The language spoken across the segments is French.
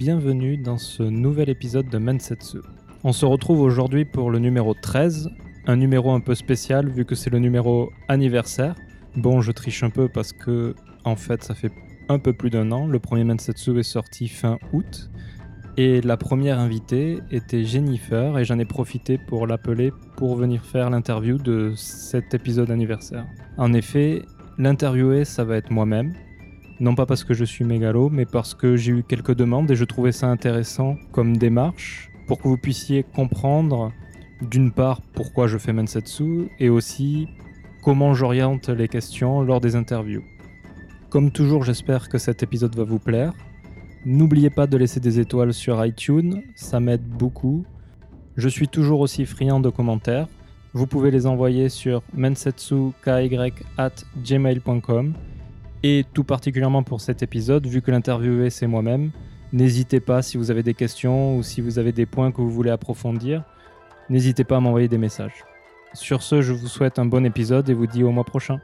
bienvenue dans ce nouvel épisode de Mensetsu. On se retrouve aujourd'hui pour le numéro 13, un numéro un peu spécial vu que c'est le numéro anniversaire. Bon, je triche un peu parce que en fait, ça fait un peu plus d'un an. Le premier Mensetsu est sorti fin août. Et la première invitée était Jennifer et j'en ai profité pour l'appeler pour venir faire l'interview de cet épisode anniversaire. En effet, l'interviewer, ça va être moi-même. Non pas parce que je suis mégalo, mais parce que j'ai eu quelques demandes et je trouvais ça intéressant comme démarche pour que vous puissiez comprendre d'une part pourquoi je fais Mensetsu et aussi comment j'oriente les questions lors des interviews. Comme toujours, j'espère que cet épisode va vous plaire. N'oubliez pas de laisser des étoiles sur iTunes, ça m'aide beaucoup. Je suis toujours aussi friand de commentaires. Vous pouvez les envoyer sur mensetsuky@gmail.com et tout particulièrement pour cet épisode, vu que l'interviewé c'est moi-même, n'hésitez pas si vous avez des questions ou si vous avez des points que vous voulez approfondir, n'hésitez pas à m'envoyer des messages. Sur ce, je vous souhaite un bon épisode et vous dis au mois prochain.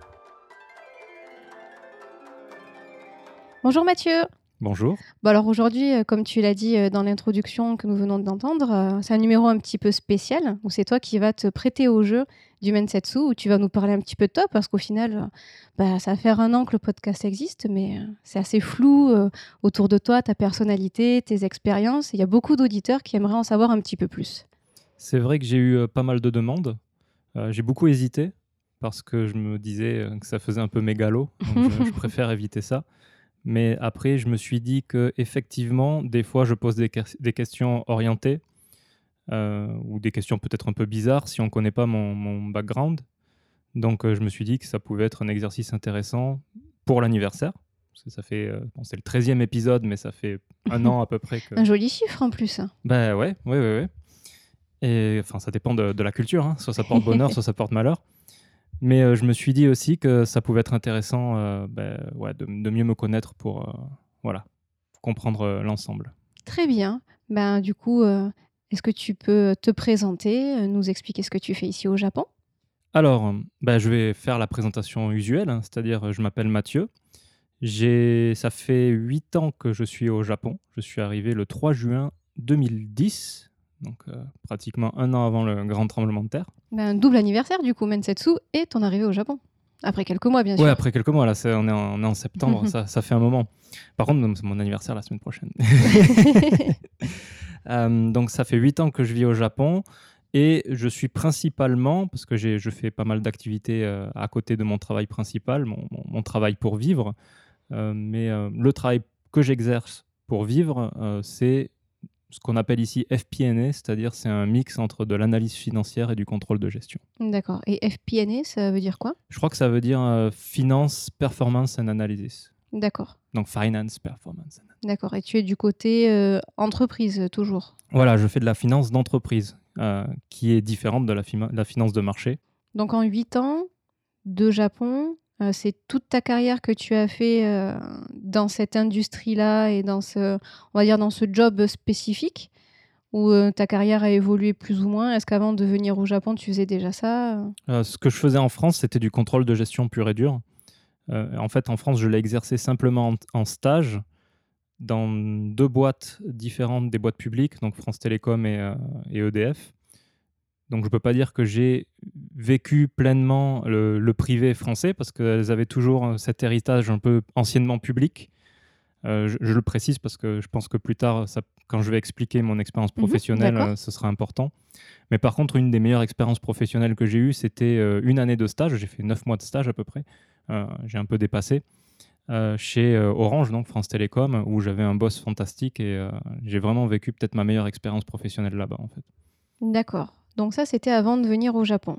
Bonjour Mathieu. Bonjour. Bon alors aujourd'hui, euh, comme tu l'as dit euh, dans l'introduction que nous venons d'entendre, euh, c'est un numéro un petit peu spécial où c'est toi qui vas te prêter au jeu du Mensetsu où tu vas nous parler un petit peu de toi parce qu'au final, bah, ça va faire un an que le podcast existe, mais c'est assez flou autour de toi, ta personnalité, tes expériences. Il y a beaucoup d'auditeurs qui aimeraient en savoir un petit peu plus. C'est vrai que j'ai eu pas mal de demandes. j'ai beaucoup hésité parce que je me disais que ça faisait un peu mégalo. Donc je, je préfère éviter ça. Mais après, je me suis dit que effectivement, des fois, je pose des, des questions orientées euh, ou des questions peut-être un peu bizarres si on ne connaît pas mon, mon background. Donc, euh, je me suis dit que ça pouvait être un exercice intéressant pour l'anniversaire. Ça fait, euh, bon, c'est le 13e épisode, mais ça fait un an à peu près. Que... Un joli chiffre en plus. Ben ouais, ouais, ouais, ouais. Et enfin, ça dépend de, de la culture. Hein. Soit ça porte bonheur, soit ça porte malheur. Mais euh, je me suis dit aussi que ça pouvait être intéressant euh, ben, ouais, de, de, mieux me connaître pour, euh, voilà, pour comprendre l'ensemble. Très bien. Ben, du coup, est-ce que tu peux te présenter, nous expliquer ce que tu fais ici au Japon? Alors, ben, je vais faire la présentation usuelle, hein, c'est-à-dire je m'appelle Mathieu. Ça fait 8 ans que je suis au Japon. Je suis arrivé le 3 juin 2010 donc euh, pratiquement un an avant le grand tremblement de terre. Ben, un double anniversaire du coup, Mensetsu, et ton arrivée au Japon. Après quelques mois, bien sûr. Oui, après quelques mois, là, on, est en, on est en septembre, ça, ça, fait un moment. Par contre, c'est mon anniversaire la semaine prochaine. euh, donc ça fait huit ans que je vis au Japon. Et je suis principalement, parce que je fais pas mal d'activités euh, à côté de mon travail principal, mon, mon, mon travail pour vivre, mais le travail que j'exerce pour vivre, c'est ce qu'on appelle ici FP&A, c'est-à-dire c'est un mix entre de l'analyse financière et du contrôle de gestion. D'accord. Et FP&A, ça veut dire quoi? Je crois que ça veut dire euh, Finance, Performance and Analysis. D'accord. Donc Finance, Performance. D'accord. Et tu es du côté euh, entreprise toujours? Voilà, je fais de la finance d'entreprise, euh, qui est différente de la, la finance de marché. Donc en 8 ans de Japon, euh, c'est toute ta carrière que tu as fait euh, dans cette industrie-là et dans ce, on va dire dans ce job spécifique ou euh, ta carrière a évolué plus ou moins? Est-ce qu'avant de venir au Japon, tu faisais déjà ça? Ce que je faisais en France, c'était du contrôle de gestion pur et dur. en fait, en France, je l'ai exercé simplement en, stage dans deux boîtes différentes des boîtes publiques, donc France Télécom et EDF. Donc je ne peux pas dire que j'ai vécu pleinement le, le, privé français parce qu'elles avaient toujours cet héritage un peu anciennement public. Euh, je, je, le précise parce que je pense que plus tard, ça, quand je vais expliquer mon expérience professionnelle, mmh, euh, ce sera important. Mais par contre, une des meilleures expériences professionnelles que j'ai eues, c'était euh, une année de stage. J'ai fait neuf mois de stage à peu près. Euh, j'ai un peu dépassé. chez Orange, donc France Télécom, où j'avais un boss fantastique et j'ai vraiment vécu peut-être ma meilleure expérience professionnelle là-bas en fait. D'accord. Donc ça, c'était avant de venir au Japon.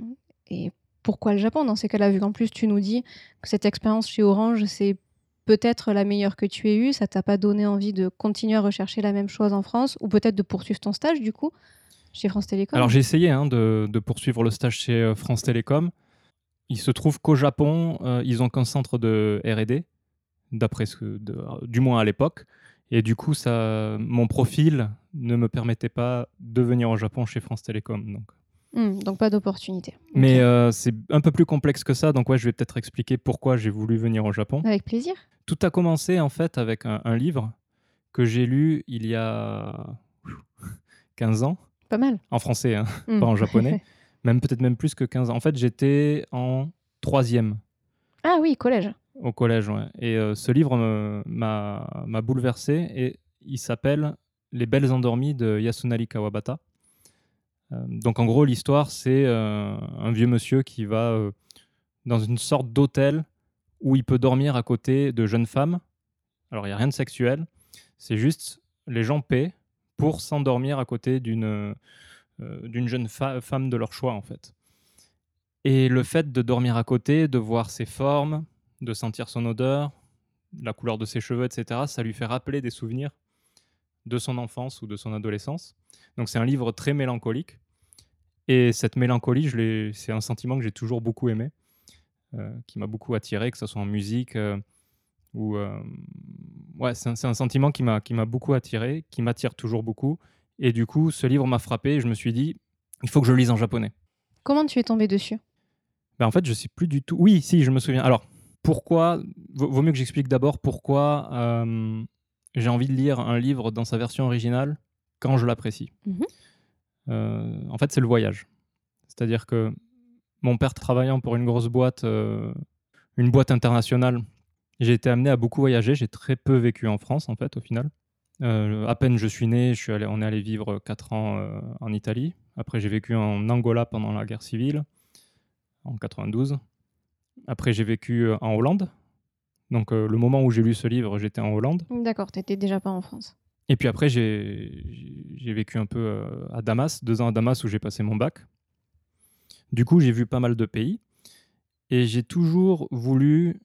Et pourquoi le Japon dans ces cas-là, vu qu'en plus tu nous dis que cette expérience chez Orange, c'est peut-être la meilleure que tu aies eue, ça t'a pas donné envie de continuer à rechercher la même chose en France, ou peut-être de poursuivre ton stage du coup chez France Télécom? Alors j'ai essayé hein, de, poursuivre le stage chez euh, France Télécom. Il se trouve qu'au Japon, euh, ils ont qu'un centre de R&D, d'après ce du moins à l'époque. Et du coup, ça, mon profil ne me permettait pas de venir au Japon chez France Télécom. Donc, mmh, donc pas d'opportunité. Mais okay. euh, c'est un peu plus complexe que ça. Donc ouais, je vais peut-être expliquer pourquoi j'ai voulu venir au Japon. Avec plaisir. Tout a commencé en fait avec un, un livre que j'ai lu il y a 15 ans, Pas mal. en français, hein, Mm. pas en japonais, même peut-être même plus que 15 ans. En fait, j'étais en troisième Ah oui, collège. Au collège. Et euh, ce livre m'a bouleversé et il s'appelle Les Belles Endormies de Yasunari Kawabata. Euh, donc en gros, l'histoire, c'est euh, un vieux monsieur qui va dans une sorte d'hôtel où il peut dormir à côté de jeunes femmes. Alors il n'y a rien de sexuel, c'est juste les gens paient pour s'endormir à côté d'une d'une jeune femme de leur choix en fait. Et le fait de dormir à côté, de voir ses formes, de sentir son odeur, la couleur de ses cheveux, etc., ça lui fait rappeler des souvenirs de son enfance ou de son adolescence. Donc c'est un livre très mélancolique. Et cette mélancolie, je c'est un sentiment que j'ai toujours beaucoup aimé, euh, qui m'a beaucoup attiré, que ce soit en musique euh, ou... euh, ouais, c'est un, sentiment qui m'a qui m'a beaucoup attiré, qui m'attire toujours beaucoup. Et du coup, ce livre m'a frappé et je me suis dit, il faut que je le lise en japonais. Comment tu es tombé dessus? Ben, en fait, je sais plus du tout. Oui, si, je me souviens. Alors, pourquoi Vaut mieux que j'explique d'abord pourquoi euh, j'ai envie de lire un livre dans sa version originale quand je l'apprécie. Mhm. Euh, en fait, c'est le voyage. C'est-à-dire que mon père travaillant pour une grosse boîte, euh, une boîte internationale, j'ai été amené à beaucoup voyager. J'ai très peu vécu en France, en fait, au final. Euh, à peine je suis né, je suis allé, on est allé vivre 4 ans en Italie. Après, j'ai vécu en Angola pendant la guerre civile, en 92. Après, j'ai vécu euh, en Hollande. Donc, euh, le moment où j'ai lu ce livre, j'étais en Hollande. D'accord, t'étais déjà pas en France. Et puis après, j'ai vécu un peu euh, à Damas, deux ans à Damas où j'ai passé mon bac. Du coup, j'ai vu pas mal de pays. Et j'ai toujours voulu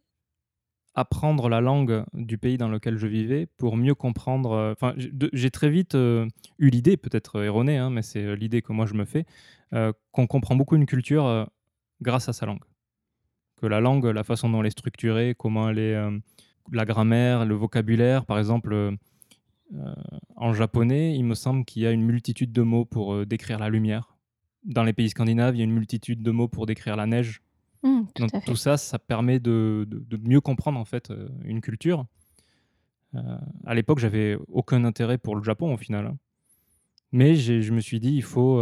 apprendre la langue du pays dans lequel je vivais pour mieux comprendre. Enfin, j'ai très vite euh, eu l'idée, peut-être erronée, hein, mais c'est l'idée que moi je me fais, qu'on comprend beaucoup une culture grâce à sa langue. Que la langue, la façon dont elle est structurée, comment elle est, euh, la grammaire, le vocabulaire, par exemple. euh, en japonais, il me semble qu'il y a une multitude de mots pour euh, décrire la lumière. Dans les pays scandinaves, il y a une multitude de mots pour décrire la neige. Mm, tout Donc tout ça, ça permet de, de- de mieux comprendre en fait une culture. À l'époque, j'avais aucun intérêt pour le Japon au final, hein. mais je me suis dit il faut,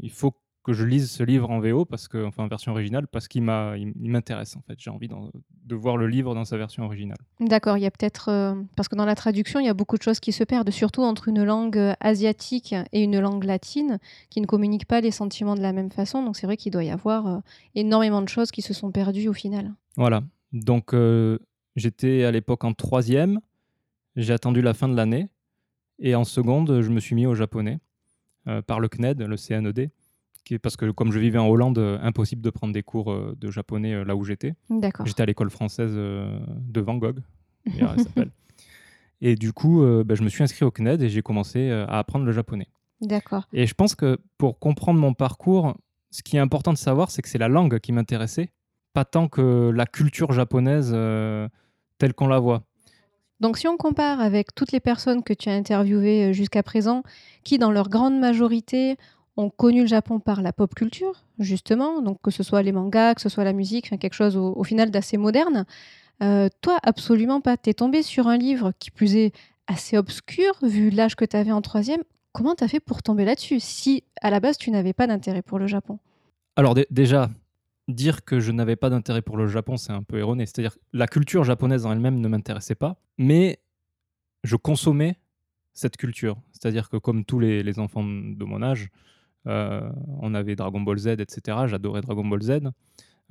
il faut que je lise ce livre en VO parce que, enfin en version originale, parce qu'il m'a, il, il m'intéresse en fait. J'ai envie de voir le livre dans sa version originale. D'accord, il y a peut-être. euh, parce que dans la traduction, il y a beaucoup de choses qui se perdent, surtout entre une langue euh, asiatique et une langue latine qui ne communiquent pas les sentiments de la même façon. Donc c'est vrai qu'il doit y avoir euh, énormément de choses qui se sont perdues au final. Voilà. Donc, euh, j'étais à l'époque en troisième. J'ai attendu la fin de l'année. Et en seconde, je me suis mis au japonais par le CNED, le CNED. Qui est, parce que comme je vivais en Hollande, euh, impossible de prendre des cours euh, de japonais euh, là où j'étais. D'accord. J'étais à l'école française de Van Gogh, d'ailleurs, elle s'appelle. Et du coup, euh, ben, je me suis inscrit au CNED et j'ai commencé euh, à apprendre le japonais. D'accord. Et je pense que pour comprendre mon parcours, ce qui est important de savoir, c'est que c'est la langue qui m'intéressait, pas tant que la culture japonaise euh, telle qu'on la voit. Donc si on compare avec toutes les personnes que tu as interviewées jusqu'à présent, qui dans leur grande majorité ont connu le Japon par la pop culture, justement, donc que ce soit les mangas, que ce soit la musique, enfin, quelque chose au, final d'assez moderne, euh, toi absolument pas. Tu es tombé sur un livre qui plus est assez obscur, vu l'âge que tu avais en troisième. Comment tu as fait pour tomber là-dessus, si à la base tu n'avais pas d'intérêt pour le Japon? Alors dé- déjà, dire que je n'avais pas d'intérêt pour le Japon, c'est un peu erroné. C'est-à-dire la culture japonaise en elle-même ne m'intéressait pas, mais je consommais cette culture. C'est-à-dire que comme tous les, enfants de mon âge, on avait Dragon Ball Z, etc. J'adorais Dragon Ball Z.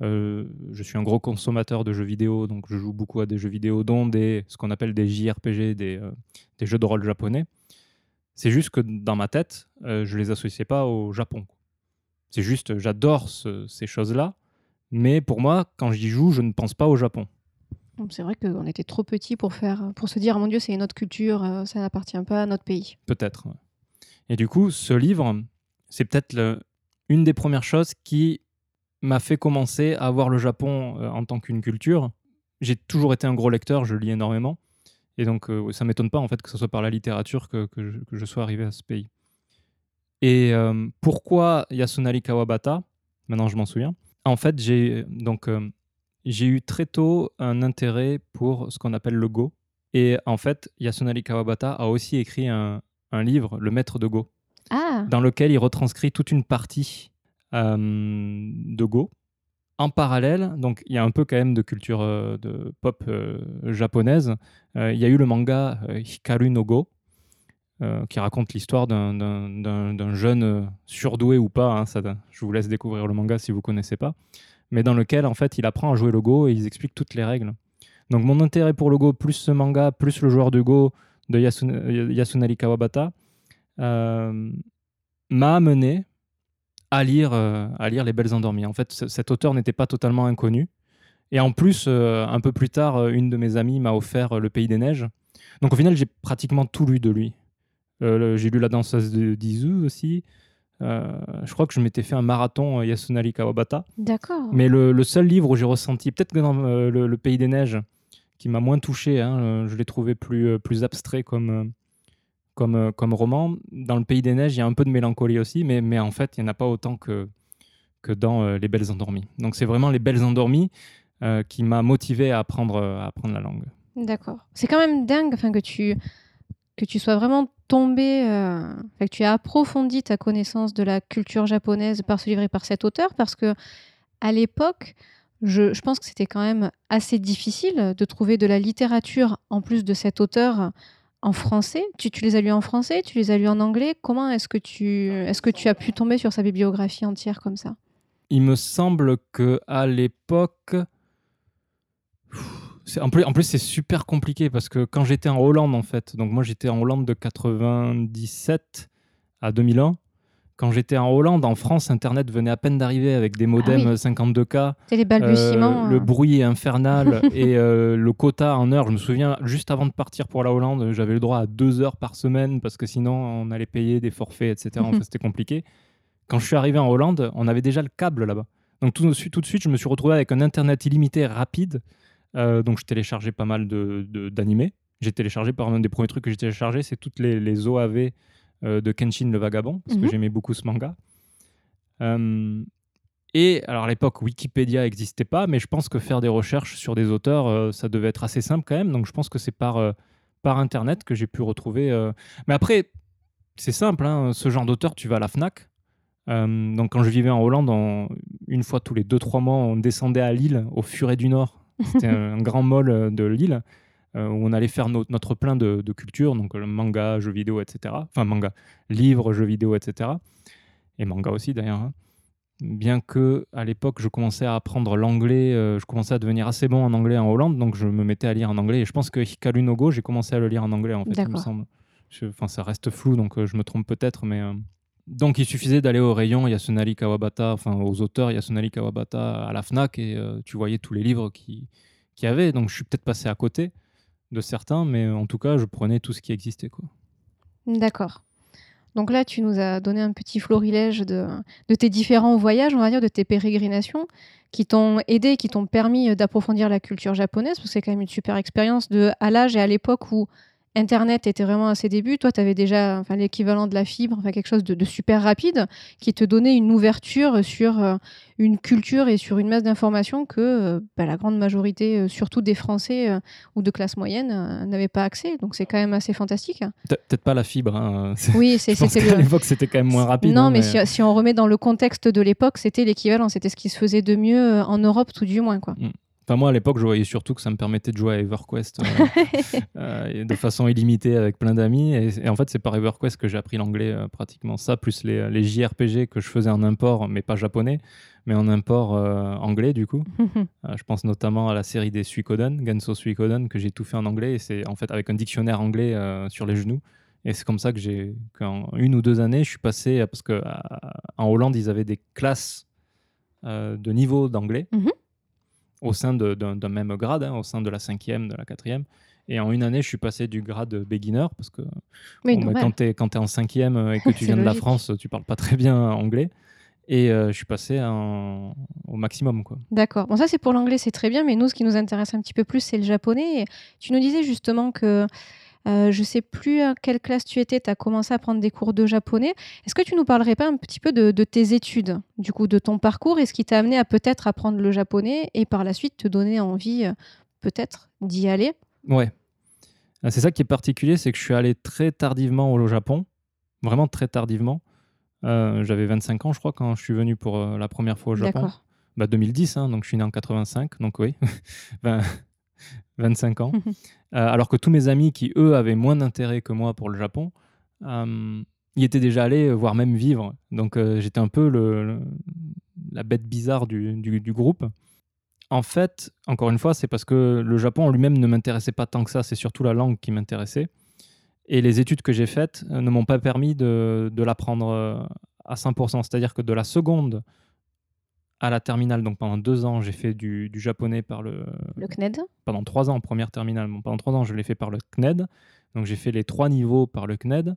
Euh, je suis un gros consommateur de jeux vidéo, donc je joue beaucoup à des jeux vidéo, dont des, ce qu'on appelle des JRPG, des, euh, des jeux de rôle japonais. C'est juste que dans ma tête, euh, je les associais pas au Japon. C'est juste, j'adore ce- ces choses-là, mais pour moi, quand j'y joue, je ne pense pas au Japon. C'est vrai qu'on était trop petits pour, faire, pour se dire, Ah, mon Dieu, c'est une autre culture, euh, ça n'appartient pas à notre pays. Peut-être. Et du coup, ce livre, c'est peut-être une des premières choses qui m'a fait commencer à voir le Japon euh, en tant qu'une culture. J'ai toujours été un gros lecteur, je lis énormément. Et donc, euh, ça m'étonne pas en fait que ce soit par la littérature que, je, sois arrivé à ce pays. Et euh, pourquoi Yasunari Kawabata? Maintenant, je m'en souviens. En fait, j'ai donc euh, j'ai eu très tôt un intérêt pour ce qu'on appelle le Go. Et en fait, Yasunari Kawabata a aussi écrit un livre, Le Maître de Go, Ah, dans lequel il retranscrit toute une partie euh, de Go. En parallèle, donc il y a un peu quand même de culture euh, de pop euh, japonaise. Il y a eu le manga Hikaru no Go, qui raconte l'histoire d'un- jeune surdoué ou pas. hein, je vous laisse découvrir le manga si vous connaissez pas. Mais dans lequel en fait il apprend à jouer le Go et ils expliquent toutes les règles. Donc mon intérêt pour le Go, plus ce manga, plus le joueur de Go de Yasun- Yasunari Kawabata, m'a amené à lire, euh, à lire Les Belles Endormies. En fait, cet auteur n'était pas totalement inconnu. Et en plus, euh, un peu plus tard, euh, une de mes amies m'a offert euh, Le Pays des Neiges. Donc au final, j'ai pratiquement tout lu de lui. Euh, j'ai lu La danseuse de d'Izu aussi. Euh, je crois que je m'étais fait un marathon euh, Yasunari Kawabata. d'accord. Mais le, le seul livre où j'ai ressenti, peut-être que dans euh, le, le Pays des Neiges, qui m'a moins touché, hein, euh, je l'ai trouvé plus, euh, plus abstrait comme, euh, comme, euh, comme roman. Dans le Pays des Neiges, il y a un peu de mélancolie aussi, mais, mais en fait, il n'y en a pas autant que, que dans euh, Les Belles Endormies. Donc c'est vraiment Les Belles Endormies euh, qui m'a motivé à apprendre, à apprendre la langue. D'accord. C'est quand même dingue que, tu, que tu sois vraiment tombé, que tu as approfondi ta connaissance de la culture japonaise par ce livre et par cet auteur, parce que à l'époque, je, je pense que c'était quand même assez difficile de trouver de la littérature en plus de cet auteur en français? Tu, les as lus en français, tu les as lus en anglais? Comment est-ce que tu, est-ce que tu as pu tomber sur sa bibliographie entière comme ça? Il me semble que à l'époque, en plus, en plus c'est super compliqué parce que quand j'étais en Hollande en fait, donc moi j'étais en Hollande de 97 à 2001. Quand j'étais en Hollande, en France, Internet venait à peine d'arriver avec des modems oui. 52K. C'est les balbutiements. Euh, le euh, bruit infernal et euh, le quota en heure. Je me souviens, juste avant de partir pour la Hollande, j'avais le droit à deux heures par semaine parce que sinon on allait payer des forfaits, etc. En fait, c'était compliqué. Quand je suis arrivé en Hollande, on avait déjà le câble là-bas. Donc tout, de suite- tout de suite, je me suis retrouvé avec un internet illimité rapide. Euh, donc je téléchargeais pas mal de- de- d'animés. J'ai téléchargé, par un des premiers trucs que j'ai téléchargé, c'est toutes les, les OAV de Kenshin le Vagabond, parce que Mhm. j'aimais beaucoup ce manga. Euh, et alors à l'époque, Wikipédia n'existait pas, mais je pense que faire des recherches sur des auteurs, euh, ça devait être assez simple quand même. Donc je pense que c'est par, euh, par Internet que j'ai pu retrouver. euh, Mais après, c'est simple, hein, ce genre d'auteur, tu vas à la FNAC. Euh, donc quand je vivais en Hollande, on- une fois tous les 2-3 mois, on descendait à Lille, au Furet du Nord. C'était un, grand mall euh, de Lille, euh, où on allait faire no- notre plein de, de culture, donc euh, manga, jeux vidéo, etc. Enfin manga, livres, jeux vidéo, etc. Et manga aussi d'ailleurs. hein. Bien que à l'époque, je commençais à apprendre l'anglais, euh, je commençais à devenir assez bon en anglais en Hollande, donc je me mettais à lire en anglais. Et je pense que Hikaru no Go, j'ai commencé à le lire en anglais en fait, il me semble. Enfin, ça reste flou, donc euh, je me trompe peut-être, mais euh, donc il suffisait d'aller au rayon Yasunari Kawabata, enfin aux auteurs Yasunari Kawabata à la Fnac et euh, tu voyais tous les livres qui qu'il y avait. Donc je suis peut-être passé à côté de certains, mais en tout cas je prenais tout ce qui existait. D'accord. Donc là, tu nous as donné un petit florilège de, tes différents voyages, on va dire, de tes pérégrinations, qui t'ont aidé, qui t'ont permis d'approfondir la culture japonaise, parce que c'est quand même une super expérience de, à l'âge et à l'époque où Internet était vraiment à ses débuts. Toi, tu avais déjà enfin, l'équivalent de la fibre, enfin, quelque chose de, de super rapide, qui te donnait une ouverture sur euh, une culture et sur une masse d'informations que euh, bah, la grande majorité, euh, surtout des Français ou de classe moyenne, n'avaient pas accès. Donc c'est quand même assez fantastique. Pe- Peut-être pas la fibre. hein, Oui, c'est- c'était le... l'époque c'était quand même moins rapide. Non, hein, mais, si, si on remet dans le contexte de l'époque, c'était l'équivalent, c'était ce qui se faisait de mieux en Europe, tout du moins. Quoi. Enfin, moi, à l'époque, je voyais surtout que ça me permettait de jouer à EverQuest euh, euh, de façon illimitée avec plein d'amis. Et, et en fait, c'est par EverQuest que j'ai appris l'anglais, euh, pratiquement ça, plus les, les JRPG que je faisais en import, mais pas japonais, mais en import euh, anglais, du coup. Je pense notamment à la série des Suikoden, Genso Suikoden, que j'ai tout fait en anglais. Et c'est en fait avec un dictionnaire anglais sur les genoux. Et c'est comme ça que j'ai, qu'en une ou deux années, je suis passé, parce que à- en Hollande, ils avaient des classes de niveau d'anglais Mhm. Au sein d'un même grade, hein, au sein de la cinquième, de la quatrième. Et en une année, je suis passé du grade beginner, parce que Oui, quand tu es, en cinquième et que tu viens de la. France, tu parles pas très bien anglais. Et euh, je suis passé en- au maximum. D'accord. Bon, ça, c'est pour l'anglais, c'est très bien, mais nous, ce qui nous intéresse un petit peu plus, c'est le japonais. Et tu nous disais justement que euh, je sais plus à quelle classe tu étais, tu as commencé à prendre des cours de japonais. Est-ce que tu nous parlerais pas un petit peu de, de tes études, du coup, de ton parcours et ce qui t'a amené à peut-être apprendre le japonais et par la suite te donner envie, euh, peut-être, d'y aller? Ouais. Euh, C'est ça qui est particulier, c'est que je suis allé très tardivement au Japon, vraiment très tardivement. Euh, J'avais 25 ans, je crois, quand je suis venu pour la première fois au Japon. Bah, 2010, hein, donc je suis né en 85, donc oui, 20 25 ans. Euh, alors que tous mes amis qui, eux, avaient moins d'intérêt que moi pour le Japon, euh, y étaient déjà allés, voire même vivre. Donc euh, j'étais un peu le, la bête bizarre du, groupe. En fait, encore une fois, c'est parce que le Japon en lui-même ne m'intéressait pas tant que ça, c'est surtout la langue qui m'intéressait. Et les études que j'ai faites ne m'ont pas permis de, de l'apprendre à 100%. C'est-à-dire que de la seconde à la terminale, donc pendant deux ans, j'ai fait du, du japonais par le, Le CNED pendant trois ans en première terminale. Bon, pendant trois ans, je l'ai fait par le CNED. Donc j'ai fait les trois niveaux par le CNED.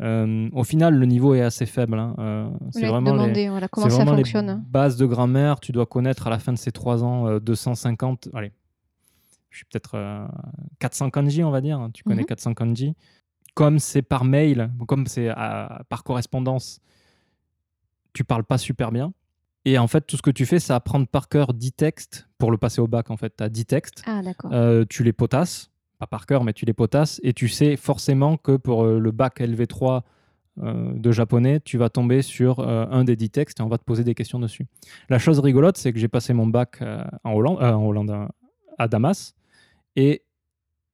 Euh, au final, le niveau est assez faible. hein. Euh, c'est vraiment les, demandé, voilà, comment ça vraiment les fonctionne. bases de grammaire. Tu dois connaître à la fin de ces trois ans euh, 250. Allez, je suis peut-être euh, 400 kanji, on va dire. hein. Tu connais Mhm. 400 kanji. Comme c'est par mail, comme c'est par correspondance, tu parles pas super bien. Et en fait, tout ce que tu fais, c'est apprendre par cœur 10 textes pour le passer au bac. En fait, tu as 10 textes. Ah, d'accord. Euh, tu les potasses, pas par cœur, mais tu les potasses, et tu sais forcément que pour euh, le bac LV3 euh, de japonais, tu vas tomber sur euh, un des dix textes et on va te poser des questions dessus. La chose rigolote, c'est que j'ai passé mon bac en Hollande, en Hollande, à Damas, et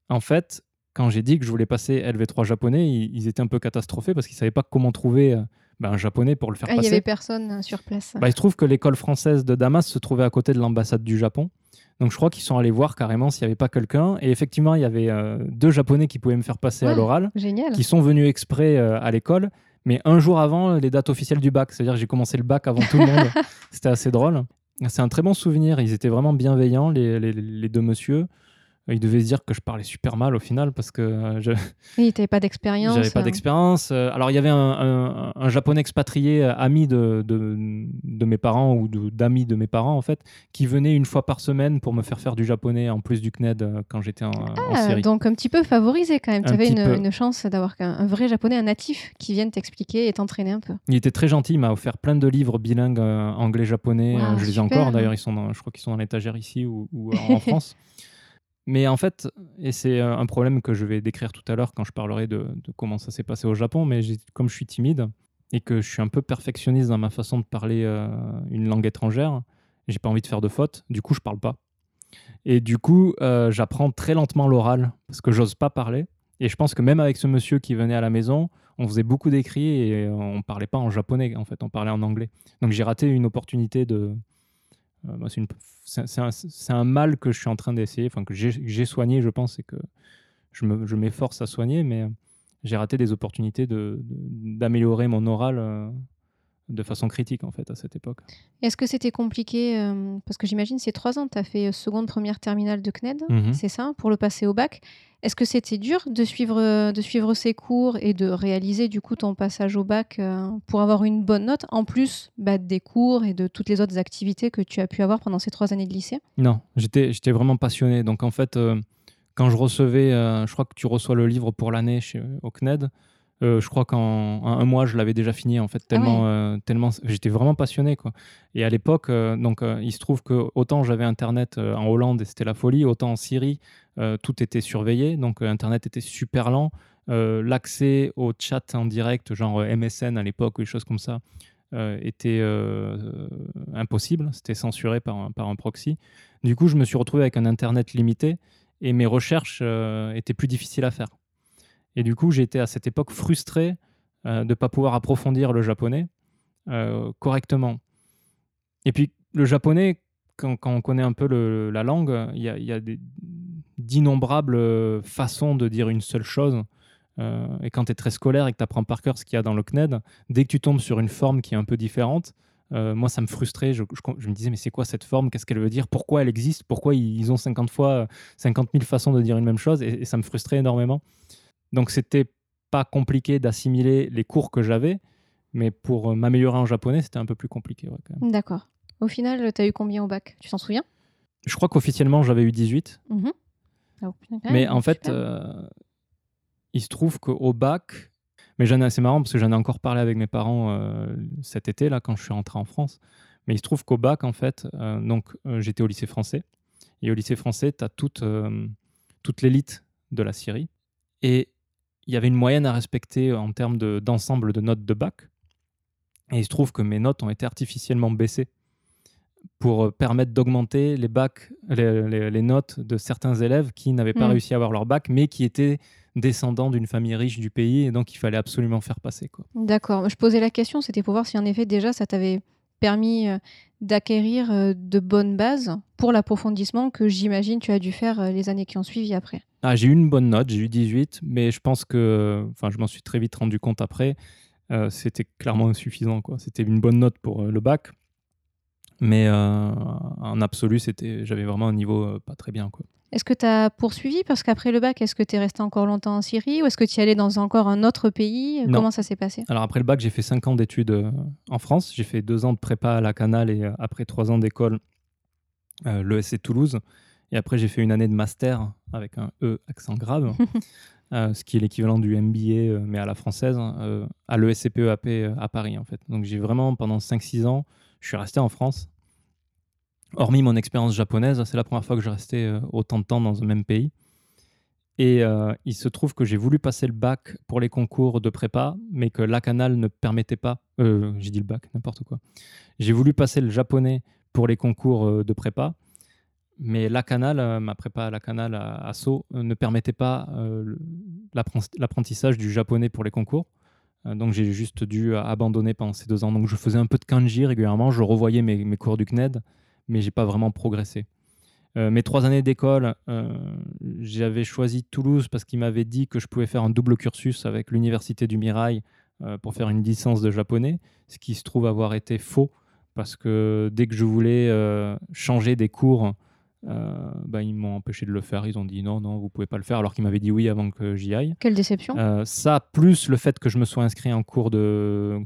en fait, quand j'ai dit que je voulais passer LV3 japonais, ils, ils étaient un peu catastrophés parce qu'ils savaient pas comment trouver ben, un japonais pour le faire Ah, il n'y passer. avait personne euh, sur place. Bah, il se trouve que l'école française de Damas se trouvait à côté de l'ambassade du Japon. Donc je crois qu'ils sont allés voir carrément s'il n'y avait pas quelqu'un. Et effectivement, il y avait euh, deux Japonais qui pouvaient me faire passer à Ouais. l'oral, Génial. qui sont venus exprès euh, à l'école, mais un jour avant les dates officielles du bac. C'est-à-dire que j'ai commencé le bac avant tout le monde. C'était assez drôle. C'est un très bon souvenir. Ils étaient vraiment bienveillants, les, les- les deux monsieur. Ils devaient se dire que je parlais super mal au final parce que euh, je, Oui, tu n'avais pas d'expérience. j'avais pas euh. d'expérience. Euh, Alors, il y avait un, un- un japonais expatrié, ami de, de, de mes parents ou d'amis de mes parents, en fait, qui venait une fois par semaine pour me faire faire du japonais en plus du CNED quand j'étais en, en Ah, Syrie. donc un petit peu favorisé quand même. Tu avais une, chance d'avoir un vrai japonais, un natif, qui vienne t'expliquer et t'entraîner un peu. Il était très gentil, il m'a offert plein de livres bilingues euh, anglais-japonais. Je les ai super. encore, d'ailleurs, ils sont dans- je crois qu'ils sont dans l'étagère ici ou, ou en France. Mais en fait, et c'est euh, un problème que je vais décrire tout à l'heure quand je parlerai de, comment ça s'est passé au Japon, mais comme je suis timide et que je suis un peu perfectionniste dans ma façon de parler euh, une langue étrangère, j'ai pas envie de faire de fautes, du coup je parle pas. Et du coup, euh, j'apprends très lentement l'oral parce que j'ose pas parler. Et je pense que même avec ce monsieur qui venait à la maison, on faisait beaucoup d'écrits et on parlait pas en japonais en fait, on parlait en anglais. Donc j'ai raté une opportunité de. Euh, c'est un, mal que je suis en train d'essayer, enfin que j'ai soigné, je pense, et que je me- je m'efforce à soigner, mais euh, j'ai raté des opportunités de- d'améliorer mon oral euh, de façon critique en fait à cette époque. Est-ce que c'était compliqué euh, Parce que j'imagine c'est trois ans, tu as fait euh, seconde, première, terminale de CNED, Mhm. c'est ça, pour le passer au bac. Est-ce que c'était dur de suivre, euh, de suivre ces cours et de réaliser du coup ton passage au bac euh, pour avoir une bonne note, en plus bah, des cours et de toutes les autres activités que tu as pu avoir pendant ces trois années de lycée? Non, j'étais vraiment passionné. Donc en fait, euh, quand je recevais, je crois que tu reçois le livre pour l'année au CNED. Euh, je crois qu'en en un mois, je l'avais déjà fini en fait, tellement, euh, tellement, j'étais vraiment passionné quoi. Et à l'époque, euh, donc il se trouve que autant j'avais internet en Hollande et c'était la folie, autant en Syrie, tout était surveillé, donc internet était super lent. L'accès au chat en direct, genre MSN à l'époque ou des choses comme ça, euh, était euh, impossible. C'était censuré par un, par un proxy. Du coup, je me suis retrouvé avec un internet limité et mes recherches euh, étaient plus difficiles à faire. Et du coup, j'étais à cette époque frustré euh, de ne pas pouvoir approfondir le japonais euh, correctement. Et puis, le japonais, quand, on connaît un peu la langue, il y a, d'innombrables façons de dire une seule chose. Euh, et quand tu es très scolaire et que tu apprends par cœur ce qu'il y a dans le CNED, dès que tu tombes sur une forme qui est un peu différente, moi, ça me frustrait. Je, me disais, mais c'est quoi cette forme? Qu'est-ce qu'elle veut dire? Pourquoi elle existe? Pourquoi ils ont 50 fois 50 000 façons de dire une même chose? Et ça me frustrait énormément. Donc, c'était pas compliqué d'assimiler les cours que j'avais, mais pour euh, m'améliorer en japonais, c'était un peu plus compliqué. ouais. D'accord. Au final, tu as eu combien au bac? Tu t'en souviens? Je crois qu'officiellement, j'avais eu 18. Mhm. Ah, mais en fait, euh, il se trouve qu'au bac, mais j'en ai, c'est marrant parce que j'en ai encore parlé avec mes parents euh, cet été, là, quand je suis rentré en France. Mais il se trouve qu'au bac, en fait, euh, donc j'étais au lycée français. Et au lycée français, tu as toute, toute l'élite de la Syrie. Et il y avait une moyenne à respecter en termes de- d'ensemble de, notes de bac. Et il se trouve que mes notes ont été artificiellement baissées pour euh, permettre d'augmenter les bacs, les, les- les notes de certains élèves qui n'avaient pas Mm. réussi à avoir leur bac, mais qui étaient descendants d'une famille riche du pays, et donc il fallait absolument faire passer. Quoi. D'accord. Je posais la question, c'était pour voir si en effet déjà ça t'avait permis euh, d'acquérir euh, de bonnes bases pour l'approfondissement que j'imagine tu as dû faire les années qui ont suivi après. Ah, j'ai eu une bonne note, j'ai eu 18, mais je pense que, enfin, je m'en suis très vite rendu compte après, euh, c'était clairement insuffisant. quoi. C'était une bonne note pour euh, le bac, mais euh, en absolu, c'était, j'avais vraiment un niveau pas très bien. Quoi. Est-ce que tu as poursuivi? Parce qu'après le bac, est-ce que tu es resté encore longtemps en Syrie? Ou est-ce que tu y allais dans encore un autre pays? Non. Comment ça s'est passé? Alors après le bac, j'ai fait 5 ans d'études en France. J'ai fait 2 ans de prépa à la Canale et après 3 ans d'école, l'ESC Toulouse. Et après, j'ai fait une année de master avec un E accent grave, euh, ce qui est l'équivalent du MBA, euh, mais à la française, euh, à l'ESCPEAP euh, à Paris en fait. Donc j'ai vraiment, pendant 5-6 ans, je suis resté en France. Hormis mon expérience japonaise, c'est la première fois que je restais autant de temps dans un même pays. Et euh, il se trouve que j'ai voulu passer le bac pour les concours de prépa, mais que la Canale ne permettait pas. euh, j'ai dit le bac, n'importe quoi. J'ai voulu passer le japonais pour les concours de prépa, mais la Canale, euh, ma prépa à la Canale à, à Sceaux, euh, ne permettait pas euh, l'apprentissage du japonais pour les concours. Donc j'ai juste dû abandonner pendant ces deux ans. Donc je faisais un peu de kanji régulièrement, je revoyais mes, cours du CNED, mais j'ai pas vraiment progressé. Mes trois années d'école, j'avais choisi Toulouse parce qu'il m'avait dit que je pouvais faire un double cursus avec l'université du Mirail pour faire une licence de japonais, ce qui se trouve avoir été faux parce que dès que je voulais changer des cours, euh, ben, ils m'ont empêché de le faire. Ils ont dit non, non, vous pouvez pas le faire alors qu'ils m'avaient dit oui avant que j'y aille. Quelle déception. Euh, ça, plus le fait que je me sois inscrit en cours de.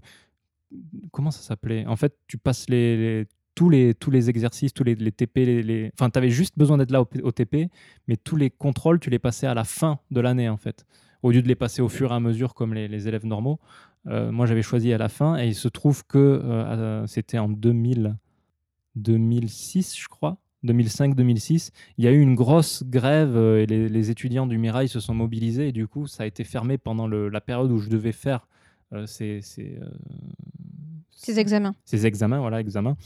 Comment ça s'appelait? En fait, tu passes les, les- tous, les, tous les exercices, tous les, les TP, les, les- enfin, tu avais juste besoin d'être là au, au TP, mais tous les contrôles, tu les passais à la fin de l'année, en fait. Au lieu de les passer au fur et à mesure comme les, les élèves normaux. Euh, moi, j'avais choisi à la fin, et il se trouve que euh, c'était en 2000, 2006, je crois. 2005-2006, il y a eu une grosse grève euh, et les, les étudiants du Mirail se sont mobilisés et du coup ça a été fermé pendant le- la période où je devais faire euh, ces, ces, euh, Ces examens. ces examens, voilà, examens.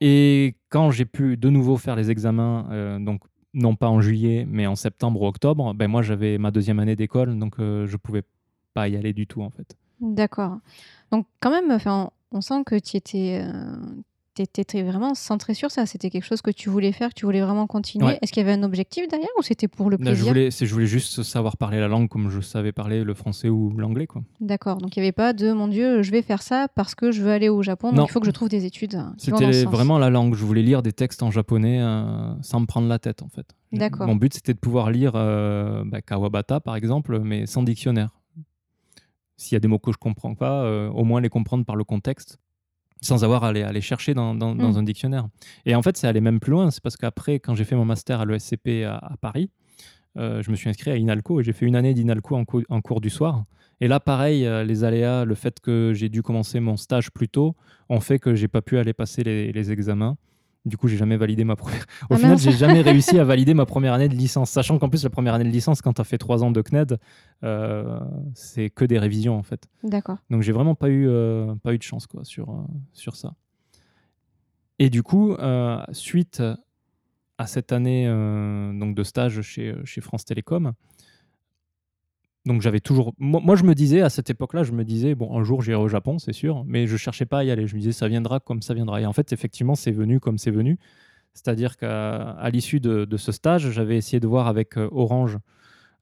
Et quand j'ai pu de nouveau faire les examens, donc non pas en juillet, mais en septembre ou octobre, ben moi j'avais ma deuxième année d'école, donc euh, je pouvais pas y aller du tout en fait. D'accord. Donc quand même, enfin, on sent que tu étais, euh, t'étais vraiment centré sur ça. C'était quelque chose que tu voulais faire, que tu voulais vraiment continuer. Ouais. Est-ce qu'il y avait un objectif derrière ou c'était pour le Là, je, plaisir voulais, je voulais juste savoir parler la langue comme je savais parler le français ou l'anglais. quoi. D'accord. Donc il n'y avait pas de mon Dieu, je vais faire ça parce que je veux aller au Japon. Donc Non. il faut que je trouve des études ce C'était vraiment la langue. Je voulais lire des textes en japonais euh, sans me prendre la tête, en fait. D'accord. Mon but, c'était de pouvoir lire euh, bah, Kawabata, par exemple, mais sans dictionnaire. S'il y a des mots que je comprends pas, euh, au moins les comprendre par le contexte, sans avoir à les, à les chercher dans, dans- dans Mm. un dictionnaire. Et en fait, c'est aller même plus loin. C'est parce qu'après, quand j'ai fait mon master à l'ESCP à, à Paris, euh, je me suis inscrit à INALCO et j'ai fait une année d'INALCO en, cou- en cours du soir. Et là, pareil, euh, les aléas, le fait que j'ai dû commencer mon stage plus tôt, ont fait que j'ai pas pu aller passer les, les examens. Du coup, j'ai jamais validé ma première. Au Ah final, j'ai jamais réussi à valider ma première année de licence, sachant qu'en plus la première année de licence, quand tu as fait trois ans de CNED, euh, c'est que des révisions en fait. D'accord. Donc j'ai vraiment pas eu, euh, pas eu de chance quoi, sur, euh, sur ça. Et du coup, suite à cette année donc de stage chez, chez France Télécom, donc j'avais toujours. Moi, je me disais à cette époque-là, je me disais bon, un jour j'irai au Japon, c'est sûr, mais je cherchais pas à y aller. Je me disais ça viendra comme ça viendra. Et en fait, effectivement, c'est venu comme c'est venu. C'est-à-dire qu'à l'issue de, de ce stage, j'avais essayé de voir avec euh, Orange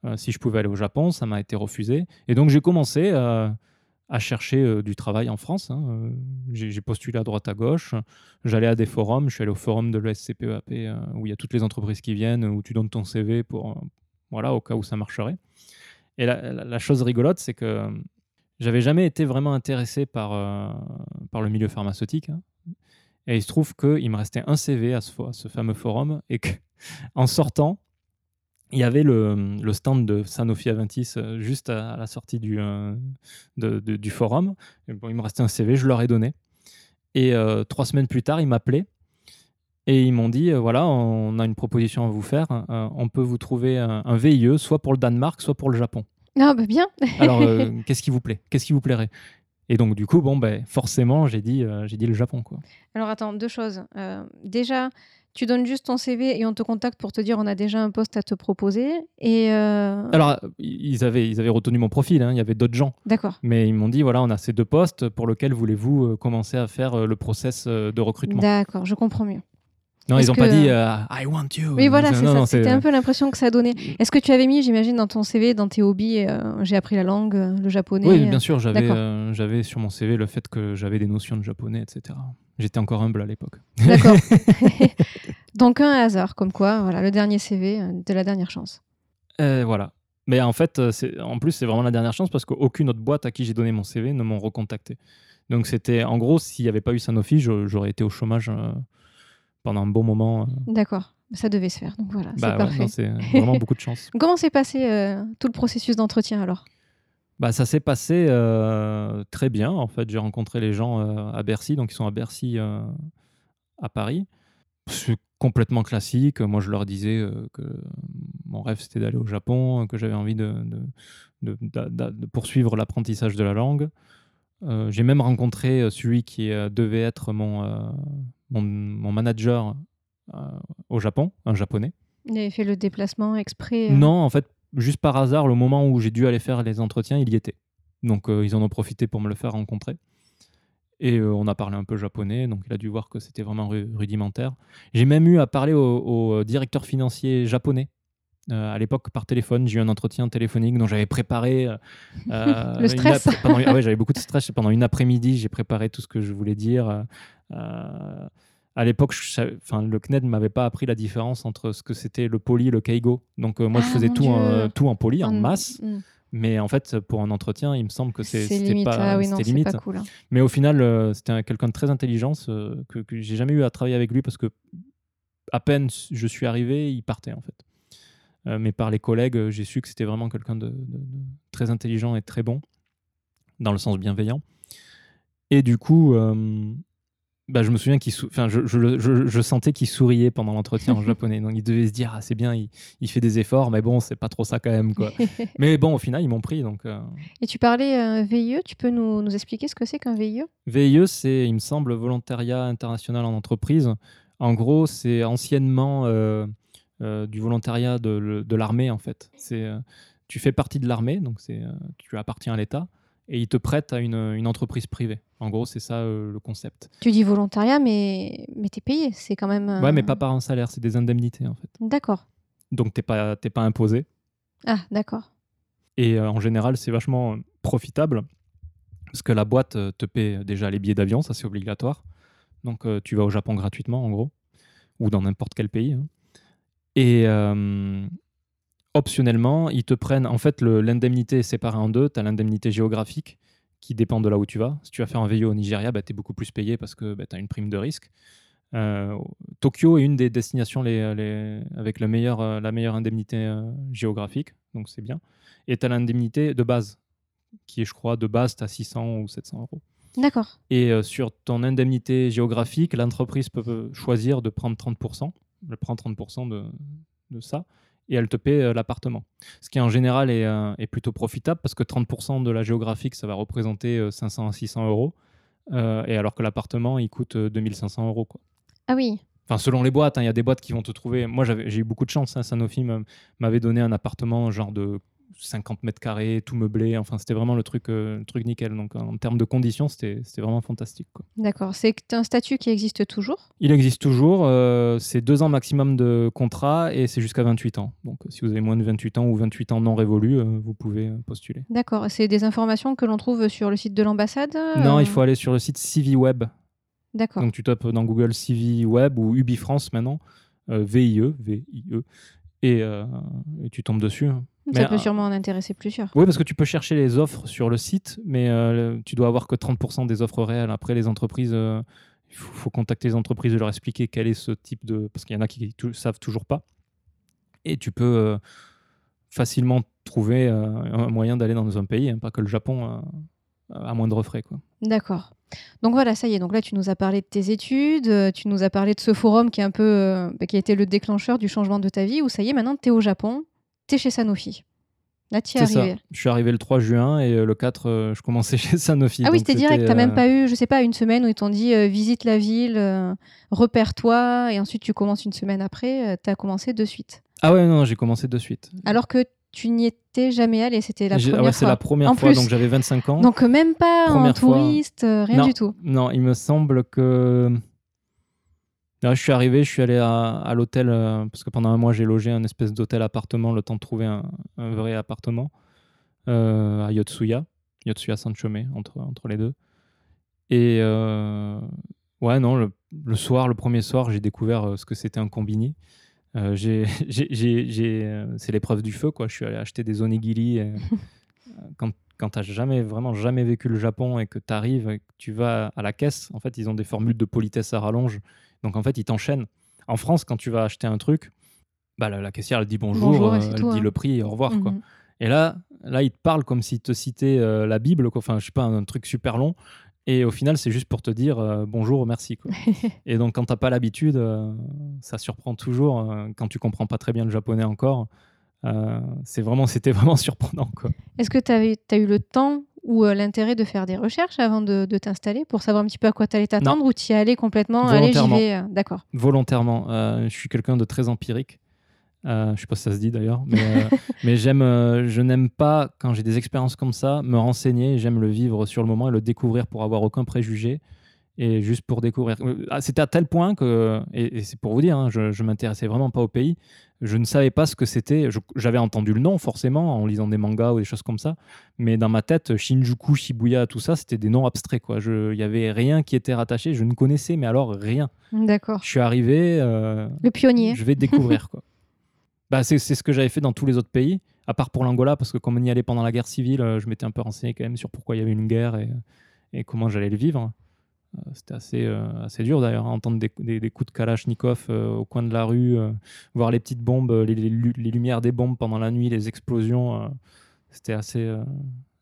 euh, si je pouvais aller au Japon. Ça m'a été refusé. Et donc j'ai commencé euh, à chercher euh, du travail en France. hein. J'ai postulé à droite à gauche. J'allais à des forums. Je suis allé au forum de l'ESCPEAP euh, où il y a toutes les entreprises qui viennent, où tu donnes ton CV pour, voilà, au cas où ça marcherait. Et la, chose rigolote, c'est que euh, j'avais jamais été vraiment intéressé par, euh, par le milieu pharmaceutique. hein. Et il se trouve qu'il me restait un CV à ce, à ce fameux forum et qu'en sortant, il y avait le, stand de Sanofi Aventis euh, juste à, la sortie du, du forum. Bon, il me restait un CV, je leur ai donné. Et trois semaines plus tard, ils m'appelaient Et ils m'ont dit, euh, voilà, on a une proposition à vous faire. Euh, on peut vous trouver un, un VIE, soit pour le Danemark, soit pour le Japon. Ah bah bien. Alors, euh, qu'est-ce qui vous plaît? Qu'est-ce qui vous plairait? Et donc, du coup, bon, ben, forcément, j'ai dit, j'ai dit le Japon, quoi. Alors attends, deux choses. Déjà, tu donnes juste ton CV et on te contacte pour te dire on a déjà un poste à te proposer. Et euh, Alors, ils avaient, ils avaient retenu mon profil, hein, il y avait d'autres gens. d'accord. Mais ils m'ont dit, voilà, on a ces deux postes pour lesquels voulez-vous commencer à faire le process de recrutement D'accord, je comprends mieux. Non, ils n'ont que- pas dit, euh, I want you. Oui, voilà, c'est ça. C'était un peu l'impression que ça donnait. Est-ce que tu avais mis, j'imagine, dans ton CV, dans tes hobbies, euh, j'ai appris la langue, euh, le japonais Oui, euh, bien sûr, j'avais euh, j'avais sur mon CV le fait que j'avais des notions de japonais, etc. J'étais encore humble à l'époque. D'accord. Donc un hasard, comme quoi, voilà, le dernier CV euh, de la dernière chance. Euh, voilà. Mais en fait, euh, en plus, c'est vraiment la dernière chance parce qu'aucune autre boîte à qui j'ai donné mon CV ne m'ont recontacté. Donc c'était, en gros, s'il n'y avait pas eu Sanofi, j'aurais été au chômage euh, pendant un bon moment. euh. D'accord, ça devait se faire. Donc voilà, Bah c'est ouais, parfait. c'est vraiment beaucoup de chance. Comment s'est passé euh, tout le processus d'entretien alors? Bah, ça s'est passé euh, très bien. En fait, j'ai rencontré les gens euh, à Bercy, donc ils sont à Bercy, euh, à Paris. C'est complètement classique. Moi, je leur disais euh, que mon rêve, c'était d'aller au Japon, que j'avais envie de, de- de- d'a- d'a- de poursuivre l'apprentissage de la langue. Euh, j'ai même rencontré euh, celui qui euh, devait être mon, euh, mon, mon manager euh, au Japon, un japonais. Il avait fait le déplacement exprès euh, Non, en fait, juste par hasard, le moment où j'ai dû aller faire les entretiens, il y était. Donc, euh, ils en ont profité pour me le faire rencontrer. Et euh, on a parlé un peu japonais, donc il a dû voir que c'était vraiment ru- rudimentaire. J'ai même eu à parler au, au directeur financier japonais. Euh, à l'époque, par téléphone, j'ai eu un entretien téléphonique dont j'avais préparé. euh, euh, Le stress. pendant- ah ouais, j'avais beaucoup de stress. Pendant une après-midi, j'ai préparé tout ce que je voulais dire. euh, euh, à l'époque, enfin, le CNED ne m'avait pas appris la différence entre ce que c'était le poli et le keigo. Donc, euh, moi, je Ah, faisais tout en, Dieu. tout en poli, en en- masse. Mm. Mais en fait, pour un entretien, il me semble que c'était limite. pas, ah oui, non, limite. pas cool. hein. Mais au final, euh, c'était un- quelqu'un de très intelligent que, que j'ai jamais eu à travailler avec lui parce que à peine je suis arrivé, il partait en fait. Euh, mais par les collègues, euh, j'ai su que c'était vraiment quelqu'un de, de- de très intelligent et très bon, dans le sens bienveillant. Et du coup, euh, bah, je me souviens qu'il, sou- enfin, je, je- je- je sentais qu'il souriait pendant l'entretien en japonais. Donc il devait se dire, ah, c'est bien, il, il fait des efforts, mais bon, c'est pas trop ça quand même. Quoi. mais bon, au final, ils m'ont pris. Donc, euh, Et tu parlais VIE, tu peux nous, nous expliquer ce que c'est qu'un VIE VIE, c'est, il me semble, volontariat international en entreprise. En gros, c'est anciennement du volontariat de, l'armée, en fait. C'est, euh, tu fais partie de l'armée, donc c'est, euh, tu appartiens à l'État, et ils te prêtent à une, une entreprise privée. En gros, c'est ça euh, le concept. Tu dis volontariat, mais, mais t'es payé. C'est quand même. euh, Ouais, mais pas par un salaire, c'est des indemnités, en fait. D'accord. Donc, t'es pas, t'es pas imposé. Ah, d'accord. Et euh, en général, c'est vachement profitable parce que la boîte euh, te paie déjà les billets d'avion, ça c'est obligatoire. Donc euh, tu vas au Japon gratuitement en gros, ou dans n'importe quel pays. hein. Et euh, optionnellement, ils te prennent, en fait, l'indemnité est séparée en deux. Tu as l'indemnité géographique qui dépend de là où tu vas. Si tu vas faire un VIE au Nigeria, tu es beaucoup plus payé parce que tu as une prime de risque. Euh, Tokyo est une des destinations les, les- avec le meilleur, euh, la meilleure indemnité euh, géographique, donc c'est bien. Et tu as l'indemnité de base, qui est, je crois, de base, tu as 600 ou 700 euros. D'accord. Et sur ton indemnité géographique, l'entreprise peut choisir de prendre 30%. Elle prend 30% de, de ça et elle te paie euh, l'appartement. Ce qui en général est, euh, est plutôt profitable parce que 30% de la géographique, ça va représenter euh, 500 à 600 euros. Euh, et alors que l'appartement, il coûte euh, 2500 euros. Quoi. Ah oui. Enfin, selon les boîtes, hein, il y a des boîtes qui vont te trouver. Moi, j'ai eu beaucoup de chance. Hein, Sanofi m'a- m'avait donné un appartement genre de 50 mètres carrés, tout meublé. Enfin, c'était vraiment le truc, euh, le truc nickel. Donc, en termes de conditions, c'était c'était vraiment fantastique. D'accord. C'est un statut qui existe toujours? Il existe toujours. euh, c'est deux ans maximum de contrat et c'est jusqu'à 28 ans. Donc, si vous avez moins de 28 ans ou 28 ans non révolus, euh, vous pouvez postuler. D'accord. C'est des informations que l'on trouve sur le site de l'ambassade Non, il faut aller sur le site CiviWeb. D'accord. Donc, tu tapes dans Google CiviWeb ou UbiFrance maintenant, VIE, V-I-E, et, et tu tombes dessus. hein. Ça mais, peut sûrement en intéresser plusieurs. Oui, parce que tu peux chercher les offres sur le site, mais euh, tu dois avoir que 30% des offres réelles. Après, les entreprises, euh, il faut, faut contacter les entreprises et leur expliquer quel est ce type de... Parce qu'il y en a qui ne savent toujours pas. Et tu peux euh, facilement trouver un moyen d'aller dans un pays, hein, pas que le Japon, à moindre frais. Quoi. D'accord. Donc voilà, ça y est. Donc là, tu nous as parlé de tes études, tu nous as parlé de ce forum qui, est un peu, bah, qui a été le déclencheur du changement de ta vie, où ça y est, maintenant, tu es au Japon, tu es chez Sanofi. Là, tu es C'est ça. Je suis arrivé le 3 juin et euh, le 4, euh, je commençais chez Sanofi. Ah oui, c'était direct. T'as euh, même pas eu, je sais pas, une semaine où ils t'ont dit euh, visite la ville, euh, repère-toi, et ensuite tu commences une semaine après. tu as commencé de suite. Ah ouais, non, j'ai commencé de suite. Alors que tu n'y étais jamais allé, c'était la ah première ouais, c'est fois. la première fois, plus. donc j'avais 25 ans. Donc euh, même pas en Première touriste, euh, rien Non. du tout. Non, il me semble que. Là, je suis arrivé, je suis allé à, à l'hôtel, euh, parce que pendant un mois, j'ai logé un espèce d'hôtel-appartement, le temps de trouver un, un vrai appartement, euh, à Yotsuya, Yotsuya Sanchome, entre, entre les deux. Et euh, ouais, non, le, le soir, le premier soir, j'ai découvert ce que c'était un combini. J'ai, c'est l'épreuve du feu, quoi. Je suis allé acheter des onigiri. et, quand quand tu n'as jamais, vraiment jamais vécu le Japon et que tu arrives et que tu vas à la caisse, en fait, ils ont des formules de politesse à rallonge. Donc, en fait, ils t'enchaînent. En France, quand tu vas acheter un truc, bah, la, la caissière, elle dit bonjour, euh, elle dit hein. le prix et au revoir. Quoi. Mhm. Et là, là, il te parle comme s'il te citait euh, la Bible, quoi. enfin, je sais pas, un, truc super long. Et au final, c'est juste pour te dire euh, bonjour, merci. Quoi. et donc, quand t'as pas l'habitude, euh, ça surprend toujours. quand tu comprends pas très bien le japonais encore, c'est vraiment, c'était vraiment surprenant. Quoi. Est-ce que tu as eu le temps ou euh, l'intérêt de faire des recherches avant de, de t'installer pour savoir un petit peu à quoi tu allais t'attendre ou tu y allais complètement Allez, j'y Volontairement. vais. euh, D'accord. volontairement. Euh, je suis quelqu'un de très empirique. Euh, je sais pas si ça se dit d'ailleurs, mais, euh, mais j'aime, euh, je n'aime pas quand j'ai des expériences comme ça me renseigner. J'aime le vivre sur le moment et le découvrir pour avoir aucun préjugé et juste pour découvrir. Ah, C'était à tel point que, et, et c'est pour vous dire, hein, je, je m'intéressais vraiment pas au pays. Je ne savais pas ce que c'était. J'avais entendu le nom forcément en lisant des mangas ou des choses comme ça, mais dans ma tête, Shinjuku, Shibuya, tout ça, c'était des noms abstraits. quoi. Il y avait rien qui était rattaché. Je ne connaissais, mais alors rien. D'accord. Je suis arrivé. euh, Le pionnier. je vais découvrir quoi. Bah, c'est c'est ce que j'avais fait dans tous les autres pays, à part pour l'Angola, parce que comme on y allait pendant la guerre civile, euh, je m'étais un peu renseigné quand même sur pourquoi il y avait une guerre et, et comment j'allais le vivre. Euh, C'était assez, euh, assez dur d'ailleurs, entendre des, des- des coups de Kalachnikov euh, au coin de la rue, voir les petites bombes, les, les lu- les lumières des bombes pendant la nuit, les explosions. C'était assez,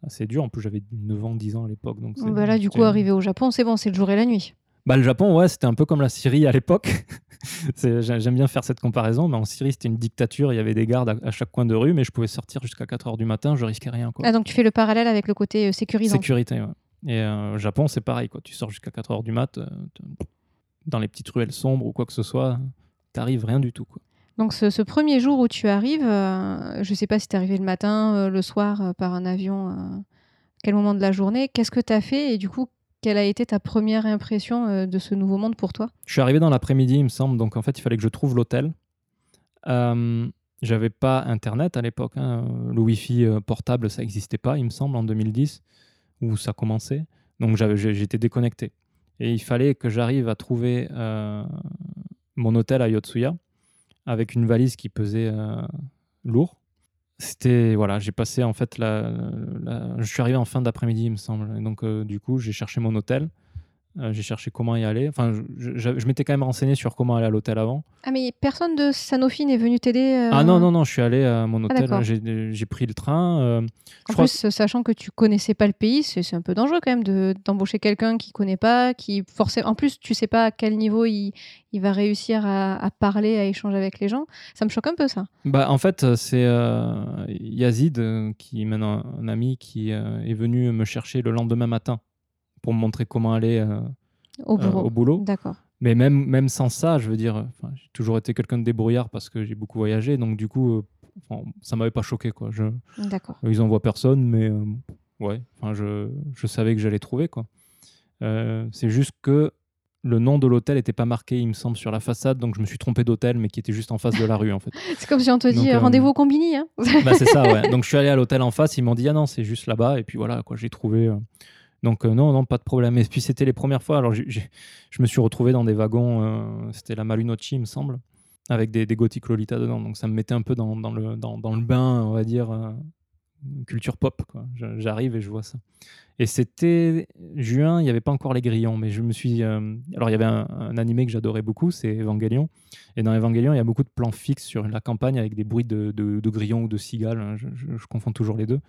assez dur. En plus, j'avais 9 ans, 10 ans à l'époque. donc Bah là, du coup, arrivé au Japon, c'est bon, c'est le jour et la nuit. bah, le Japon, ouais, c'était un peu comme la Syrie à l'époque. J'aime bien faire cette comparaison, mais en Syrie, c'était une dictature, il y avait des gardes à, à chaque coin de rue, mais je pouvais sortir jusqu'à 4 heures du matin, je risquais rien. Quoi. Ah, donc tu fais le parallèle avec le côté sécurisant. Sécurité, ouais. Et euh, au Japon, c'est pareil, quoi. tu sors jusqu'à 4 heures du mat, euh, dans les petites ruelles sombres ou quoi que ce soit, t'arrives rien du tout. Quoi. Donc ce, ce premier jour où tu arrives, euh, je sais pas si tu es arrivé le matin, euh, le soir, par un avion, quel moment de la journée, qu'est-ce que tu as fait et du coup, quelle a été ta première impression de ce nouveau monde pour toi? Je suis arrivé dans l'après-midi, il me semble, donc en fait, il fallait que je trouve l'hôtel. Euh, J'avais pas Internet à l'époque. hein. Le Wi-Fi portable, ça n'existait pas, il me semble, en 2010, où ça commençait. Donc j'étais déconnecté. Et il fallait que j'arrive à trouver euh, mon hôtel à Yotsuya avec une valise qui pesait euh, lourd. C'était voilà, j'ai passé en fait la, la- je suis arrivé en fin d'après-midi, il me semble. Et donc euh, du coup, j'ai cherché mon hôtel. Euh, j'ai cherché comment y aller. Enfin, je, je- je m'étais quand même renseigné sur comment aller à l'hôtel avant. Ah mais personne de Sanofi n'est venu t'aider euh, Ah non, non, non, je suis allé à mon hôtel. d'accord. j'ai pris le train. euh, je En crois plus, sachant que tu connaissais pas le pays, c'est un peu dangereux quand même de- d'embaucher quelqu'un qui connaît pas, qui forcément. En plus, tu sais pas à quel niveau il, il va réussir à, à parler, à échanger avec les gens. Ça me choque un peu ça. Bah, en fait, c'est Yazid, qui est maintenant un ami, qui est venu me chercher le lendemain matin pour me montrer comment aller euh, Au euh, au boulot. D'accord. Mais même, même sans ça, je veux dire, j'ai toujours été quelqu'un de débrouillard parce que j'ai beaucoup voyagé. Donc, du coup, euh, enfin, ça m'avait pas choqué. Quoi. Je, D'accord. ils envoient personne, mais euh, ouais, enfin, je, je savais que j'allais trouver. Quoi. Euh, c'est juste que le nom de l'hôtel n'était pas marqué, il me semble, sur la façade. Donc, je me suis trompé d'hôtel, mais qui était juste en face de la rue, en fait. C'est comme si on te dit euh, rendez-vous au combini. Hein Bah, c'est ça, ouais. Donc je suis allé à l'hôtel en face, ils m'ont dit ah non, c'est juste là-bas et puis voilà quoi, j'ai trouvé. Donc euh, non, non, pas de problème. Et puis c'était les premières fois. Alors je me suis retrouvé dans des wagons, euh, c'était la Malunochi, il me semble, avec des, gothiques Lolita dedans. Donc ça me mettait un peu dans, le bain, on va dire euh, culture pop. J'arrive et je vois ça. Et c'était juin, il n'y avait pas encore les grillons, mais je me suis. Alors il y avait un, animé que j'adorais beaucoup, c'est Evangelion. Et dans Evangelion, il y a beaucoup de plans fixes sur la campagne avec des bruits de, grillons ou de cigales. hein, je confonds toujours les deux.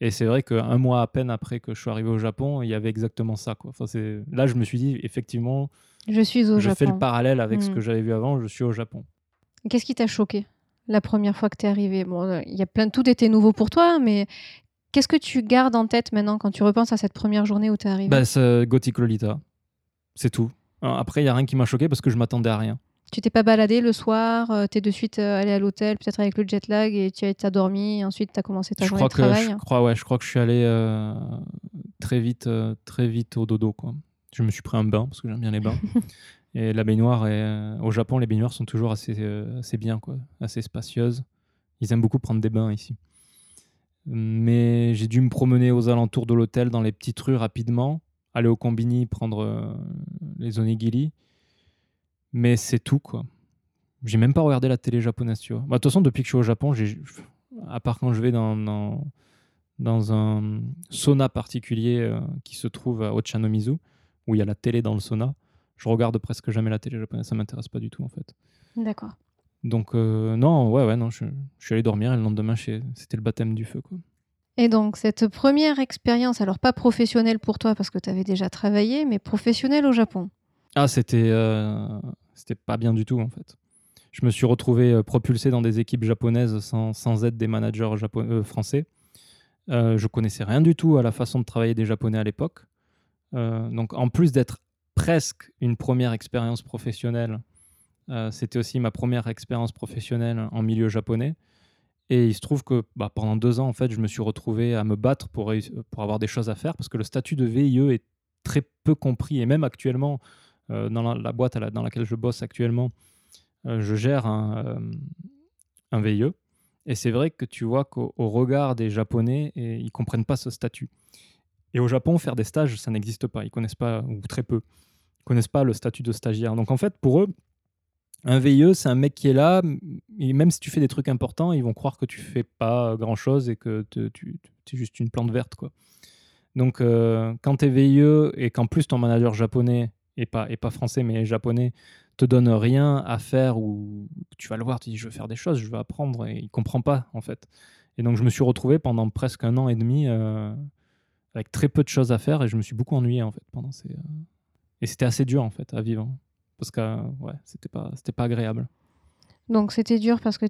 Et c'est vrai qu'un mois à peine après que je suis arrivé au Japon, il y avait exactement ça. Quoi. Enfin, là, je me suis dit, effectivement, je suis au je Japon. fais le parallèle avec ce Hmm. que j'avais vu avant, je suis au Japon. Qu'est-ce qui t'a choqué la première fois que tu es arrivé? Bon, euh, il y a plein, tout était nouveau pour toi, mais qu'est-ce que tu gardes en tête maintenant quand tu repenses à cette première journée où tu es arrivé? Bah, c'est Gothic Lolita. C'est tout. Alors, Après, il n'y a rien qui m'a choqué parce que je m'attendais à rien. Tu t'es pas baladé le soir, euh, tu es de suite euh, allé à l'hôtel, peut-être avec le jet lag, et tu as dormi, et ensuite tu as commencé ta Je journée crois, de que, travail. je, crois, ouais, je crois que je suis allé euh, très, vite, euh, très vite au dodo. Quoi. Je me suis pris un bain parce que j'aime bien les bains. Et la baignoire, est, au Japon, les baignoires sont toujours assez, assez bien, quoi, assez spacieuses. Ils aiment beaucoup prendre des bains ici. Mais j'ai dû me promener aux alentours de l'hôtel, dans les petites rues rapidement, aller au combini, prendre euh, les onigiri. Mais c'est tout, quoi. J'ai même pas regardé la télé japonaise, tu vois. Bah, De toute façon, depuis que je suis au Japon, j'ai, à part quand je vais dans, dans, dans un sauna particulier euh, qui se trouve à Ochanomizu, où il y a la télé dans le sauna, je regarde presque jamais la télé japonaise. Ça m'intéresse pas du tout, en fait. D'accord. Donc, euh, non, ouais, ouais, non, je, je suis allé dormir et le lendemain, c'était le baptême du feu, quoi. Et donc, cette première expérience, alors pas professionnelle pour toi parce que tu avais déjà travaillé, mais professionnelle au Japon? Ah, c'était euh, c'était pas bien du tout en fait. Je me suis retrouvé euh, propulsé dans des équipes japonaises sans, sans aide des managers japo- euh, français. Euh, je connaissais rien du tout à la façon de travailler des Japonais à l'époque. Euh, donc, en plus d'être presque une première expérience professionnelle, c'était aussi ma première expérience professionnelle en milieu japonais. Et il se trouve que bah, pendant deux ans, en fait, je me suis retrouvé à me battre pour, pour avoir des choses à faire parce que le statut de VIE est très peu compris. Et même actuellement, dans la, boîte dans laquelle je bosse actuellement, euh, je gère un, euh, un VIE. Et c'est vrai que tu vois qu'au au regard des Japonais, et, ils comprennent pas ce statut. Et au Japon, faire des stages, ça n'existe pas. Ils connaissent pas, ou très peu, connaissent pas le statut de stagiaire. Donc en fait, pour eux, un VIE, c'est un mec qui est là, et même si tu fais des trucs importants, ils vont croire que tu fais pas grand chose et que tu es juste une plante verte. Donc, euh, quand tu es VIE et qu'en plus ton manager japonais, et pas, et pas français, mais japonais, te donne rien à faire ou tu vas le voir, tu dis je veux faire des choses, je veux apprendre, et il comprend pas en fait. Et donc, je me suis retrouvé pendant presque un an et demi euh, avec très peu de choses à faire et je me suis beaucoup ennuyé en fait pendant ces. euh, Et c'était assez dur en fait à vivre parce que ouais, c'était pas, c'était pas agréable. Donc, c'était dur parce que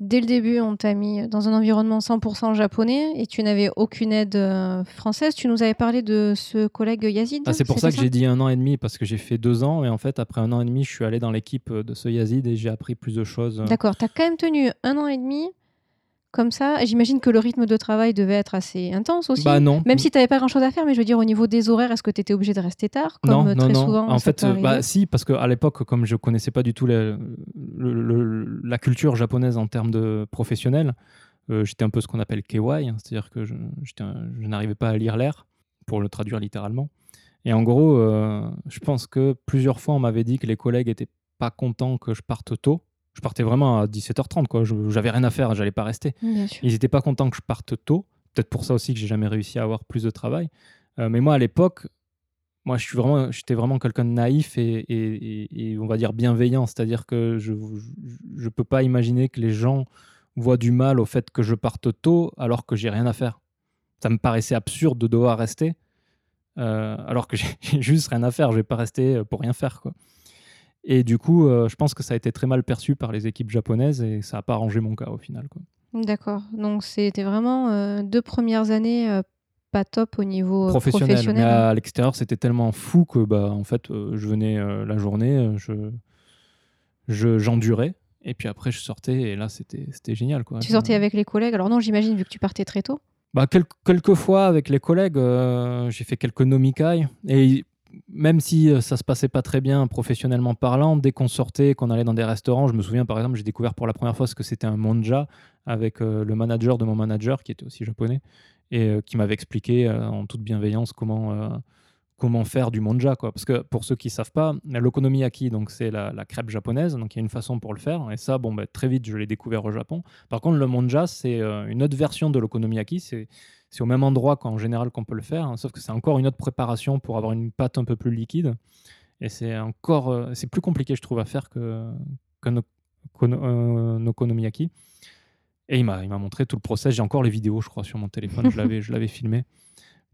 dès le début, on t'a mis dans un environnement 100% japonais et tu n'avais aucune aide euh, française. Tu nous avais parlé de ce collègue Yazid. Ah, c'est pour ça que j'ai dit un an et demi, parce que j'ai fait deux ans, et en fait, après un an et demi, je suis allé dans l'équipe de ce Yazid et j'ai appris plus de choses. D'accord, tu as quand même tenu un an et demi comme ça. J'imagine que le rythme de travail devait être assez intense aussi. Bah non. Même si tu n'avais pas grand-chose à faire, mais je veux dire, au niveau des horaires, est-ce que tu étais obligé de rester tard Comme non, non, très non. souvent. En fait, euh, bah, si, parce qu'à l'époque, comme je connaissais pas du tout les- le- le- la culture japonaise en termes de professionnel, euh, j'étais un peu ce qu'on appelle KY, hein, c'est-à-dire que je n'arrivais pas à lire l'air, pour le traduire littéralement. Et en gros, euh, je pense que plusieurs fois, on m'avait dit que les collègues étaient pas contents que je parte tôt. Je partais vraiment à 17h30, quoi. J'avais rien à faire, j'allais pas rester. Sûr. Ils n'étaient pas contents que je parte tôt. Peut-être pour ça aussi que j'ai jamais réussi à avoir plus de travail. Euh, mais moi, à l'époque, moi, je suis vraiment, j'étais vraiment quelqu'un de naïf et, et- et- et on va dire bienveillant. C'est-à-dire que je ne peux pas imaginer que les gens voient du mal au fait que je parte tôt alors que j'ai rien à faire. Ça me paraissait absurde de devoir rester euh, alors que j'ai juste rien à faire. Je vais pas rester pour rien faire, quoi. Et du coup, euh, je pense que ça a été très mal perçu par les équipes japonaises et ça n'a pas arrangé mon cas au final. Quoi. D'accord. Donc, c'était vraiment euh, deux premières années euh, pas top au niveau professionnel. professionnel. Mais à l'extérieur, c'était tellement fou que, bah, en fait, je venais la journée, je, je, j'endurais, et puis après, je sortais, et là, c'était, c'était génial. Quoi. Tu sortais avec les collègues? Alors, non, j'imagine, vu que tu partais très tôt. Bah, quel- quelques fois avec les collègues, euh, j'ai fait quelques nomikai, et même si euh, ça se passait pas très bien professionnellement parlant, dès qu'on sortait, qu'on allait dans des restaurants, je me souviens par exemple, j'ai découvert pour la première fois ce que c'était un monja avec euh, le manager de mon manager qui était aussi japonais et euh, qui m'avait expliqué en toute bienveillance comment, comment faire du monja. Quoi. Parce que pour ceux qui savent pas, l'okonomiyaki, donc c'est la, crêpe japonaise, donc il y a une façon pour le faire. Et ça, bon, bah, très vite, je l'ai découvert au Japon. Par contre, le monja, c'est une autre version de l'okonomiyaki. C'est c'est au même endroit qu'en général qu'on peut le faire, hein, sauf que c'est encore une autre préparation pour avoir une pâte un peu plus liquide. Et c'est encore, euh, c'est plus compliqué, je trouve, à faire que un okonomiyaki. Et il m'a, montré tout le process. J'ai encore les vidéos, je crois, sur mon téléphone. je, l'avais, je l'avais filmé.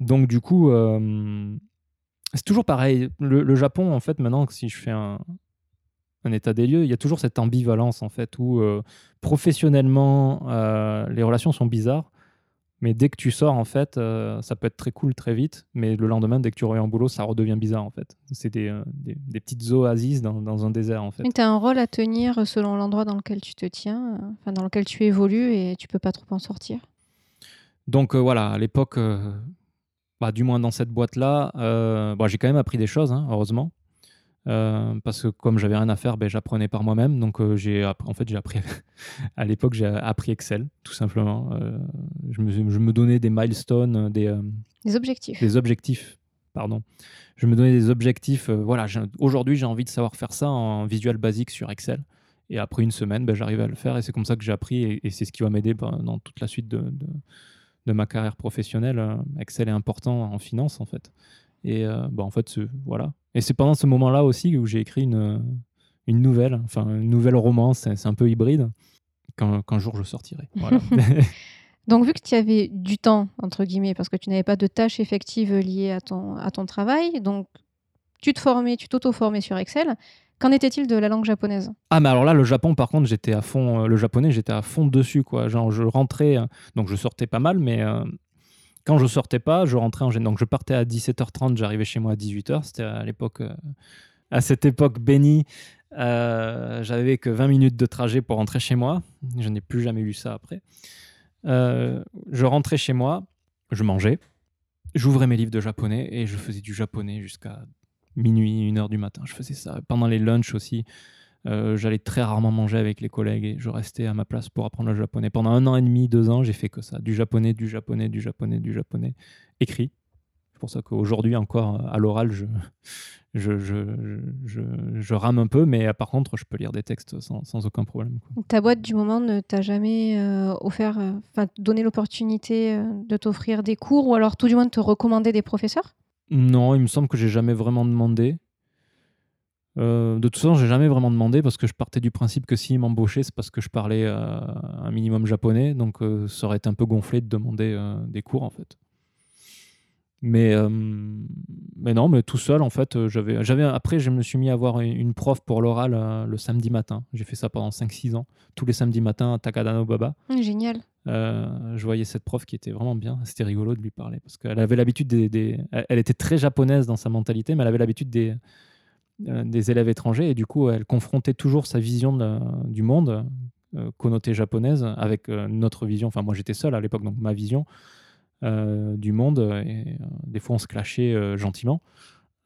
Donc, du coup, euh, c'est toujours pareil. Le, Japon, en fait, maintenant, si je fais un, état des lieux, il y a toujours cette ambivalence, en fait, où euh, professionnellement, les relations sont bizarres. Mais dès que tu sors, en fait, ça peut être très cool très vite. Mais le lendemain, dès que tu reviens au boulot, ça redevient bizarre, en fait. C'est des, des, petites oasis dans, dans, un désert, en fait. tu as un rôle à tenir selon l'endroit dans lequel tu te tiens, enfin, dans lequel tu évolues, et tu peux pas trop en sortir. Donc voilà, à l'époque, bah, du moins dans cette boîte-là, euh, bah, j'ai quand même appris des choses, hein, heureusement. Euh, parce que comme j'avais rien à faire, ben, j'apprenais par moi-même. Donc euh, j'ai en fait j'ai appris à l'époque j'ai appris Excel tout simplement. Je me, je, me, donnais des milestones, des, des objectifs. Des objectifs, pardon. Je me donnais des objectifs. voilà, aujourd'hui j'ai envie de savoir faire ça en visuel basique sur Excel. Et après une semaine, ben, j'arrivais à le faire et c'est comme ça que j'ai appris et, c'est ce qui va m'aider ben, dans toute la suite de de ma carrière professionnelle, euh, Excel est important en finance en fait. Et euh, bah, en fait, voilà. Et c'est pendant ce moment-là aussi où j'ai écrit une, une nouvelle, enfin une nouvelle romance, c'est un peu hybride, qu'un jour je sortirai. Donc, vu que tu avais du temps, entre guillemets, parce que tu n'avais pas de tâches effectives liées à ton, à ton travail, donc tu te formais, tu t'auto-formais sur Excel, Qu'en était-il de la langue japonaise? Ah, mais alors là, le Japon, par contre, j'étais à fond. Euh, le japonais, j'étais à fond dessus, quoi. Genre, je rentrais, euh, donc je sortais pas mal, mais euh, quand je sortais pas, je rentrais en général. Donc, je partais à 17h30, j'arrivais chez moi à 18h. C'était à l'époque, à cette époque bénie. J'avais que 20 minutes de trajet pour rentrer chez moi. Je n'ai plus jamais eu ça après. je rentrais chez moi, je mangeais, j'ouvrais mes livres de japonais et je faisais du japonais jusqu'à minuit, une heure du matin. Je faisais ça. Pendant les lunchs aussi, euh, j'allais très rarement manger avec les collègues et je restais à ma place pour apprendre le japonais. Pendant un an et demi, deux ans, j'ai fait que ça. Du japonais, du japonais, du japonais, du japonais. Écrit. C'est pour ça qu'aujourd'hui encore, à l'oral, je, je, je, je, rame un peu, mais par contre, je peux lire des textes sans, sans aucun problème. Ta boîte du moment ne t'a jamais euh, offert, euh, enfin, donné l'opportunité de t'offrir des cours ou alors tout du moins de te recommander des professeurs? Non, il me semble que j'ai jamais vraiment demandé. Euh, de toute façon, j'ai jamais vraiment demandé parce que je partais du principe que s'ils m'embauchaient, c'est parce que je parlais euh, un minimum japonais, donc euh, ça aurait été un peu gonflé de demander des cours en fait. Mais, mais non, mais tout seul en fait, j'avais, j'avais après je me suis mis à avoir une prof pour l'oral le samedi matin. J'ai fait ça pendant 5-6 ans, tous les samedis matins à Takadano Baba. Génial. Euh, je voyais cette prof qui était vraiment bien. C'était rigolo de lui parler parce qu'elle avait l'habitude des, Elle était très japonaise dans sa mentalité, mais elle avait l'habitude des, des élèves étrangers et du coup, elle confrontait toujours sa vision du monde euh, connotée japonaise avec notre vision. Enfin, moi, j'étais seul à l'époque, donc ma vision du monde. Et des fois, on se clashait gentiment.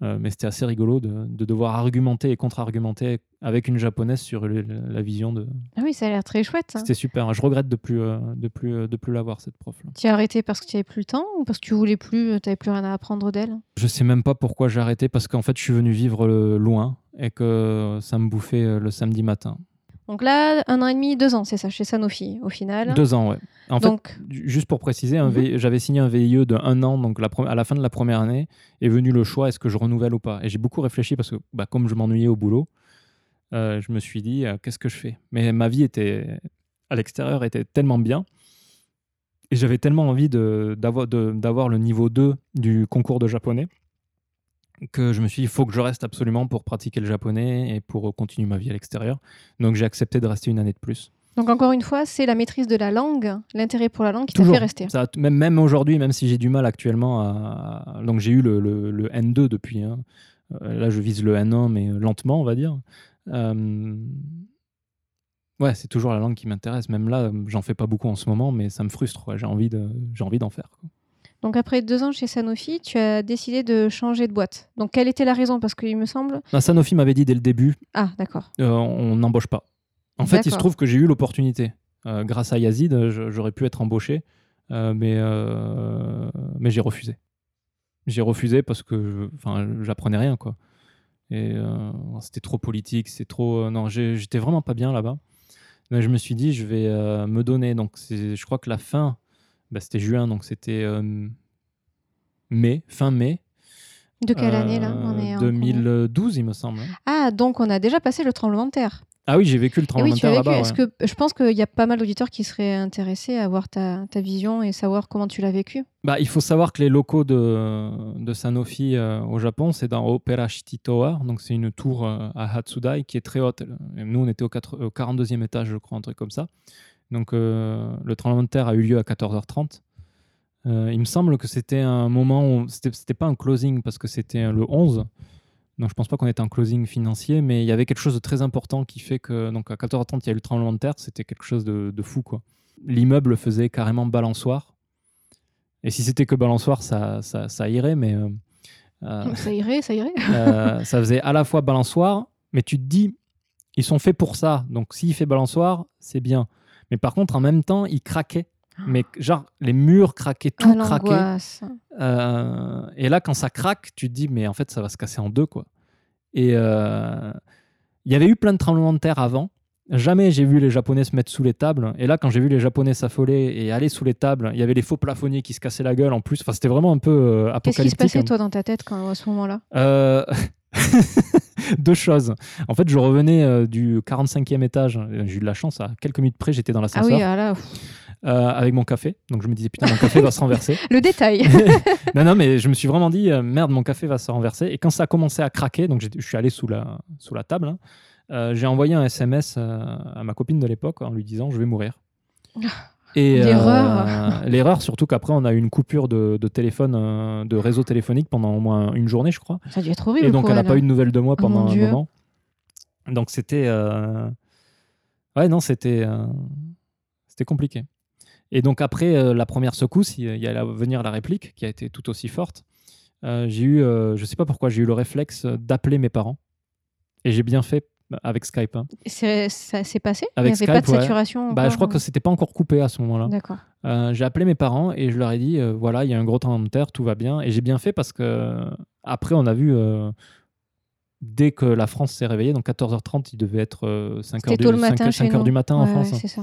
Euh, mais c'était assez rigolo de, devoir argumenter et contre-argumenter avec une japonaise sur la vision de. Ah oui, ça a l'air très chouette. C'était super. Je regrette de plus euh, de plus euh, de plus l'avoir cette prof. Tu as arrêté parce que tu n'avais plus le temps ou parce que tu voulais plus, tu n'avais plus rien à apprendre d'elle? Je sais même pas pourquoi j'ai arrêté parce qu'en fait je suis venu vivre loin et que ça me bouffait le samedi matin. Donc là, un an et demi, deux ans, c'est ça, chez Sanofi, au final. Deux ans, ouais. En donc... fait, juste pour préciser, mhm. j'avais signé un VIE de un an, donc la à la fin de la première année, est venu le choix est-ce que je renouvelle ou pas? Et j'ai beaucoup réfléchi parce que, bah, comme je m'ennuyais au boulot, euh, je me suis dit euh, qu'est-ce que je fais? Mais ma vie était à l'extérieur était tellement bien et j'avais tellement envie d'avoir le niveau 2 du concours de japonais que je me suis dit, il faut que je reste absolument pour pratiquer le japonais et pour continuer ma vie à l'extérieur. Donc j'ai accepté de rester une année de plus. Donc encore une fois, c'est la maîtrise de la langue, l'intérêt pour la langue qui t'a fait rester. Ça, même même aujourd'hui, même si j'ai du mal actuellement à... Donc j'ai eu le, le, N2 depuis. Hein. Euh, là, je vise le N1, mais lentement, on va dire. Euh, ouais, c'est toujours la langue qui m'intéresse. Même là, j'en fais pas beaucoup en ce moment, mais ça me frustre. J'ai envie d'en faire. Quoi. Donc après deux ans chez Sanofi, tu as décidé de changer de boîte. Donc quelle était la raison? Parce qu'il me semble... Bah, Sanofi m'avait dit dès le début, ah d'accord, euh, on n'embauche pas. En fait, il se trouve que j'ai eu l'opportunité. Euh, grâce à Yazid, j'aurais pu être embauché, euh, mais, mais j'ai refusé. J'ai refusé parce que j'apprenais rien. quoi. Et c'était trop politique, c'est trop... non, j'étais vraiment pas bien là-bas. Mais je me suis dit, je vais me donner. Donc je crois que la fin bah, c'était juin, donc c'était euh, mai, fin mai. De quelle année là on est Euh, en 2012, il me semble. hein. Ah, donc on a déjà passé le tremblement de terre. Ah oui, j'ai vécu le tremblement de terre là-bas. Est-ce ouais. que je pense qu'il y a pas mal d'auditeurs qui seraient intéressés à voir ta, ta vision et savoir comment tu l'as vécu. Bah, il faut savoir que les locaux de, de Sanofi euh, au Japon, c'est dans Opera City Tower, donc c'est une tour euh, à Hatsudai qui est très haute. Nous, on était au, quatre- au 42e étage, je crois, un truc comme ça. Donc euh, le tremblement de terre a eu lieu à 14h30. Euh, il me semble que c'était un moment où c'était pas un closing parce que c'était le 11. Donc je pense pas qu'on était en closing financier, mais il y avait quelque chose de très important qui fait que donc à 14h30 il y a eu le tremblement de terre, c'était quelque chose de, de fou quoi. L'immeuble faisait carrément balançoire. Et si c'était que balançoire, ça, ça, ça irait, mais euh, euh, Ça irait, ça irait. euh, ça faisait à la fois balançoire, mais tu te dis, ils sont faits pour ça. Donc s'il fait balançoire, c'est bien. Mais par contre, en même temps, il craquait. Mais genre, les murs craquaient, tout Ah, craquait. Euh, et là, quand ça craque, tu te dis, mais en fait, ça va se casser en deux, quoi. Et euh, il y avait eu plein de tremblements de terre avant. Jamais j'ai vu les Japonais se mettre sous les tables. Et là, quand j'ai vu les Japonais s'affoler et aller sous les tables, il y avait les faux plafonniers qui se cassaient la gueule en plus. Enfin, c'était vraiment un peu euh, Qu'est-ce apocalyptique. qui se passait hein. toi dans ta tête quand, à ce moment-là? Deux choses. En fait, je revenais euh, du 45e étage. J'ai eu de la chance, à quelques minutes près, j'étais dans Ah l'ascenseur oui, ah là, pff, euh, avec mon café. Donc je me disais, putain, mon café va se renverser. le détail. non, non, mais je me suis vraiment dit, euh, merde, mon café va se renverser. Et quand ça a commencé à craquer, donc je suis allé sous la, sous la table, hein, euh, j'ai envoyé un SMS à ma copine de l'époque en lui disant, je vais mourir. Et L'erreur. euh, l'erreur, surtout qu'après, on a eu une coupure de, de téléphone, euh, de réseau téléphonique pendant au moins une journée, je crois. Ça a dû être horrible. Et donc, elle n'a pas eu de nouvelles de moi Oh pendant un Dieu. moment. Donc, c'était. euh, Ouais, non, c'était. euh, C'était compliqué. Et donc, après euh, la première secousse, il y a- à venir la réplique qui a été tout aussi forte. Euh, j'ai eu, euh, je sais pas pourquoi, j'ai eu le réflexe d'appeler mes parents. Et j'ai bien fait avec Skype. hein. Ça s'est passé? Avec Il n'y avait pas de ouais. saturation Bah, je crois que c'était pas encore coupé à ce moment-là. D'accord. Euh, j'ai appelé mes parents et je leur ai dit euh, voilà, il y a un gros tremblement de terre, tout va bien. Et j'ai bien fait parce que euh, après, on a vu euh, dès que la France s'est réveillée, donc 14h30, il devait être 5h C'était du, tôt le matin 5 chez heures du matin en France. ouais, c'est ça.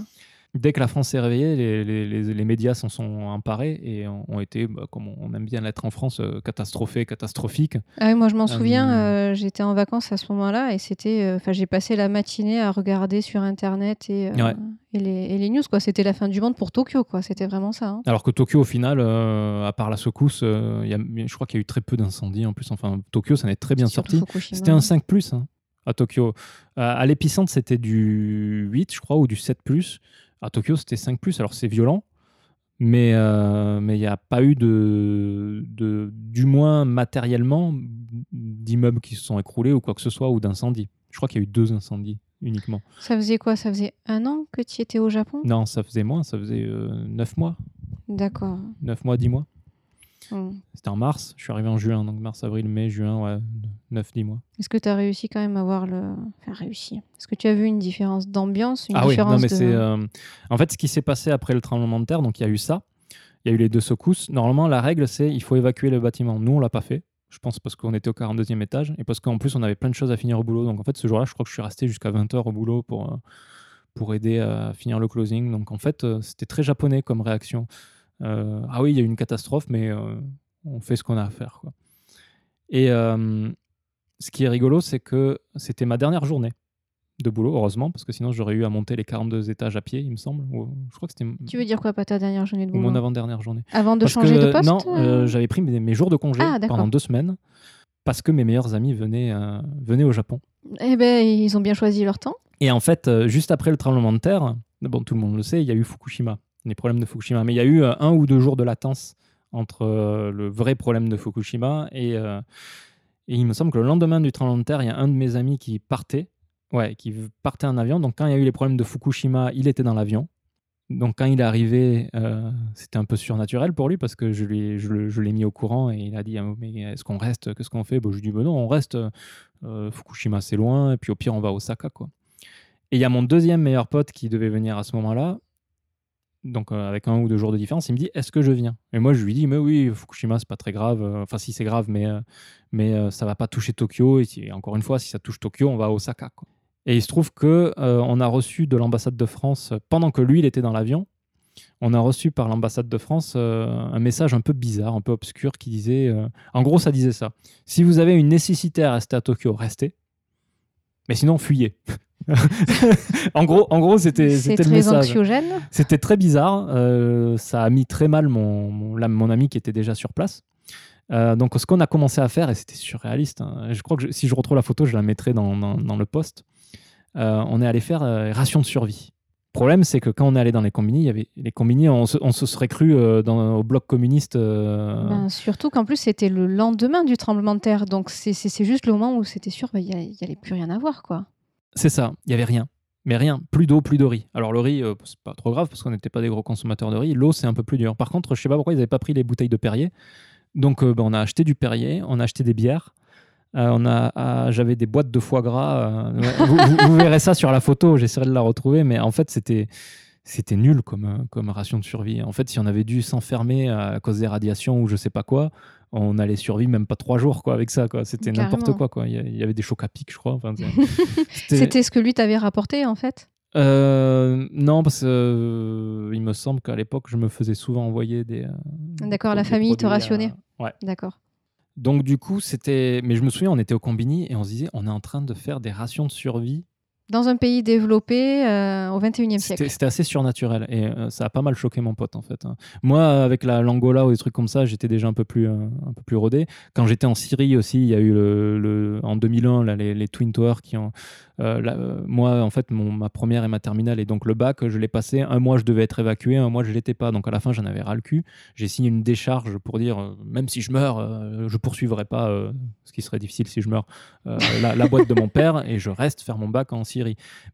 Dès que la France s'est réveillée, les, les- les- les médias s'en sont emparés et ont, ont été, bah, comme on aime bien l'être en France, euh, catastrophés, catastrophiques. Ah oui, moi je m'en souviens, Euh, euh, j'étais en vacances à ce moment-là et c'était, euh, enfin j'ai passé la matinée à regarder sur internet et, euh, Ouais. et, les, et les news quoi. C'était la fin du monde pour Tokyo quoi. C'était vraiment ça. hein. Alors que Tokyo, au final, euh, à part la secousse, euh, y a- je crois qu'il y a eu très peu d'incendies en plus. Enfin, Tokyo, ça en est très bien sorti. C'était un 5 plus hein, à Tokyo. Euh, à l'épicentre, c'était du 8, je crois, ou du 7 plus. À Tokyo, c'était 5 plus. Alors, c'est violent, mais euh, mais il n'y a pas eu de, de, du moins matériellement, d'immeubles qui se sont écroulés ou quoi que ce soit, ou d'incendies. Je crois qu'il y a eu deux incendies uniquement. Ça faisait quoi? Ça faisait un an que tu étais au Japon? Non, ça faisait moins, ça faisait 9 mois. D'accord. 9 mois, 10 mois. C'était en mars, je suis arrivé en juin, donc mars, avril, mai, juin, ouais, 9-10 mois. Est-ce que tu as réussi quand même à voir le. Enfin, réussi. Est-ce que tu as vu une différence d'ambiance une Ah oui, non mais de... c'est... euh, En fait, ce qui s'est passé après le tremblement de terre, donc il y a eu ça, il y a eu les deux secousses. Normalement, la règle, c'est il faut évacuer le bâtiment. Nous, on l'a pas fait, je pense parce qu'on était au 42e étage, et parce qu'en plus, on avait plein de choses à finir au boulot. Donc en fait, ce jour-là, je crois que je suis resté jusqu'à 20h au boulot pour, euh, pour aider à finir le closing. Donc en fait, euh, c'était très japonais comme réaction. Euh, ah oui, il y a eu une catastrophe, mais euh, on fait ce qu'on a à faire. Quoi. Et euh, ce qui est rigolo, c'est que c'était ma dernière journée de boulot, heureusement, parce que sinon j'aurais eu à monter les 42 étages à pied, il me semble. Ou- je crois que c'était Tu veux dire quoi, pas ta dernière journée de ou boulot? Mon avant-dernière journée. Avant de Parce changer que, de poste Non, euh? j'avais pris mes, mes jours de congé Ah, pendant deux semaines parce que mes meilleurs amis venaient, euh, venaient au Japon. Eh ben, ils ont bien choisi leur temps. Et en fait, euh, juste après le tremblement de terre, bon, tout le monde le sait, il y a eu Fukushima, les problèmes de Fukushima. Mais il y a eu euh, un ou deux jours de latence entre euh, le vrai problème de Fukushima et, euh, et il me semble que le lendemain du tremblement de terre, il y a un de mes amis qui partait, ouais, qui partait en avion. Donc quand il y a eu les problèmes de Fukushima, il était dans l'avion. Donc quand il est arrivé, c'était un peu surnaturel pour lui parce que je lui, je, je l'ai mis au courant et il a dit Ah, mais est-ce qu'on reste? Qu'est-ce qu'on fait? Bon, Je lui ai dit ben non, on reste. Fukushima c'est loin et puis au pire on va à Osaka quoi. Et il y a mon deuxième meilleur pote qui devait venir à ce moment-là, donc euh, avec un ou deux jours de différence, il me dit est-ce que je viens? Et moi je lui dis mais oui, Fukushima c'est pas très grave, euh, enfin si c'est grave, mais, euh, mais ça va pas toucher Tokyo, et, encore une fois, si ça touche Tokyo, on va à Osaka. Et il se trouve que on a reçu de l'ambassade de France, pendant que lui il était dans l'avion, on a reçu par l'ambassade de France un message un peu bizarre, un peu obscur qui disait, en gros, ça disait ça. Si vous avez une nécessité à rester à Tokyo, restez. Mais sinon, fuyez. en gros, en gros, c'était le très message. anxiogène. C'était très bizarre. euh, ça a mis très mal mon, mon, la- mon ami qui était déjà sur place. Euh, donc, ce qu'on a commencé à faire, et c'était surréaliste, hein, je crois que je- si je retrouve la photo, je la mettrai dans, dans- dans le post. Euh, on est allé faire euh, ration de survie. Le problème, c'est que quand on est allé dans les combini, il y avait les combini, on se, on se serait cru dans, au bloc communiste. Ben, surtout qu'en plus, c'était le lendemain du tremblement de terre. Donc, c'est juste le moment où c'était sûr, ben, il n'y allait plus rien à voir. Quoi. C'est ça, il y avait rien. Mais rien, plus d'eau, plus de riz. Alors le riz, euh, c'est pas trop grave parce qu'on n'était pas des gros consommateurs de riz. L'eau, c'est un peu plus dur. Par contre, je sais pas pourquoi ils n'avaient pas pris les bouteilles de Perrier. Donc euh, ben, on a acheté du Perrier, on a acheté des bières. euh, on a, ah, j'avais des boîtes de foie gras. euh, vous, vous- verrez ça sur la photo. J'essaierai de la retrouver, mais en fait c'était c'était nul comme comme ration de survie. En fait, si on avait dû s'enfermer à cause des radiations ou je sais pas quoi, on allait survivre même pas trois jours quoi avec ça. Quoi. C'était n'importe quoi. Quoi. Il y avait des chocs à pic, je crois. Enfin, c'était- ce que lui t'avait rapporté, en fait? Euh, non, parce que euh, il me semble qu'à l'époque, je me faisais souvent envoyer des. euh, D'accord, la famille te rationnait. ouais. D'accord. Donc, du coup, c'était. Mais je me souviens, on était au Combini et on se disait, on est en train de faire des rations de survie. Dans un pays développé euh, au 21e C'était siècle. c'était assez surnaturel et euh, ça a pas mal choqué mon pote en fait. hein. Moi, avec la l'Angola ou des trucs comme ça, j'étais déjà un peu plus euh, un peu plus rodé. Quand j'étais en Syrie aussi, il y a eu le, le- en 2001 là, les, les Twin Towers qui ont. là, moi, en fait, mon, ma première et ma terminale et donc le bac, je l'ai passé. Un mois, je devais être évacué, un mois, je l'étais pas. Donc à la fin, j'en avais ras le cul. J'ai signé une décharge pour dire, même si je meurs, je poursuivrai pas, ce qui serait difficile si je meurs, la, la boîte de mon père et je reste faire mon bac en Syrie.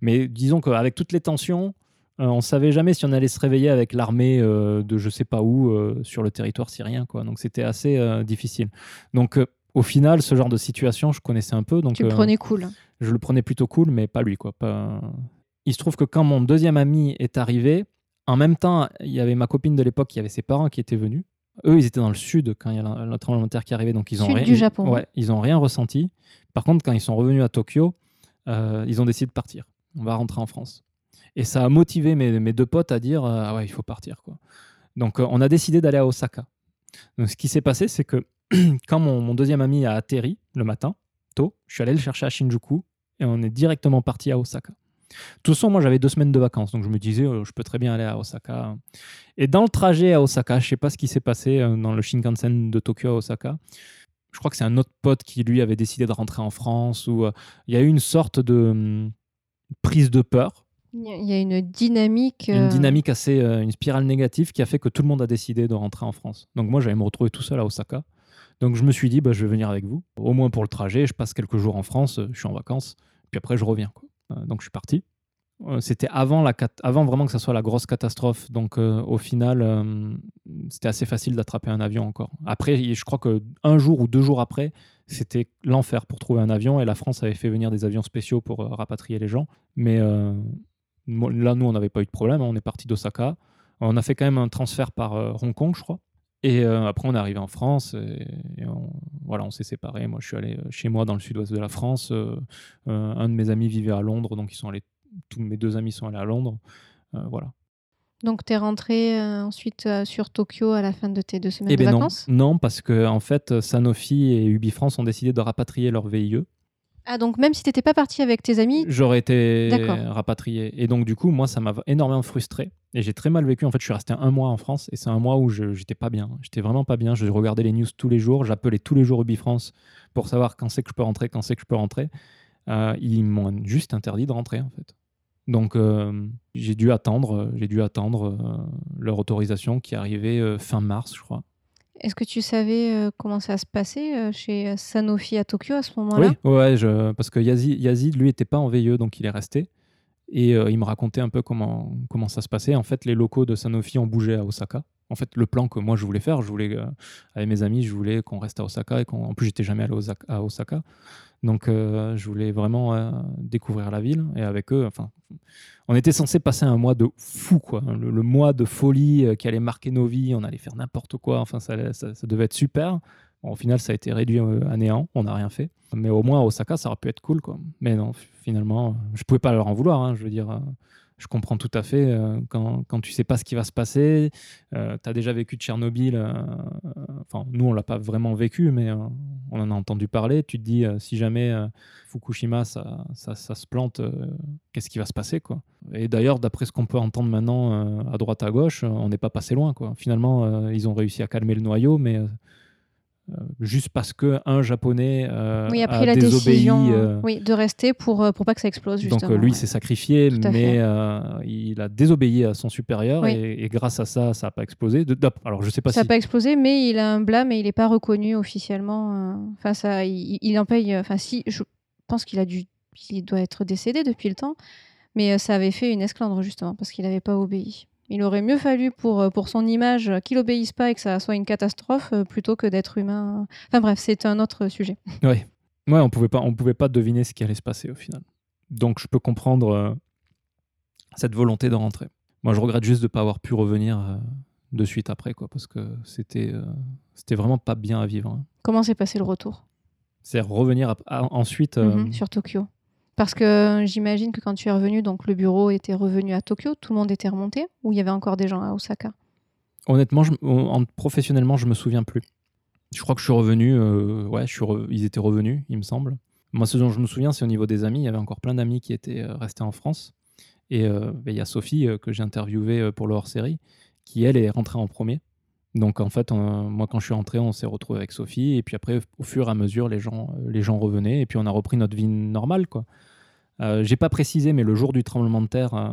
Mais disons qu'avec toutes les tensions, euh, on savait jamais si on allait se réveiller avec l'armée euh, de je sais pas où euh, sur le territoire syrien. Quoi. Donc c'était assez euh, difficile. Donc au final, ce genre de situation, je connaissais un peu. Donc, Tu le prenais cool. je le prenais plutôt cool, mais pas lui. Quoi. Pas... Il se trouve que quand mon deuxième ami est arrivé, en même temps, il y avait ma copine de l'époque qui avait ses parents qui étaient venus. Eux, ils étaient dans le sud quand il y a le le tremblement de terre qui arrivait, donc ils ont Sud rien. du Japon. Ouais, ils ont rien ressenti. Par contre, quand ils sont revenus à Tokyo, euh, ils ont décidé de partir. On va rentrer en France. Et ça a motivé mes, mes deux potes à dire euh, ah ouais, il faut partir quoi. Donc euh, on a décidé d'aller à Osaka. Donc ce qui s'est passé, c'est que quand mon, deuxième ami a atterri le matin, tôt, je suis allé le chercher à Shinjuku et on est directement parti à Osaka. De toute moi j'avais deux semaines de vacances, donc je me disais je peux très bien aller à Osaka. Et dans le trajet à Osaka, je sais pas ce qui s'est passé dans le Shinkansen de Tokyo à Osaka. Je crois que c'est un autre pote qui lui avait décidé de rentrer en France ou euh, il y a eu une sorte de hum, prise de peur Il y a- une dynamique. une euh, dynamique assez, euh, une spirale négative qui a fait que tout le monde a décidé de rentrer en France. Donc moi, j'allais me retrouver tout seul à Osaka. Donc je me suis dit, bah, je vais venir avec vous, au moins pour le trajet. Je passe quelques jours en France, je suis en vacances, puis après je reviens. quoi. Donc je suis parti. Euh, C'était avant, la avant vraiment que ça soit la grosse catastrophe. Donc euh, au final, euh, c'était assez facile d'attraper un avion encore. Après, je crois que un jour ou deux jours après, c'était l'enfer pour trouver un avion et la France avait fait venir des avions spéciaux pour rapatrier les gens. Mais là, nous, on n'avait pas eu de problème. On est parti d'Osaka. On a fait quand même un transfert par Hong Kong, je crois. Et après, on est arrivé en France et, voilà, on s'est séparés. Moi, je suis allé chez moi dans le sud-ouest de la France. Un de mes amis vivait à Londres, donc ils sont allés. Tous mes deux amis sont allés à Londres. Euh, voilà. Donc, tu es rentré euh, ensuite euh, sur Tokyo à la fin de tes deux semaines Eh de ben vacances? Non, parce que en fait, Sanofi et Ubifrance ont décidé de rapatrier leur VIE. Ah, donc même si tu n'étais pas parti avec tes amis, J'aurais été rapatrié. Et donc, du coup, moi, ça m'a énormément frustré. Et j'ai très mal vécu. En fait, je suis resté un mois en France et c'est un mois où je j'étais pas bien. J'étais vraiment pas bien. Je regardais les news tous les jours. J'appelais tous les jours Ubifrance pour savoir quand c'est que je peux rentrer, quand c'est que je peux rentrer. Euh, ils m'ont juste interdit de rentrer, en fait. Donc, euh, j'ai dû attendre, j'ai dû attendre euh, leur autorisation qui arrivait euh, fin mars, je crois. est-ce que tu savais euh, comment ça se passait euh, chez euh, Sanofi à Tokyo à ce moment-là? Oui, ouais, je, parce que Yazid, Yazid, lui, était pas en VIE, donc il est resté. Et euh, il me racontait un peu comment, comment ça se passait. En fait, les locaux de Sanofi ont bougé à Osaka. En fait, le plan que moi je voulais faire, je voulais, euh, avec mes amis, je voulais qu'on reste à Osaka. Et qu'on, en plus, j'étais jamais allé à Osaka. Donc, euh, je voulais vraiment euh, découvrir la ville. Et avec eux, enfin, on était censé passer un mois de fou, quoi. Le, mois de folie euh, qui allait marquer nos vies. On allait faire n'importe quoi. Enfin, ça, ça, devait être super. Au final, ça a été réduit à néant. On n'a rien fait. Mais au moins, à Osaka, ça aurait pu être cool, quoi. Mais non, finalement, je pouvais pas leur en vouloir. hein. Je veux dire, je comprends tout à fait euh, quand, quand tu sais pas ce qui va se passer. Euh, tu as déjà vécu de Tchernobyl. euh, Enfin, nous, on l'a pas vraiment vécu, mais euh, on en a entendu parler. Tu te dis, euh, si jamais euh, Fukushima, ça, ça, ça se plante, euh, qu'est-ce qui va se passer quoi? Et d'ailleurs, d'après ce qu'on peut entendre maintenant euh, à droite à gauche, euh, on n'est pas passé loin. Quoi. Finalement, euh, ils ont réussi à calmer le noyau, mais euh, euh, juste parce que un japonais euh, oui, a après la désobéi, décision euh, oui, de rester pour, euh, pour pas que ça explose. donc Justement, euh, lui ouais. s'est sacrifié, mais euh, il a désobéi à son supérieur Oui. et, et grâce à ça, ça n'a pas explosé. De- alors je sais pas Ça n'a si pas explosé, mais il a un blâme et il n'est pas reconnu officiellement. euh, Enfin, ça, il, il en paye. euh, Enfin, si, je pense qu'il a dû, il doit être décédé depuis le temps, mais euh, ça avait fait une esclandre justement parce qu'il n'avait pas obéi. Il aurait mieux fallu pour, euh, pour son image euh, qu'il obéisse pas et que ça soit une catastrophe euh, plutôt que d'être humain. Enfin bref, c'est un autre sujet. Ouais, on pouvait pas, on pouvait pas deviner ce qui allait se passer au final. Donc je peux comprendre euh, cette volonté de rentrer. Moi, je regrette juste de pas avoir pu revenir euh, de suite après, quoi, parce que c'était, euh, c'était vraiment pas bien à vivre. hein. Comment s'est passé le retour? C'est revenir à- ensuite. Mhm, sur Tokyo Parce que euh, j'imagine que quand tu es revenu, donc le bureau était revenu à Tokyo, tout le monde était remonté ou il y avait encore des gens à Osaka? Honnêtement, professionnellement, je me souviens plus. Je crois que je suis revenu. euh, ouais, ils étaient revenus, il me semble. Moi, ce dont je me souviens, c'est au niveau des amis. Il y avait encore plein d'amis qui étaient euh, restés en France. Et ben, il y a Sophie que j'ai interviewée pour le hors-série, qui elle est rentrée en premier. Donc en fait, moi quand je suis rentré, on s'est retrouvé avec Sophie. Et puis après, au fur et à mesure, les gens, euh, les gens revenaient. Et puis on a repris notre vie normale, quoi. Euh, j'ai pas précisé, mais le jour du tremblement de terre, euh,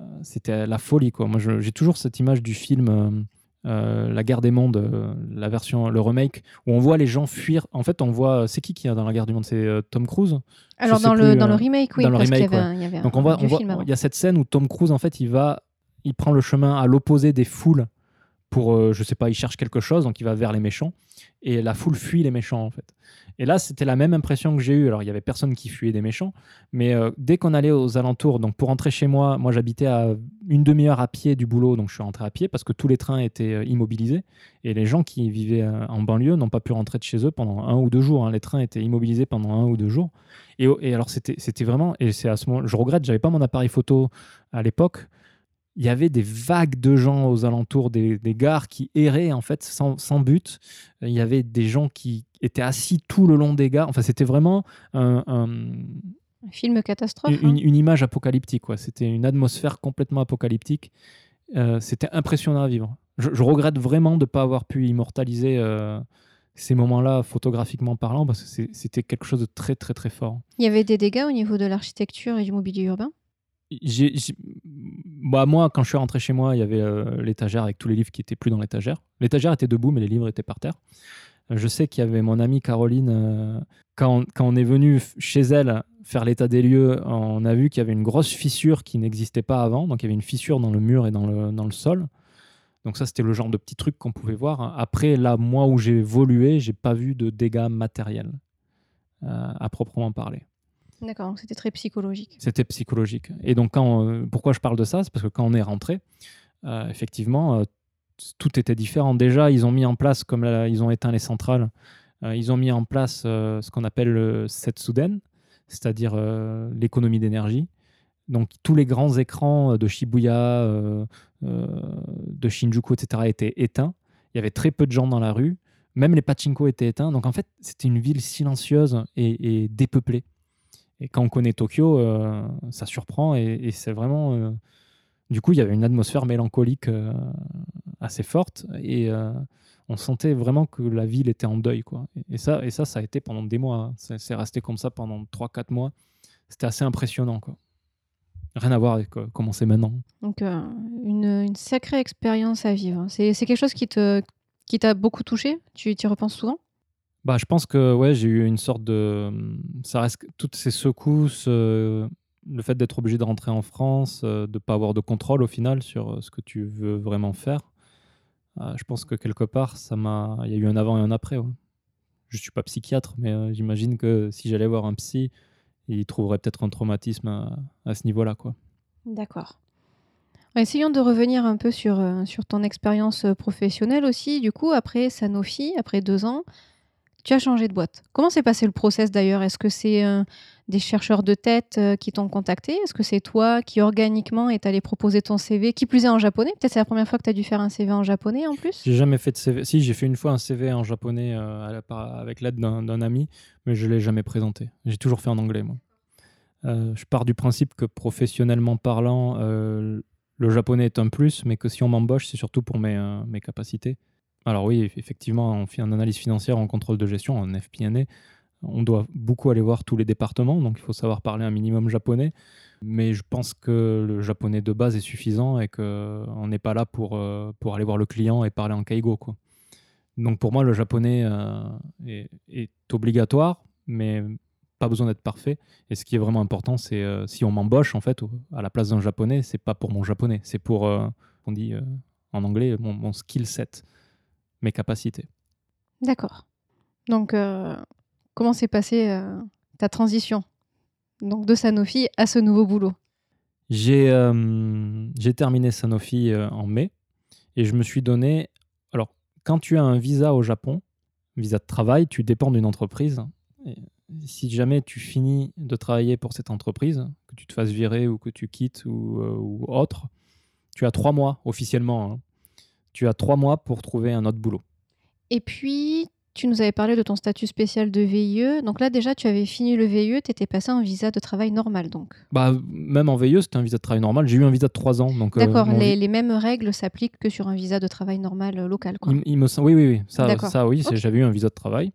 euh, c'était la folie, quoi. Moi, j'ai toujours cette image du film. euh, la guerre des mondes, la version, le remake, où on voit les gens fuir. En fait, on voit. C'est qui qui est dans la guerre du monde? C'est Tom Cruise? Alors dans, le, dans le remake, oui, dans le y remake, un- il y avait Donc un on voit, on voit, il y a cette scène où Tom Cruise, en fait, il va, il prend le chemin à l'opposé des foules pour, euh, je sais pas, il cherche quelque chose, donc il va vers les méchants, et la foule fuit les méchants, en fait. Et là, c'était la même impression que j'ai eue. Alors, il y avait personne qui fuyait des méchants, mais euh, dès qu'on allait aux alentours, donc pour rentrer chez moi, moi j'habitais à une demi-heure à pied du boulot, donc je suis rentré à pied parce que tous les trains étaient euh, immobilisés, et les gens qui vivaient euh, en banlieue n'ont pas pu rentrer de chez eux pendant un ou deux jours. hein. Les trains étaient immobilisés pendant un ou deux jours. Et, alors, c'était c'était vraiment, et c'est à ce moment, je regrette, j'avais pas mon appareil photo à l'époque. Il y avait des vagues de gens aux alentours des, des gares qui erraient en fait sans, sans but. Il y avait des gens qui étaient assis tout le long des gares. Enfin, c'était vraiment un- un, Un film catastrophe. une, hein. une image apocalyptique. quoi. C'était une atmosphère complètement apocalyptique. Euh, C'était impressionnant à vivre. Je, je regrette vraiment de ne pas avoir pu immortaliser euh, ces moments-là photographiquement parlant parce que c'était quelque chose de très très très fort. Il y avait des dégâts au niveau de l'architecture et du mobilier urbain? Bah, moi, quand je suis rentré chez moi, il y avait euh, l'étagère avec tous les livres qui étaient plus dans l'étagère. L'étagère était debout, mais les livres étaient par terre. Euh, Je sais qu'il y avait mon amie Caroline, euh, quand, quand on est venu chez elle faire l'état des lieux, on a vu qu'il y avait une grosse fissure qui n'existait pas avant. Donc il y avait une fissure dans le mur et dans le, dans le sol. Donc ça, c'était le genre de petit truc qu'on pouvait voir. Après, là, moi où j'ai évolué, j'ai pas vu de dégâts matériels à proprement parler. D'accord, donc c'était très psychologique. C'était psychologique. Et donc, euh, pourquoi je parle de ça? C'est parce que quand on est rentré, euh, effectivement, euh, tout était différent. Déjà, ils ont mis en place, comme ils ont éteint les centrales, ils ont mis en place ce qu'on appelle le Setsuden, c'est-à-dire l'économie d'énergie. Donc, tous les grands écrans de Shibuya, de Shinjuku, etc., étaient éteints. Il y avait très peu de gens dans la rue. Même les pachinko étaient éteints. Donc, en fait, c'était une ville silencieuse et dépeuplée. Et quand on connaît Tokyo, euh, ça surprend et, c'est vraiment. euh, du coup, il y avait une atmosphère mélancolique euh, assez forte et on sentait vraiment que la ville était en deuil. Quoi. Et, ça, et ça, ça a été pendant des mois. hein. C'est resté comme ça pendant 3-4 mois. C'était assez impressionnant. Quoi. Rien à voir avec comment c'est maintenant. Donc une, sacrée expérience à vivre. C'est c'est quelque chose qui te qui t'a beaucoup touché? Tu y repenses souvent? Bah, je pense que ouais, j'ai eu une sorte de. Ça reste toutes ces secousses, euh, le fait d'être obligé de rentrer en France, euh, de ne pas avoir de contrôle au final sur euh, ce que tu veux vraiment faire. je pense que quelque part, ça m'a. Il y a eu un avant et un après. ouais. Je suis pas psychiatre, mais j'imagine que si j'allais voir un psy, il trouverait peut-être un traumatisme à, à ce niveau-là. D'accord. Essayons de revenir un peu sur, sur ton expérience professionnelle aussi. Du coup, après Sanofi, après deux ans, Tu as changé de boîte. Comment s'est passé le process d'ailleurs? Est-ce que c'est euh, des chercheurs de tête euh, qui t'ont contacté? Est-ce que c'est toi qui organiquement est allé proposer ton CV Qui plus est en japonais Peut-être c'est la première fois que tu as dû faire un CV en japonais en plus J'ai jamais fait de CV. Si, j'ai fait une fois un CV en japonais euh, avec l'aide d'un ami, mais je l'ai jamais présenté. J'ai toujours fait en anglais, moi. Je pars du principe que professionnellement parlant, le japonais est un plus, mais que si on m'embauche, c'est surtout pour mes, mes capacités. Alors oui, effectivement, en, fi- en analyse financière, en contrôle de gestion, en FP&A, on doit beaucoup aller voir tous les départements, donc il faut savoir parler un minimum japonais. Mais je pense que le japonais de base est suffisant et qu'on n'est pas là pour, euh, pour aller voir le client et parler en kaigo. Quoi. Donc pour moi, le japonais euh, est, obligatoire, mais pas besoin d'être parfait. Et ce qui est vraiment important, c'est euh, si on m'embauche en fait à la place d'un japonais, c'est pas pour mon japonais, c'est pour, euh, on dit euh, en anglais, mon, mon skill set, mes capacités. D'accord. Donc, euh, comment s'est passée euh, ta transition Donc, de Sanofi à ce nouveau boulot? J'ai euh, j'ai terminé Sanofi en mai et je me suis donné. Alors, quand tu as un visa au Japon, visa de travail, tu dépends d'une entreprise. Et si jamais tu finis de travailler pour cette entreprise, que tu te fasses virer ou que tu quittes ou, ou autre, tu as trois mois officiellement. hein. Tu as trois mois pour trouver un autre boulot. Et puis, tu nous avais parlé de ton statut spécial de VIE. Donc là, déjà, tu avais fini le VIE, tu étais passé en visa de travail normal, donc. Bah, même en veilleuse, c'était un visa de travail normal. J'ai eu un visa de trois ans. donc, euh, D'accord, les, les mêmes règles s'appliquent que sur un visa de travail normal euh, local, quoi. Il, il me sem- oui, oui, oui. Ça, ça oui, j'avais eu un visa de travail.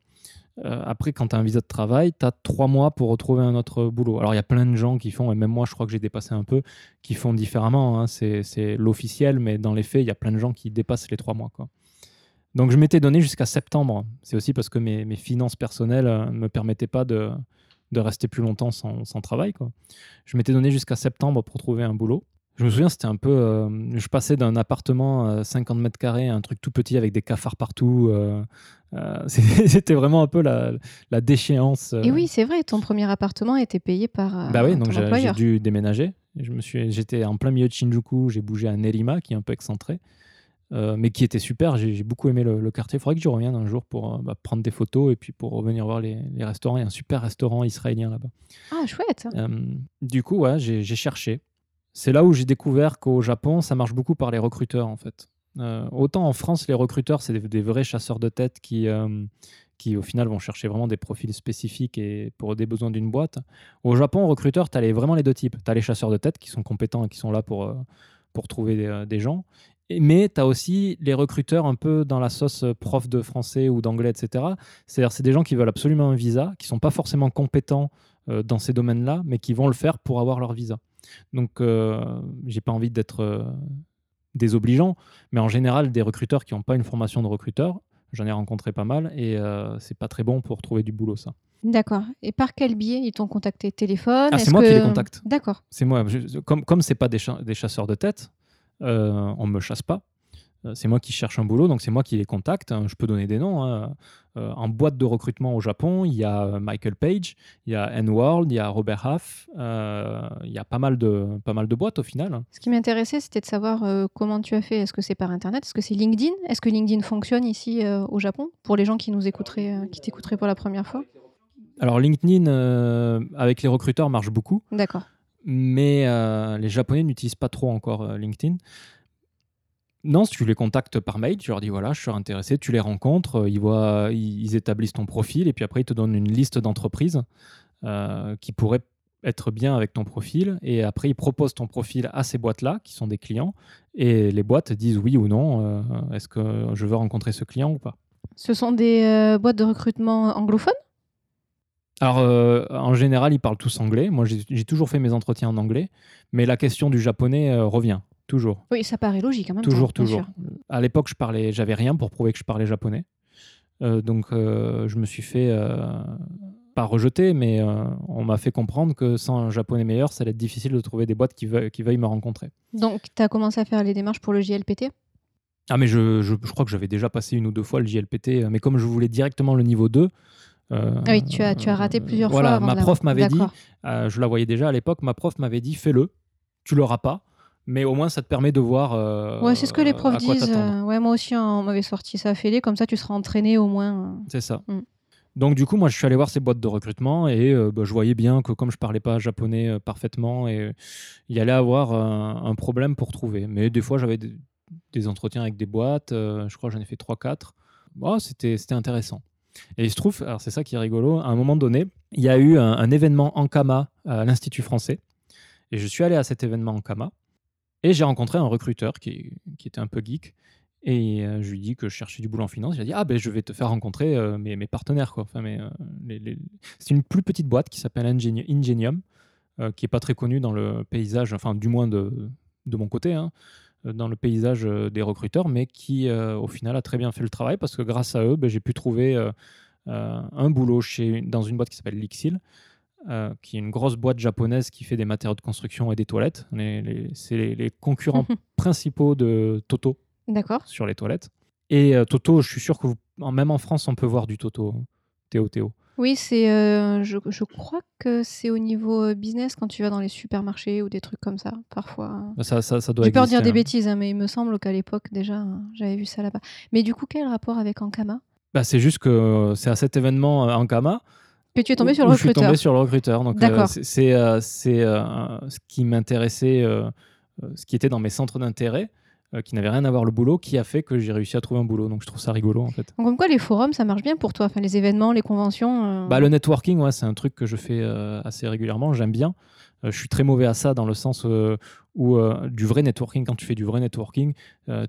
Euh, après, quand tu as un visa de travail, tu as trois mois pour retrouver un autre boulot. Alors, il y a plein de gens qui font, et même moi, je crois que j'ai dépassé un peu, qui font différemment. hein. C'est l'officiel, mais dans les faits, il y a plein de gens qui dépassent les trois mois. Donc, je m'étais donné jusqu'à septembre. C'est aussi parce que mes, finances personnelles ne me permettaient pas de, de rester plus longtemps sans, travail. Je m'étais donné jusqu'à septembre pour trouver un boulot. Je me souviens, c'était un peu. euh, je passais d'un appartement à 50 mètres carrés à un truc tout petit avec des cafards partout. euh, euh, c'était vraiment un peu la, la déchéance. euh. Et oui, c'est vrai, ton premier appartement était payé par euh, bah oui, donc j'ai dû déménager. Je j'étais en plein milieu de Shinjuku. J'ai bougé à Nerima, qui est un peu excentré, euh, mais qui était super. J'ai beaucoup aimé le, le quartier. Il faudrait que j'y revienne un jour pour bah, prendre des photos et puis pour revenir voir les, les restaurants. Il y a un super restaurant israélien là-bas. Ah, chouette Euh, du coup, ouais, j'ai cherché. C'est là où j'ai découvert qu'au Japon, ça marche beaucoup par les recruteurs, en fait. Euh, autant en France, les recruteurs, c'est des, vrais chasseurs de tête qui, euh, qui, au final, vont chercher vraiment des profils spécifiques et pour des besoins d'une boîte. Au Japon, recruteurs, tu as vraiment les deux types. Tu as les chasseurs de tête qui sont compétents et qui sont là pour, euh, pour trouver des, gens. Mais tu as aussi les recruteurs un peu dans la sauce prof de français ou d'anglais, etc. C'est-à-dire, c'est des gens qui veulent absolument un visa, qui sont pas forcément compétents dans ces domaines-là, mais qui vont le faire pour avoir leur visa. Donc, j'ai pas envie d'être désobligeant, mais en général, des recruteurs qui n'ont pas une formation de recruteur, j'en ai rencontré pas mal, et euh, c'est pas très bon pour trouver du boulot, ça. D'accord. Et par quel biais ils t'ont contacté? Téléphone? Ah, c'est moi qui les contacte. D'accord. C'est moi, je- comme comme c'est pas des, cha- des chasseurs de tête, euh, on me chasse pas. Euh, C'est moi qui cherche un boulot, donc c'est moi qui les contacte. hein. Je peux donner des noms. hein. Euh, en boîte de recrutement au Japon, il y a euh, Michael Page, il y a N-World, il y a Robert Half, euh, il y a pas mal, de, pas mal de boîtes au final. Ce qui m'intéressait, c'était de savoir euh, comment tu as fait. Est-ce que c'est par Internet? Est-ce que c'est LinkedIn? Est-ce que LinkedIn fonctionne ici euh, au Japon? Pour les gens qui nous écouteraient, qui t'écouteraient pour la première fois Alors LinkedIn, avec les recruteurs, marche beaucoup. D'accord. mais les Japonais n'utilisent pas trop encore LinkedIn. Non, si tu les contactes par mail, tu leur dis voilà, je suis intéressé, tu les rencontres, euh, ils, voient, ils, ils établissent ton profil et puis après ils te donnent une liste d'entreprises euh, qui pourraient être bien avec ton profil et après ils proposent ton profil à ces boîtes-là qui sont des clients et les boîtes disent oui ou non, euh, est-ce que je veux rencontrer ce client ou pas. Ce sont des euh, boîtes de recrutement anglophones? Alors, euh, en général, ils parlent tous anglais. Moi, j'ai j'ai toujours fait mes entretiens en anglais, mais la question du japonais euh, revient, toujours. Oui, ça paraît logique quand même. Toujours, toujours. À l'époque, je parlais, j'avais rien pour prouver que je parlais japonais. Euh, donc, euh, je me suis fait euh, pas rejeter, mais euh, on m'a fait comprendre que sans un japonais meilleur, ça allait être difficile de trouver des boîtes qui, veuillent- qui veuillent me rencontrer. Donc, tu as commencé à faire les démarches pour le JLPT Ah, mais je, je- je crois que j'avais déjà passé une ou deux fois le JLPT, mais comme je voulais directement le niveau 2. euh, Ah oui, tu as, tu as raté plusieurs voilà, fois. avant ma prof m'avait dit, euh, je la voyais déjà à l'époque, ma prof m'avait dit fais-le, tu l'auras pas, mais au moins ça te permet de voir. euh, Ouais, c'est ce que les profs disent. euh, ouais, moi aussi, hein, on m'avait sorti ça, fais-les, comme ça tu seras entraîné au moins. euh. C'est ça. Mm. Donc du coup, moi, je suis allé voir ces boîtes de recrutement et euh, bah, je voyais bien que comme je parlais pas japonais euh, parfaitement, et il y allait avoir un, problème pour trouver. Mais des fois, j'avais des, entretiens avec des boîtes. je crois que j'en ai fait 3-4. Bon, c'était intéressant. Et il se trouve, alors c'est ça qui est rigolo, à un moment donné, il y a eu un, événement en Kama à l'Institut français. Et je suis allé à cet événement en Kama. Et j'ai rencontré un recruteur qui, était un peu geek. Et euh, je lui dis que je cherchais du boulot en finance. Il a dit Ah, ben je vais te faire rencontrer euh, mes, partenaires. Quoi. Enfin, euh, C'est une plus petite boîte qui s'appelle Ingenium, qui n'est pas très connue dans le paysage, enfin, du moins de, de mon côté, hein, dans le paysage des recruteurs, mais qui, au final, a très bien fait le travail parce que grâce à eux, ben, j'ai pu trouver un boulot chez, dans une boîte qui s'appelle Lixil. Qui est une grosse boîte japonaise qui fait des matériaux de construction et des toilettes. C'est les, les, concurrents principaux de Toto D'accord. sur les toilettes. Et euh, Toto, je suis sûr que même en France, on peut voir du Toto. Théo, Théo. Oui, c'est, euh, je, je, crois que c'est au niveau euh, business quand tu vas dans les supermarchés ou des trucs comme ça, parfois. Bah, ça, ça, ça doit J'ai peur de dire des hein. bêtises, hein, mais il me semble qu'à l'époque, déjà, hein, j'avais vu ça là-bas. Mais du coup, quel rapport avec Ankama? Bah, C'est juste que c'est à cet événement Ankama que tu es tombé sur le recruteur. Je suis tombé sur le recruteur. Donc, c'est c'est ce qui m'intéressait, ce qui était dans mes centres d'intérêt. Euh, qui n'avait rien à voir le boulot, qui a fait que j'ai réussi à trouver un boulot. Donc je trouve ça rigolo en fait. Donc comme quoi les forums, ça marche bien pour toi, enfin les événements, les conventions. Euh. Bah le networking, ouais, c'est un truc que je fais euh, assez régulièrement. J'aime bien. je suis très mauvais à ça dans le sens où du vrai networking, quand tu fais du vrai networking,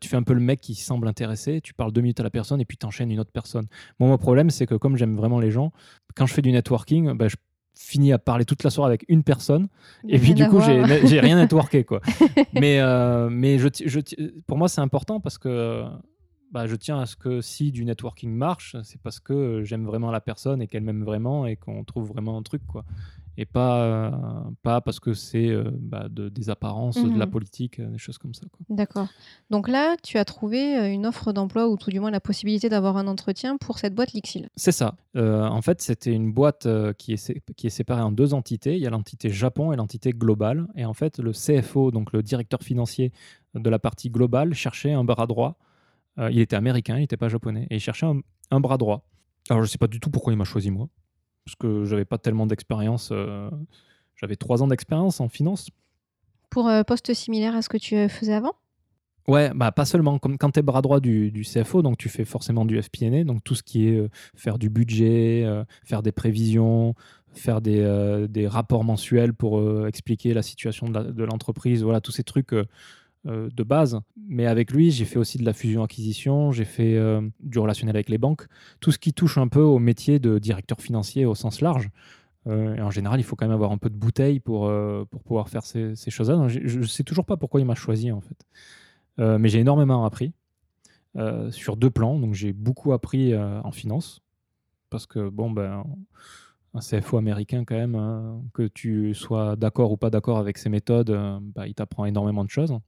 tu fais un peu le mec qui semble intéressé, tu parles deux minutes à la personne et puis tu enchaînes une autre personne. Moi, mon problème, c'est que comme j'aime vraiment les gens, quand je fais du networking, bah, je fini à parler toute la soirée avec une personne et puis du coup j'ai rien networké quoi. Mais euh, mais je, je, pour moi c'est important parce que bah, je tiens à ce que si du networking marche c'est parce que j'aime vraiment la personne et qu'elle m'aime vraiment et qu'on trouve vraiment un truc quoi et pas, euh, pas parce que c'est euh, bah, de, des apparences, de la mhm. politique, euh, des choses comme ça. D'accord. Donc là, tu as trouvé une offre d'emploi ou tout du moins la possibilité d'avoir un entretien pour cette boîte Lixil. C'est ça. en fait, c'était une boîte qui, est, qui est séparée en deux entités. Il y a l'entité Japon et l'entité globale. Et en fait, le CFO, donc le directeur financier de la partie globale, cherchait un bras droit. il était américain, il n'était pas japonais. Et il cherchait un, un bras droit. Alors, je ne sais pas du tout pourquoi il m'a choisi moi parce que j'avais pas tellement d'expérience. Euh, j'avais trois ans d'expérience en finance. Pour euh, poste similaire à ce que tu euh, faisais avant? Ouais, bah pas seulement. Comme quand tu es bras droit du, du, CFO, donc tu fais forcément du FP&A, donc tout ce qui est faire du budget, faire des prévisions, faire des, des rapports mensuels pour expliquer la situation de l'entreprise, voilà, tous ces trucs euh, de base. Mais avec lui, j'ai fait aussi de la fusion-acquisition, j'ai fait euh, du relationnel avec les banques, tout ce qui touche un peu au métier de directeur financier au sens large. Euh, et en général, il faut quand même avoir un peu de bouteille pour, pour pouvoir faire ces, choses-là. Je ne sais toujours pas pourquoi il m'a choisi, en fait. mais j'ai énormément appris sur deux plans. Donc, j'ai beaucoup appris en finance. Parce que, bon, ben, un CFO américain, quand même, hein, que tu sois d'accord ou pas d'accord avec ses méthodes, bah, il t'apprend énormément de choses.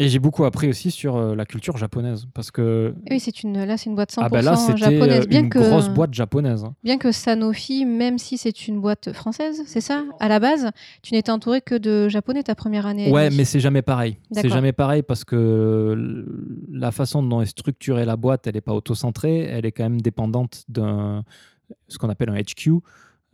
Et j'ai beaucoup appris aussi sur euh, la culture japonaise parce que oui c'est une là c'est une boîte 100% ah bah là, japonaise. Bien une grosse boîte japonaise hein. bien que Sanofi même si c'est une boîte française c'est ça à la base tu n'étais entouré que de japonais ta première année ouais mais c'est jamais pareil. C'est jamais pareil parce que la façon dont est structurée la boîte elle n'est pas auto-centrée elle est quand même dépendante d'un ce qu'on appelle un HQ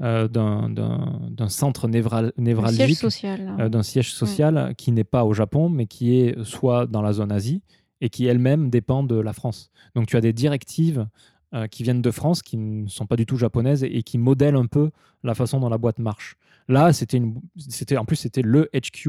euh, d'un centre névralgique, euh, d'un siège social qui n'est pas au Japon, mais qui est soit dans la zone Asie et qui elle-même dépend de la France. Donc tu as des directives euh, qui viennent de France, qui ne sont pas du tout japonaises et, qui modèlent un peu la façon dont la boîte marche. Là, c'était en plus c'était le HQ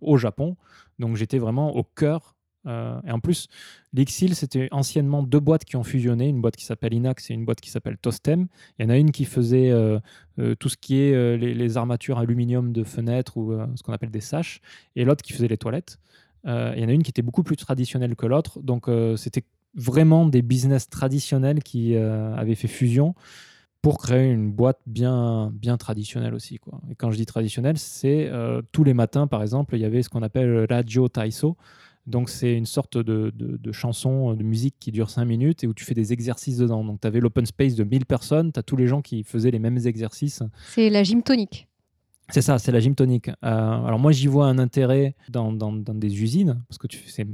au Japon, donc j'étais vraiment au cœur euh, et en plus, Lixil, c'était anciennement deux boîtes qui ont fusionné, une boîte qui s'appelle Inax et une boîte qui s'appelle Tostem. Il y en a une qui faisait euh, euh, tout ce qui est les, armatures aluminium de fenêtres ou ce qu'on appelle des saches, et l'autre qui faisait les toilettes. il y en a une qui était beaucoup plus traditionnelle que l'autre, donc c'était vraiment des business traditionnels qui avaient fait fusion pour créer une boîte bien, bien traditionnelle aussi. Et quand je dis traditionnelle, c'est tous les matins, par exemple, il y avait ce qu'on appelle Radio Taiso. Donc, c'est une sorte de, de, chanson, de musique qui dure 5 minutes et où tu fais des exercices dedans. Donc, tu avais l'open space de 1000 personnes, tu as tous les gens qui faisaient les mêmes exercices. C'est la gym tonique. C'est ça, c'est la gym tonique. Euh, alors, moi, j'y vois un intérêt dans, dans, des usines, parce que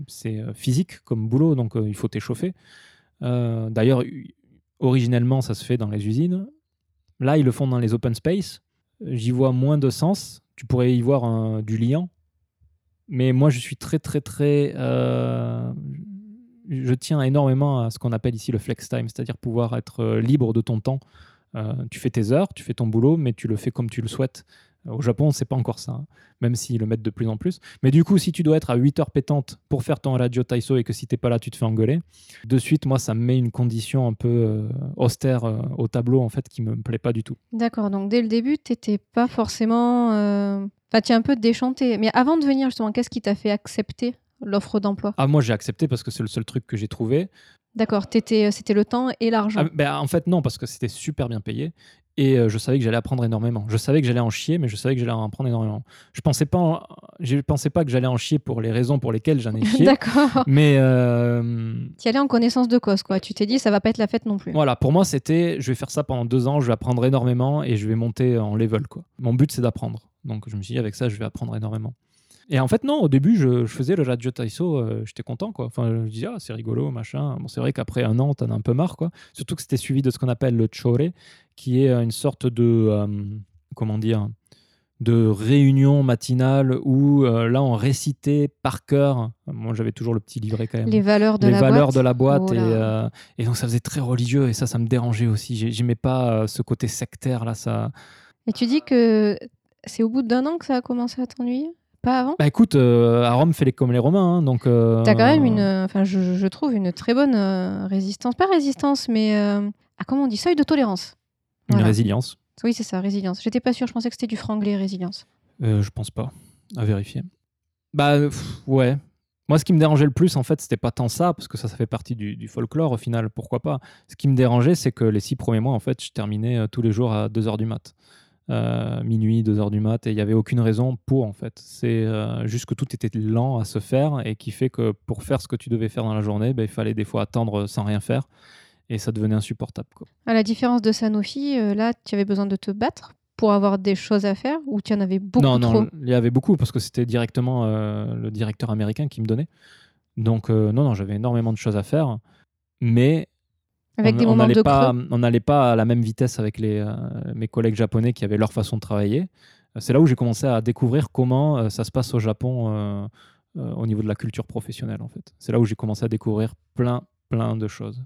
c'est euh, physique comme boulot, donc euh, il faut t'échauffer. D'ailleurs, originellement, ça se fait dans les usines. Là, ils le font dans les open space. J'y vois moins de sens. Tu pourrais y voir un- du liant. Mais moi, je suis très, très, très. euh, je tiens énormément à ce qu'on appelle ici le flex time, c'est-à-dire pouvoir être euh, libre de ton temps. Euh, tu fais tes heures, tu fais ton boulot, mais tu le fais comme tu le souhaites. Au Japon, c'est pas encore ça, hein, même s'ils le mettent de plus en plus. Mais du coup, si tu dois être à 8 heures pétantes pour faire ton radio Taiso et que si t'es pas là, tu te fais engueuler, de suite, moi, ça me met une condition un peu austère au tableau, en fait, qui me plaît pas du tout. D'accord, donc dès le début, t'étais pas forcément. Euh, Enfin, tu es un peu déchanté. Mais avant de venir, justement, qu'est-ce qui t'a fait accepter l'offre d'emploi? Ah, moi, j'ai accepté parce que c'est le seul truc que j'ai trouvé. D'accord, t'étais- c'était le temps et l'argent. Ah, ben, en fait, non, parce que c'était super bien payé. Et euh, je savais que j'allais apprendre énormément. Je savais que j'allais en chier, mais je savais que j'allais en apprendre énormément. Je pensais pas, en- je pensais pas que j'allais en chier pour les raisons pour lesquelles j'en ai chié. D'accord. mais euh, Tu allais en connaissance de cause, quoi. Tu t'es dit, ça va pas être la fête non plus. voilà, pour moi, c'était, je vais faire ça pendant deux ans, je vais apprendre énormément et je vais monter en level. Quoi. Mon but, c'est d'apprendre. Donc, je me suis dit, avec ça, je vais apprendre énormément. Et en fait, non, au début, je, je faisais le Radio Taiso, euh, j'étais content, quoi. Enfin, je disais, ah, c'est rigolo, machin. Bon, c'est vrai qu'après un an, t'en as un peu marre, quoi. Surtout que c'était suivi de ce qu'on appelle le chore, qui est euh, une sorte de, euh, comment dire, de réunion matinale où euh, là, on récitait par cœur. Moi, j'avais toujours le petit livret quand même Les valeurs de les la valeurs boîte. de la boîte Oh et, euh, et donc ça faisait très religieux et ça ça me dérangeait aussi J'ai- j'aimais pas ce côté sectaire là ça Et tu dis que c'est au bout d'un an que ça a commencé à t'ennuyer? Pas avant? Bah écoute euh, à Rome fait les comme les Romains hein, donc euh, T'as quand même une, euh, enfin, je, je trouve une très bonne résistance, pas résistance, mais ah, comment on dit, seuil de tolérance. une résilience. Oui, c'est ça, résilience. J'étais pas sûre, je pensais que c'était du franglais, résilience. Je pense pas. À vérifier. Bah pff, ouais. Moi ce qui me dérangeait le plus en fait c'était pas tant ça parce que ça ça fait partie du, du folklore au final pourquoi pas. Ce qui me dérangeait c'est que les six premiers mois en fait je terminais tous les jours à 2h du mat Euh, minuit, 2h du mat, et il n'y avait aucune raison pour en fait. C'est euh, juste que tout était lent à se faire et qui fait que pour faire ce que tu devais faire dans la journée, ben, il fallait des fois attendre sans rien faire et ça devenait insupportable. Quoi. À la différence de Sanofi, euh, là, tu avais besoin de te battre pour avoir des choses à faire ou tu en avais beaucoup non, trop? non, il y avait beaucoup parce que c'était directement euh, le directeur américain qui me donnait. Donc, non, non, j'avais énormément de choses à faire, mais Avec on des on moments n'allait de pas, creux on n'allait pas à la même vitesse avec les, euh, mes collègues japonais qui avaient leur façon de travailler. Euh, C'est là où j'ai commencé à découvrir comment euh, ça se passe au Japon euh, au niveau de la culture professionnelle, en fait. C'est là où j'ai commencé à découvrir plein, plein de choses.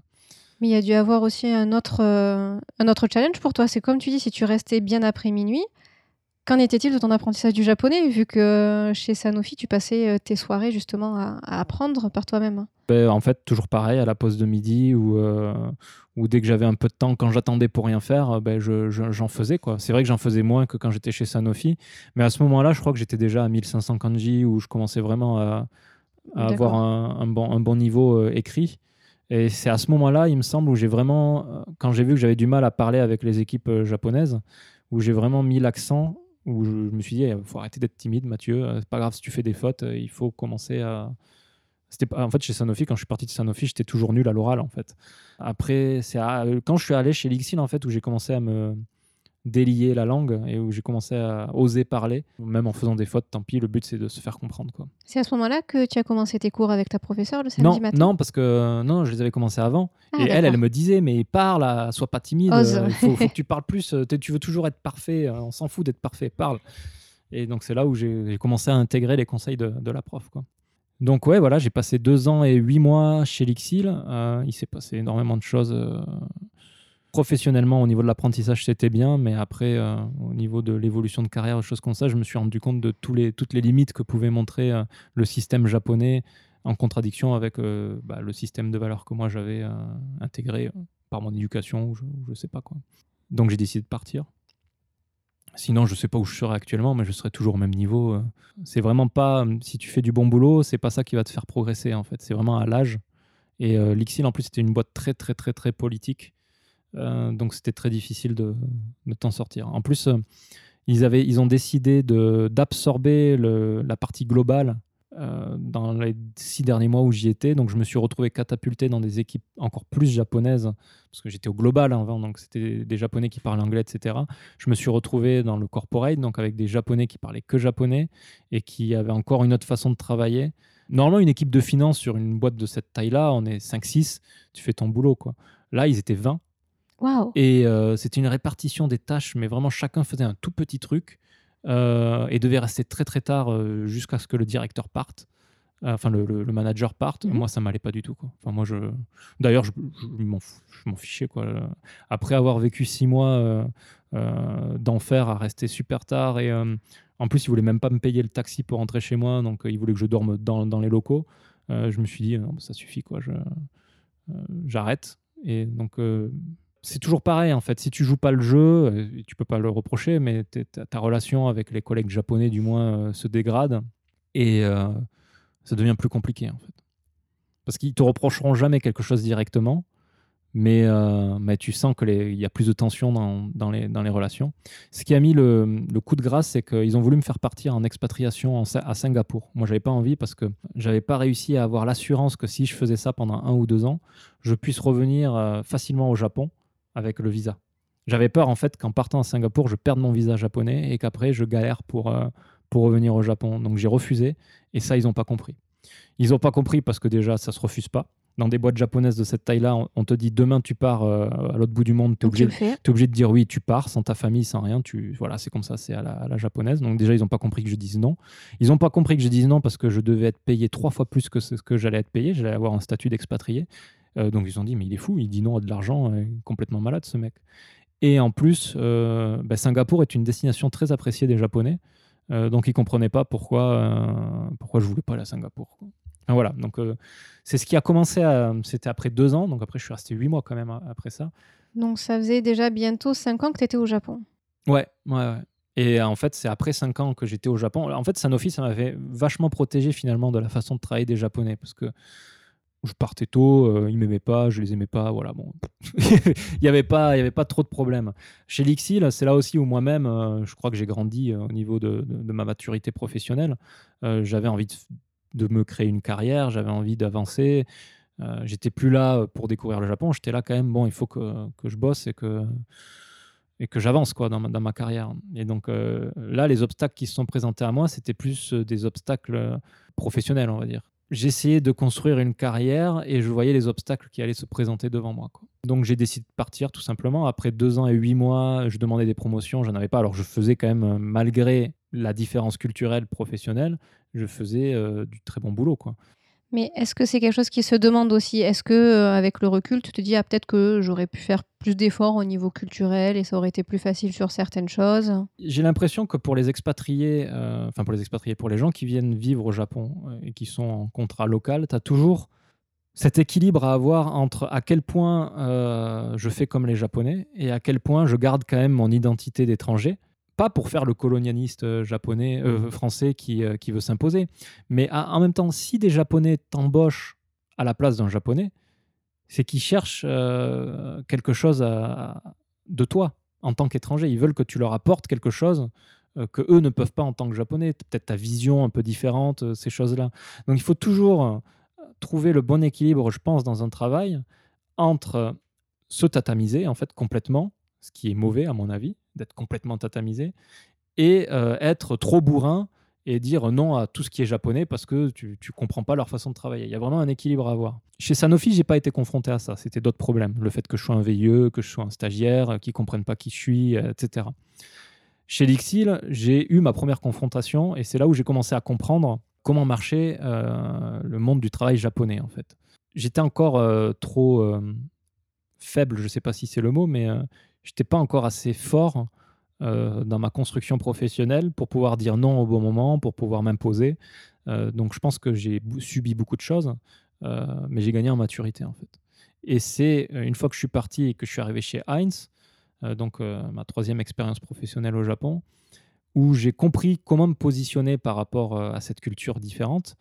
Mais il y a dû avoir aussi un autre, un autre challenge pour toi. C'est comme tu dis, si tu restais bien après minuit, qu'en était-il de ton apprentissage du japonais, vu que euh, chez Sanofi, tu passais euh, tes soirées justement à, à apprendre par toi-même? Ben, en fait, toujours pareil, à la pause de midi ou ou dès que j'avais un peu de temps, quand j'attendais pour rien faire, euh, ben, je- je- j'en faisais. quoi. C'est vrai que j'en faisais moins que quand j'étais chez Sanofi, mais à ce moment-là, je crois que j'étais déjà à 1500 kanji où je commençais vraiment à, à avoir un, un bon, un bon niveau euh, écrit. Et c'est à ce moment-là, il me semble, où j'ai vraiment, euh, quand j'ai vu que j'avais du mal à parler avec les équipes euh, japonaises, où j'ai vraiment mis l'accent, où je, me suis dit, il faut arrêter d'être timide, Mathieu. euh, C'est pas grave si tu fais des fautes, euh, il faut commencer à. C'était en fait chez Sanofi, quand je suis parti de Sanofi, j'étais toujours nul à l'oral en fait. Après, c'est quand je suis allé chez Lixil en fait où j'ai commencé à me délier la langue et où j'ai commencé à oser parler, même en faisant des fautes. Tant pis, le but c'est de se faire comprendre quoi. C'est à ce moment-là que tu as commencé tes cours avec ta professeure le samedi Non, matin non, parce que non, je les avais commencés avant. Ah, et elle, elle me disait, mais parle, sois pas timide. Euh, Il faut, faut que tu parles plus. euh, Tu veux toujours être parfait. euh, On s'en fout d'être parfait. Parle. Et donc, c'est là où j'ai j'ai commencé à intégrer les conseils de, de la prof. Quoi. Donc, ouais, voilà, j'ai passé deux ans et huit mois chez Lixil. Euh, il s'est passé énormément de choses. euh, professionnellement, au niveau de l'apprentissage, c'était bien. Mais après, euh, au niveau de l'évolution de carrière, choses comme ça, je me suis rendu compte de toutes les limites que pouvait montrer euh, le système japonais en contradiction avec euh, bah, le système de valeurs que moi j'avais intégré par mon éducation ou je, je sais pas quoi. Donc j'ai décidé de partir. Sinon, je sais pas où je serais actuellement, mais je serais toujours au même niveau. C'est vraiment pas si tu fais du bon boulot, c'est pas ça qui va te faire progresser en fait. C'est vraiment à l'âge. Et Lixil en plus c'était une boîte très très très très politique, donc c'était très difficile de, de t'en sortir. En plus, euh, ils avaient ils ont décidé d'absorber la partie globale euh, dans les six derniers mois où j'y étais. Donc, je me suis retrouvé catapulté dans des équipes encore plus japonaises, parce que j'étais au global avant, donc c'était des Japonais qui parlaient anglais, etc. Je me suis retrouvé dans le corporate, donc avec des Japonais qui parlaient que japonais et qui avaient encore une autre façon de travailler. Normalement, une équipe de finance sur une boîte de cette taille-là, on est 5-6, tu fais ton boulot. quoi. Là, ils étaient 20. Et euh, c'était une répartition des tâches, mais vraiment chacun faisait un tout petit truc euh, et devait rester très très tard euh, jusqu'à ce que le directeur parte. Enfin, le, le- le manager parte. Mhm. Moi, ça m'allait pas du tout. Quoi. Enfin, moi, je... D'ailleurs, je, je m'en fichais. Quoi. Après avoir vécu six mois d'enfer à rester super tard, et en plus, ils voulaient même pas me payer le taxi pour rentrer chez moi, donc ils voulaient que je dorme dans, dans les locaux. Je me suis dit, non, ça suffit, quoi. J'arrête. Et donc, c'est toujours pareil, en fait. Si tu joues pas le jeu, euh, tu peux pas le reprocher, mais ta, relation avec les collègues japonais, du moins, euh, se dégrade. Et euh, ça devient plus compliqué, en fait. Parce qu'ils te reprocheront jamais quelque chose directement, mais, mais tu sens qu'il y a plus de tension dans, dans, les, dans les relations. Ce qui a mis le, coup de grâce, c'est qu'ils ont voulu me faire partir en expatriation à Singapour. Moi, j'avais pas envie parce que j'avais pas réussi à avoir l'assurance que si je faisais ça pendant un ou deux ans, je puisse revenir facilement au Japon avec le visa. J'avais peur en fait qu'en partant à Singapour, je perde mon visa japonais et qu'après je galère pour, euh, pour revenir au Japon. Donc j'ai refusé et ça, ils n'ont pas compris. Ils n'ont pas compris parce que déjà, ça se refuse pas. Dans des boîtes japonaises de cette taille-là, on, on te dit demain tu pars euh, à l'autre bout du monde, tu es es obligé de dire oui, tu pars sans ta famille, sans rien. Tu, voilà, c'est comme ça, c'est à à la japonaise. Donc déjà, ils n'ont pas compris que je dise non. Ils n'ont pas compris que je dise non parce que je devais être payé trois fois plus que ce que j'allais être payé. J'allais avoir un statut d'expatrié. Euh, donc ils ont dit, mais il est fou, il dit non à de l'argent, euh, complètement malade ce mec. Et en plus, euh, bah, Singapour est une destination très appréciée des Japonais. Euh, donc ils comprenaient pas pourquoi, euh, pourquoi je voulais pas aller à Singapour. Enfin, voilà, donc euh, c'est ce qui a commencé. C'était après deux ans, donc après je suis resté huit mois quand même après ça. Donc ça faisait déjà bientôt 5 ans que tu étais au Japon. Ouais, ouais, ouais. Et en fait, c'est après 5 ans que j'étais au Japon. En fait, Sanofi, ça m'avait vachement protégé finalement de la façon de travailler des Japonais parce que je partais tôt, euh, ils m'aimaient pas, je les aimais pas, voilà. Bon, il y avait pas, il avait pas trop de problèmes. Chez Lixil, c'est là aussi où moi-même, euh, je crois que j'ai grandi euh, au niveau de, ma maturité professionnelle. Euh, j'avais envie de, me créer une carrière, j'avais envie d'avancer. J'étais plus là pour découvrir le Japon, j'étais là quand même. Bon, il faut que, je bosse et que et que j'avance quoi dans ma, carrière. Et donc là, les obstacles qui se sont présentés à moi, c'était plus des obstacles professionnels, on va dire. J'essayais de construire une carrière et je voyais les obstacles qui allaient se présenter devant moi. Donc j'ai décidé de partir tout simplement. Après deux ans et huit mois, je demandais des promotions, j'en avais pas. Alors je faisais quand même, malgré la différence culturelle professionnelle, je faisais euh, du très bon boulot. Mais est-ce que c'est quelque chose qui se demande aussi? Est-ce que euh, avec le recul, tu te dis ah peut-être que j'aurais pu faire plus d'efforts au niveau culturel et ça aurait été plus facile sur certaines choses? J'ai l'impression que pour les expatriés, euh, enfin pour les expatriés, pour les gens qui viennent vivre au Japon euh, et qui sont en contrat local, tu as toujours cet équilibre à avoir entre à quel point je fais comme les Japonais et à quel point je garde quand même mon identité d'étranger. Pas pour faire le colonialiste euh, japonais, euh, français qui, euh, qui veut s'imposer, mais à- en même temps, si des Japonais t'embauchent à la place d'un Japonais, c'est qu'ils cherchent euh, quelque chose à- de toi en tant qu'étranger. Ils veulent que tu leur apportes quelque chose que eux ne peuvent pas en tant que japonais. Peut-être ta vision un peu différente, ces choses-là. Donc il faut toujours trouver le bon équilibre, je pense, dans un travail entre se tatamiser en fait complètement, ce qui est mauvais à mon avis, d'être complètement tatamisé, et euh, être trop bourrin et dire non à tout ce qui est japonais parce que tu ne comprends pas leur façon de travailler. Il y a vraiment un équilibre à avoir. Chez Sanofi, j'ai pas été confronté à ça. C'était d'autres problèmes. Le fait que je sois un veilleux, que je sois un stagiaire, euh, qu'ils comprennent pas qui je suis, euh, etc. Chez Lixil, j'ai eu ma première confrontation et c'est là où j'ai commencé à comprendre comment marchait le monde du travail japonais en fait. J'étais encore trop faible, je ne sais pas si c'est le mot, mais euh, j'étais pas encore assez fort euh, dans ma construction professionnelle pour pouvoir dire non au bon moment, pour pouvoir m'imposer. Euh, donc je pense que j'ai subi beaucoup de choses, euh, mais j'ai gagné en maturité en fait. Et c'est une fois que je suis parti et que je suis arrivé chez Heinz, donc ma troisième expérience professionnelle au Japon, où j'ai compris comment me positionner par rapport à cette culture différente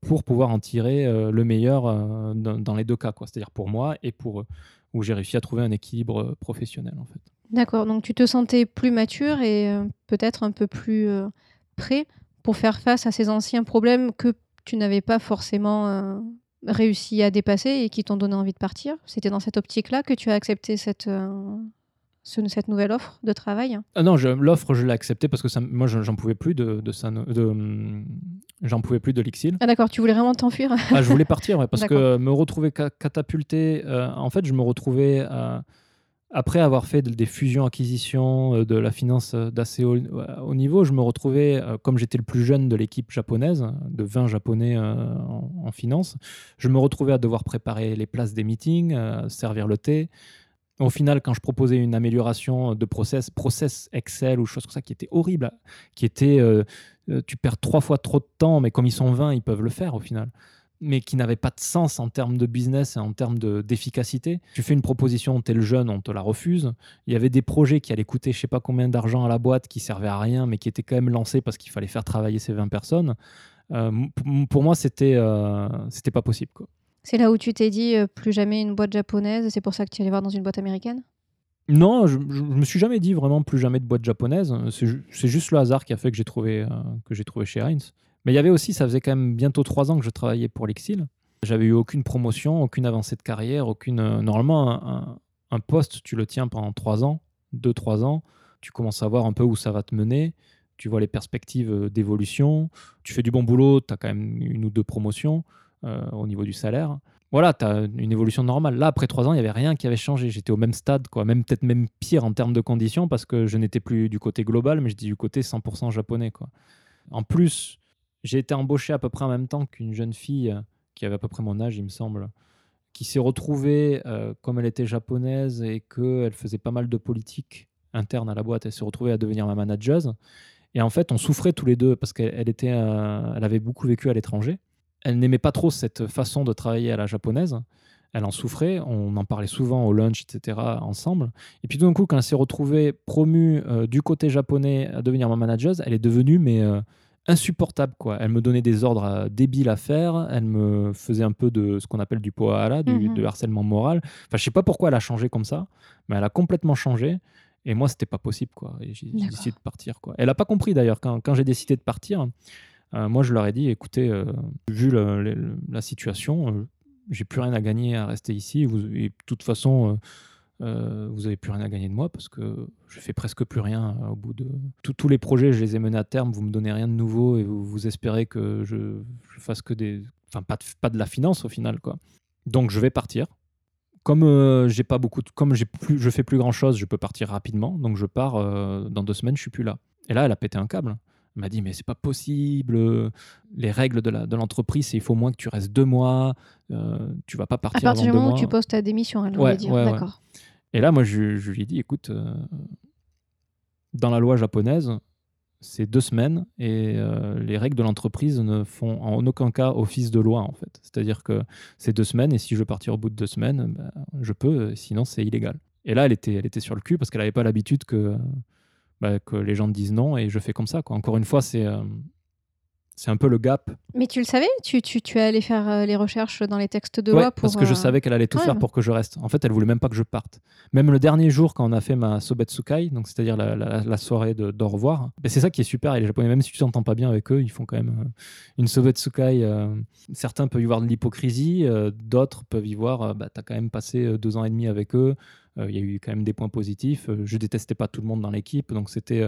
pour pouvoir en tirer le meilleur dans, les deux cas, c'est-à-dire pour moi et pour eux, où j'ai réussi à trouver un équilibre euh, professionnel en fait. D'accord, donc tu te sentais plus mature et euh, peut-être un peu plus euh, prêt pour faire face à ces anciens problèmes que tu n'avais pas forcément réussi à dépasser et qui t'ont donné envie de partir? C'était dans cette optique-là que tu as accepté cette, ce- cette nouvelle offre de travail. Ah non, l'offre, je l'ai acceptée parce que ça, moi, je- j'en pouvais plus de, de, ça, de, j'en pouvais plus de l'Ixil. Ah d'accord, tu voulais vraiment t'enfuir Ah, je voulais partir ouais, parce que me retrouver ca- catapulté, euh, en fait, je me retrouvais à, après avoir fait des fusions-acquisitions, euh, de la finance euh, d'assez haut, haut, niveau, je me retrouvais, euh, comme j'étais le plus jeune de l'équipe japonaise, de 20 japonais en, en, finance, je me retrouvais à devoir préparer les places des meetings, servir le thé. Au final, quand je proposais une amélioration de process, process Excel ou choses comme ça qui était horrible, qui était, tu perds trois fois trop de temps, mais comme ils sont 20, ils peuvent le faire au final mais qui n'avait pas de sens en termes de business et en termes d'efficacité. tu fais une proposition, tu es le jeune, on te la refuse. Il y avait des projets qui allaient coûter je sais pas combien d'argent à la boîte, qui servaient à rien, mais qui étaient quand même lancés parce qu'il fallait faire travailler ces 20 personnes. Euh, pour moi, c'était euh, pas possible. C'est là où tu t'es dit euh, plus jamais une boîte japonaise, c'est pour ça que tu allais voir dans une boîte américaine? Non, je, je, me suis jamais dit vraiment plus jamais de boîte japonaise. C'est juste le hasard qui a fait que j'ai trouvé, j'ai trouvé chez Heinz. Mais il y avait aussi, ça faisait quand même bientôt trois ans que je travaillais pour l'Exil. J'avais eu aucune promotion, aucune avancée de carrière, aucune. Euh, normalement, un, poste, tu le tiens pendant trois ans, deux, trois ans. Tu commences à voir un peu où ça va te mener. Tu vois les perspectives euh, d'évolution. Tu fais du bon boulot, tu as quand même une ou deux promotions euh, au niveau du salaire. Voilà, tu as une évolution normale. Là, après trois ans, il n'y avait rien qui avait changé. J'étais au même stade, quoi. même peut-être même pire en termes de conditions, parce que je n'étais plus du côté global, mais je dis du côté 100% japonais. Quoi. En plus, j'ai été embauché à peu près en même temps qu'une jeune fille euh, qui avait à peu près mon âge, il me semble, qui s'est retrouvée, euh, comme elle était japonaise et qu'elle faisait pas mal de politique interne à la boîte, elle s'est retrouvée à devenir ma manageuse. Et en fait, on souffrait tous les deux parce qu'elle euh, avait beaucoup vécu à l'étranger. Elle n'aimait pas trop cette façon de travailler à la japonaise. Elle en souffrait. On en parlait souvent au lunch, etc. ensemble. Et puis tout d'un coup, quand elle s'est retrouvée promue du côté japonais à devenir ma manageuse, elle est devenue mais insupportable quoi. Elle me donnait des ordres euh, débiles à faire, elle me faisait un peu de ce qu'on appelle du poa du de harcèlement moral. Enfin, je sais pas pourquoi elle a changé comme ça, mais elle a complètement changé. Et moi, c'était pas possible quoi. J'ai décidé de partir quoi. Elle a pas compris d'ailleurs quand, quand j'ai décidé de partir. Euh, moi, je leur ai dit, écoutez, euh, vu la situation, j'ai plus rien à gagner à rester ici. Et de toute façon euh, vous n'avez plus rien à gagner de moi parce que je fais presque plus rien euh, au bout de tous les projets je les ai menés à terme. Vous me donnez rien de nouveau et vous, espérez que je, fasse que des enfin pas de, la finance au final quoi. Donc je vais partir. Comme euh, j'ai pas beaucoup comme je fais plus grand chose je peux partir rapidement. Donc je pars dans deux semaines je suis plus là. Et là elle a pété un câble m'a dit mais c'est pas possible les règles de l'entreprise c'est il faut au moins que tu restes deux mois tu vas pas partir à partir du moment où tu poses ta démission elle ouais, dire d'accord et là, moi, je, lui ai dit, écoute, euh, dans la loi japonaise, c'est deux semaines et euh, les règles de l'entreprise ne font en aucun cas office de loi, en fait. C'est-à-dire que c'est deux semaines et si je veux partir au bout de deux semaines, ben, je peux, sinon c'est illégal. Et là, elle était, elle était sur le cul parce qu'elle n'avait pas l'habitude que, bah, que les gens disent non et je fais comme ça. Quoi. Encore une fois, c'est euh, c'est un peu le gap. Mais tu le savais? Tu, tu, tu es allé faire euh, les recherches dans les textes de loi pour, parce que je euh, savais qu'elle allait tout faire pour que je reste. En fait, elle voulait même pas que je parte. Même le dernier jour, quand on a fait ma Sobetsukai, donc c'est-à-dire la, la, soirée de, d'au revoir, c'est ça qui est super. Et les Japonais, même si tu t'entends pas bien avec eux, ils font quand même euh, une Sobetsukai. certains peuvent y voir de l'hypocrisie, d'autres peuvent y voir, bah, tu as quand même passé deux ans et demi avec eux. Il y a eu quand même des points positifs. je détestais pas tout le monde dans l'équipe, donc c'était,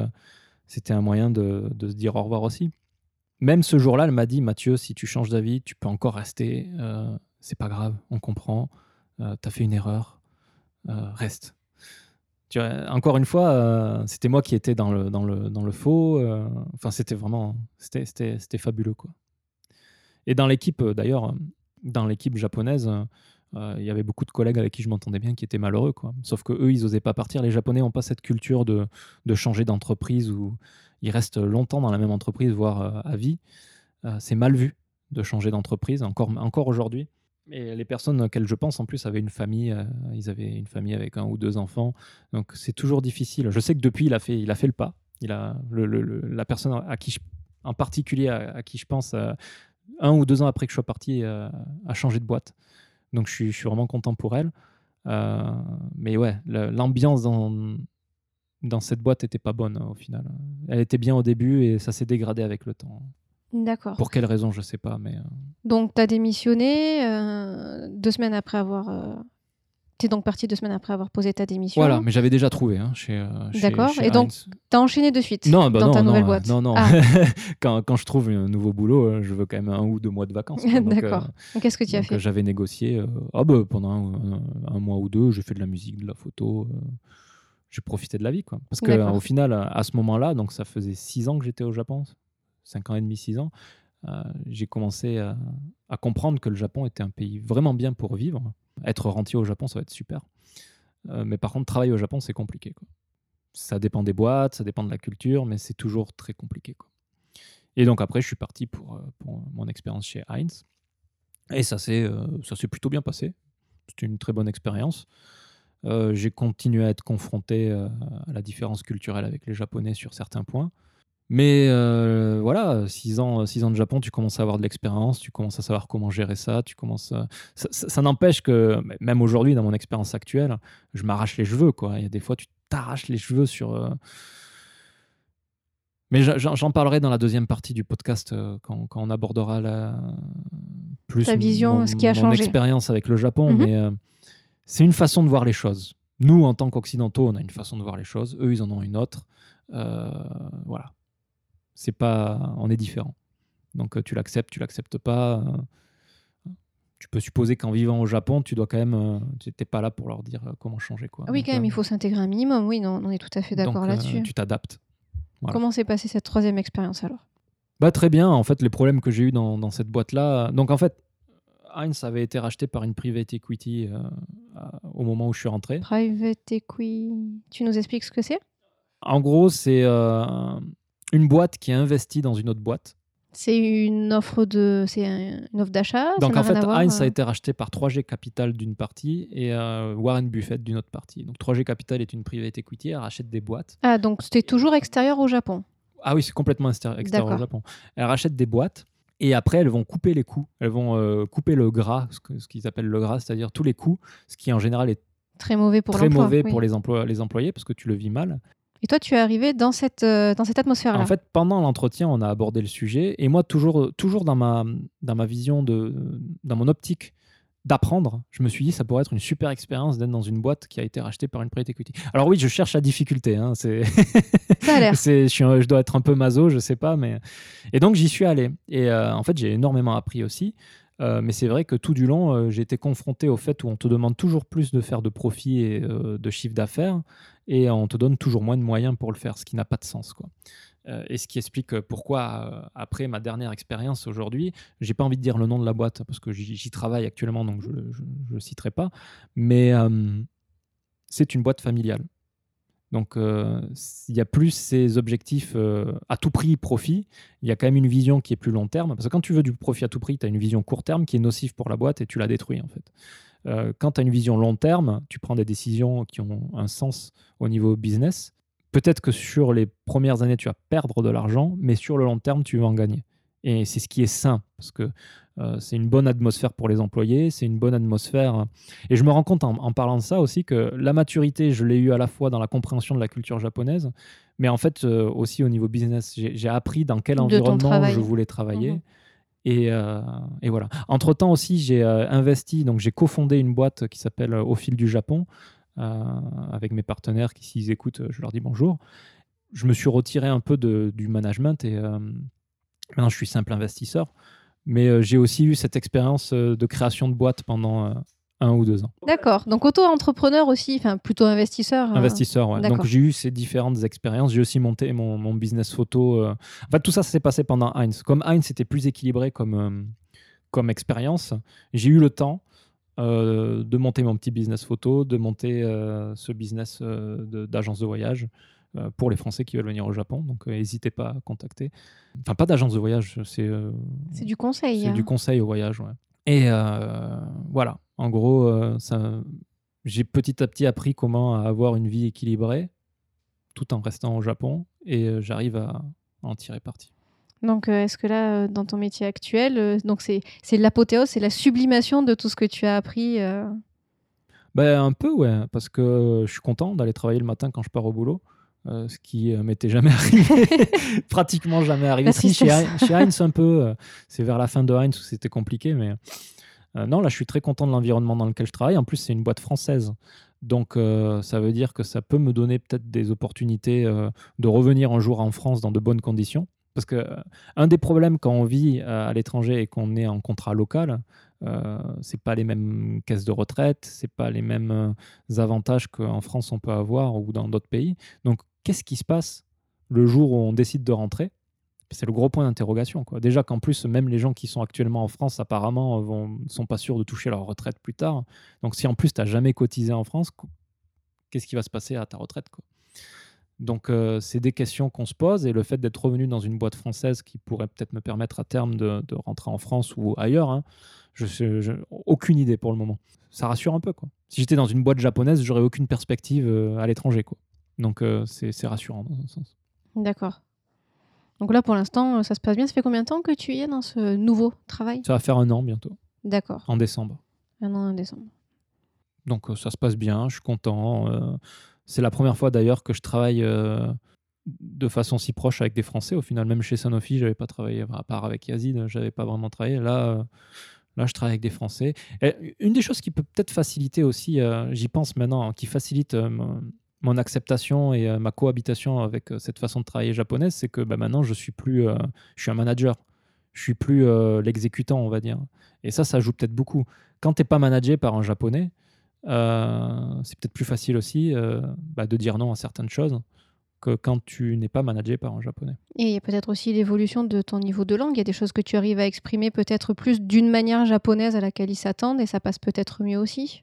c'était un moyen de, se dire au revoir aussi même ce jour-là, elle m'a dit Mathieu, si tu changes d'avis, tu peux encore rester. Euh, c'est pas grave, on comprend. Euh, tu as fait une erreur. Euh, reste. Encore une fois, euh, c'était moi qui étais dans le, dans le, dans le faux. enfin, c'était vraiment. C'était fabuleux, quoi. Et dans l'équipe, d'ailleurs, dans l'équipe japonaise, il y avait beaucoup de collègues avec qui je m'entendais bien qui étaient malheureux, quoi. Sauf que eux, ils n'osaient pas partir. Les Japonais n'ont pas cette culture de, de changer d'entreprise ou ils restent longtemps dans la même entreprise, voire euh, à vie. Euh, c'est mal vu de changer d'entreprise, encore, encore aujourd'hui. Et les personnes auxquelles je pense, en plus, avaient une famille. Euh, ils avaient une famille avec un ou deux enfants. Donc, c'est toujours difficile. Je sais que depuis, il a fait, il a fait le pas. Il a, la personne à qui en particulier à, qui je pense, un ou deux ans après que je sois parti, a changé de boîte. Donc, je suis, je suis vraiment content pour elle. mais ouais, l'ambiance dans, dans cette boîte n'était pas bonne au final. Elle était bien au début et ça s'est dégradé avec le temps. D'accord. Pour quelle raison, je ne sais pas. Mais, euh. Donc, tu as démissionné euh, deux semaines après avoir euh, Tu es donc parti deux semaines après avoir posé ta démission. Voilà, mais j'avais déjà trouvé hein, chez, euh, chez- D'accord. Et donc, Heinz. tu as enchaîné de suite non, bah dans non, ta non, nouvelle euh, boîte. Non, non. Ah. quand, quand je trouve un nouveau boulot, euh, je veux quand même un ou deux mois de vacances. D'accord. euh, Qu'est-ce que tu as fait J'avais négocié. euh, bah, pendant un, mois ou deux, j'ai fait de la musique, de la photo. j'ai profité de la vie. Quoi. Parce que D'accord. euh, au final, à ce moment-là, donc ça faisait six ans que j'étais au Japon, cinq ans et demi, six ans, j'ai commencé à, à comprendre que le Japon était un pays vraiment bien pour vivre. Être rentier au Japon, ça va être super. Euh, mais par contre, travailler au Japon, c'est compliqué. Ça dépend des boîtes, ça dépend de la culture, mais c'est toujours très compliqué. Et donc après, je suis parti pour, euh, pour mon expérience chez Heinz. Et ça s'est euh, plutôt bien passé. C'était une très bonne expérience. Euh, j'ai continué à être confronté euh, à la différence culturelle avec les Japonais sur certains points. Mais euh, voilà, six ans, six ans de Japon, tu commences à avoir de l'expérience, tu commences à savoir comment gérer ça, tu commences à- ça, ça- ça n'empêche que même aujourd'hui, dans mon expérience actuelle, je m'arrache les cheveux. Quoi. Il y a des fois, tu t'arraches les cheveux sur... euh, Mais j'en parlerai dans la deuxième partie du podcast euh, quand, quand on abordera la... plus Ta vision, mon, ce qui a mon changé. expérience avec le Japon. Mhm. Mais euh, c'est une façon de voir les choses. Nous, en tant qu'Occidentaux, on a une façon de voir les choses. Eux, ils en ont une autre. Euh, voilà. C'est pas, on est différents. Donc euh, tu l'acceptes, tu l'acceptes pas. euh, tu peux supposer qu'en vivant au Japon, tu dois quand même, euh, tu n'étais pas là pour leur dire comment changer quoi. Oui, Donc, quand même, il faut s'intégrer un minimum. Oui, non, on est tout à fait d'accord là-dessus. tu t'adaptes. voilà. Comment s'est passée cette troisième expérience alors? Bah très bien. En fait, les problèmes que j'ai eu dans, dans cette boîte-là. Donc en fait, Heinz avait été racheté par une private equity euh, au moment où je suis rentré. Private equity. Tu nous expliques ce que c'est? En gros, c'est euh, une boîte qui investit dans une autre boîte. C'est une offre de, c'est un- une offre d'achat. Donc en fait, Heinz euh, a été racheté par 3G Capital d'une partie et euh, Warren Buffett d'une autre partie. Donc 3G Capital est une private equity, elle rachète des boîtes. Ah, donc c'était toujours extérieur au Japon. Ah oui, c'est complètement extérie- extérieur au. Japon. Elles rachètent des boîtes et après elles vont couper les coûts. Elles vont euh, couper le gras, ce qu'ils appellent le gras, c'est-à-dire tous les coûts, ce qui en général est Très mauvais pour très l'emploi. mauvais oui. pour les, emplois, les employés parce que tu le vis mal. Et toi, tu es arrivé dans cette, euh, dans cette atmosphère-là. En fait, pendant l'entretien, on a abordé le sujet et moi, toujours, toujours dans, ma, dans ma vision, de, dans mon optique d'apprendre, je me suis dit ça pourrait être une super expérience d'être dans une boîte qui a été rachetée par une private equity. Alors oui, je cherche la difficulté. Hein, c'est ça a l'air. c'est- je, je dois être un peu maso, je sais pas, mais et donc j'y suis allé. Et euh, en fait, j'ai énormément appris aussi. Euh, mais c'est vrai que tout du long, euh, j'ai été confronté au fait où on te demande toujours plus de faire de profit et euh, de chiffre d'affaires, et on te donne toujours moins de moyens pour le faire, ce qui n'a pas de sens, quoi. Euh, et ce qui explique euh, pourquoi, euh, après ma dernière expérience aujourd'hui, j'ai pas envie de dire le nom de la boîte parce que j'y travaille actuellement, donc je ne citerai pas. Mais euh, c'est une boîte familiale. Donc, euh, il y a plus ces objectifs euh, à tout prix profit. Il y a quand même une vision qui est plus long terme. Parce que quand tu veux du profit à tout prix, tu as une vision court terme qui est nocive pour la boîte et tu la détruis en fait. Euh, quand tu as une vision long terme, tu prends des décisions qui ont un sens au niveau business. Peut-être que sur les premières années, tu vas perdre de l'argent, mais sur le long terme, tu vas en gagner. Et c'est ce qui est sain, parce que euh, c'est une bonne atmosphère pour les employés, c'est une bonne atmosphère. Et je me rends compte en, en parlant de ça aussi que la maturité, je l'ai eu à la fois dans la compréhension de la culture japonaise, mais en fait euh, aussi au niveau business. J'ai appris dans quel De environnement je voulais travailler. Mhm. Et, euh, et voilà. Entre temps aussi, j'ai euh, investi, donc j'ai cofondé une boîte qui s'appelle euh, Au fil du Japon, avec mes partenaires qui, s'ils écoutent, je leur dis bonjour. Je me suis retiré un peu du management et maintenant je suis simple investisseur. Mais j'ai aussi eu cette expérience de création de boîte pendant un ou deux ans. D'accord. Donc auto-entrepreneur aussi, enfin plutôt investisseur. euh, Investisseur, ouais. Donc j'ai eu ces différentes expériences. J'ai aussi monté mon, mon business photo. euh. En fait, tout ça, ça s'est passé pendant Heinz. Comme Heinz était plus équilibré comme, euh, comme expérience, j'ai eu le temps euh, de monter mon petit business photo, de monter ce business de- d'agence de, voyage pour les Français qui veulent venir au Japon. Donc n'hésitez pas à contacter. Enfin, pas d'agence de voyage, c'est C'est du conseil. c'est hein. du conseil au voyage, ouais. Et voilà, en gros, euh, ça, j'ai petit à petit appris comment avoir une vie équilibrée tout en restant au Japon et euh, j'arrive à en tirer parti. Donc euh, est-ce que là, dans ton métier actuel, donc c'est c'est l'apothéose, c'est la sublimation de tout ce que tu as appris. euh, Ben, un peu, ouais, parce que je suis content d'aller travailler le matin quand je pars au boulot. euh, ce qui euh, m'était jamais arrivé, pratiquement jamais arrivé. Si, chez. Heinz- un peu, c'est vers la fin de Heinz où c'était compliqué, mais Euh, non, là, je suis très content de l'environnement dans lequel je travaille. En plus, c'est une boîte française. Donc, euh, ça veut dire que ça peut me donner peut-être des opportunités euh, de revenir un jour en France dans de bonnes conditions. Parce que un des problèmes quand on vit à l'étranger et qu'on est en contrat local, euh, c'est pas les mêmes caisses de retraite, c'est pas les mêmes avantages qu'en France on peut avoir ou dans d'autres pays. Donc, qu'est-ce qui se passe le jour où on décide de rentrer? C'est le gros point d'interrogation. quoi. Déjà qu'en plus, même les gens qui sont actuellement en France, apparemment, ne sont pas sûrs de toucher leur retraite plus tard. Donc, si en plus tu n'as jamais cotisé en France, qu- qu'est-ce qui va se passer à ta retraite quoi? Donc, euh, c'est des questions qu'on se pose et le fait d'être revenu dans une boîte française qui pourrait peut-être me permettre à terme de, rentrer en France ou ailleurs, hein, je aucune idée pour le moment. Ça rassure un peu. Quoi. Si j'étais dans une boîte japonaise, j'aurais aucune perspective euh, à l'étranger. quoi. Donc, euh, c'est rassurant dans un sens. D'accord. Donc là, pour l'instant, euh, ça se passe bien. Ça fait combien de temps que tu y es dans ce nouveau travail? Ça va faire un an bientôt, D'accord. en décembre. Un an en décembre. Donc, euh, ça se passe bien, je suis content. euh, c'est la première fois d'ailleurs que je travaille euh, de façon si proche avec des Français. Au final, même chez Sanofi, j'avais pas travaillé, à part avec Yazid, j'avais pas vraiment travaillé. Là, euh, là, je travaille avec des Français. Et une des choses qui peut peut-être faciliter aussi, j'y pense maintenant, hein, qui facilite mon, acceptation et euh, ma cohabitation avec euh, cette façon de travailler japonaise, c'est que bah, maintenant, je suis plus, euh, je suis un manager. Je suis plus l'exécutant, on va dire. Et ça, ça joue peut-être beaucoup. Quand tu n'es pas managé par un japonais, c'est peut-être plus facile aussi bah, de dire non à certaines choses que quand tu n'es pas managé par un japonais. Et il y a peut-être aussi l'évolution de ton niveau de langue. Il y a des choses que tu arrives à exprimer peut-être plus d'une manière japonaise à laquelle ils s'attendent et ça passe peut-être mieux aussi.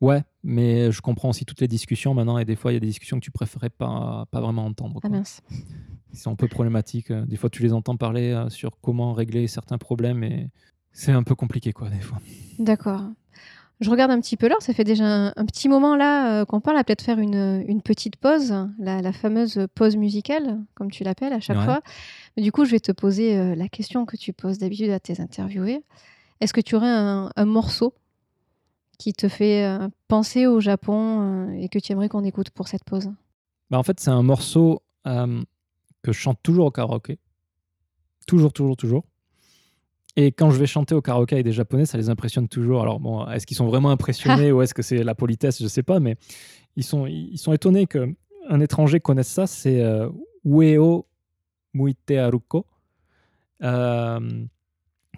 Ouais, mais je comprends aussi toutes les discussions maintenant et des fois il y a des discussions que tu préférais pas, pas vraiment entendre. Ah mince. Ils sont un peu problématiques. euh, Des fois tu les entends parler euh, sur comment régler certains problèmes et c'est un peu compliqué quoi des fois. D'accord. Je regarde un petit peu l'heure, ça fait déjà un, un petit moment là euh, qu'on parle, à peut-être faire une, une petite pause, la, la fameuse pause musicale, comme tu l'appelles à chaque Ouais. fois. Mais du coup, je vais te poser euh, la question que tu poses d'habitude à tes interviewés. Est-ce que tu aurais un, un morceau qui te fait euh, penser au Japon euh, et que tu aimerais qu'on écoute pour cette pause? Bah, en fait, c'est un morceau euh, que je chante toujours au karaoké. Toujours, toujours, toujours. Et quand je vais chanter au karaoké avec des Japonais, ça les impressionne toujours. Alors, bon, est-ce qu'ils sont vraiment impressionnés ou est-ce que c'est la politesse? Je sais pas, mais ils sont, ils sont étonnés qu'un étranger connaisse ça. C'est euh, Ueo Muite Aruko, euh,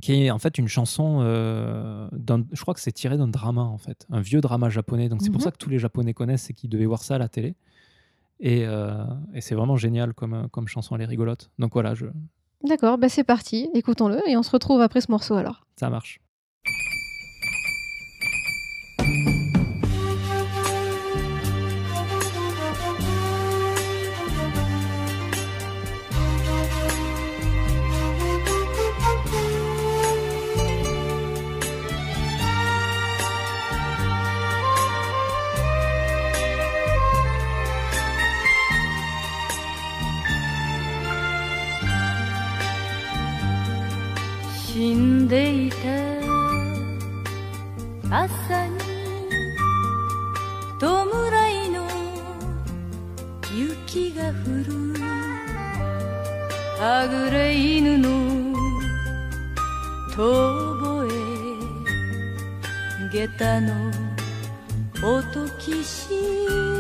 qui est en fait une chanson, euh, je crois que c'est tiré d'un drama, en fait, un vieux drama japonais. Donc, c'est pour Mhm. ça que tous les Japonais connaissent et qu'ils devaient voir ça à la télé. Et, euh, et c'est vraiment génial comme, comme chanson, elle est rigolote. Donc voilà, je, D'accord, bah c'est parti, écoutons-le et on se retrouve après ce morceau alors. ça marche. 朝に弔いの雪が降る。はぐれ犬の。遠吠え下駄の音きし。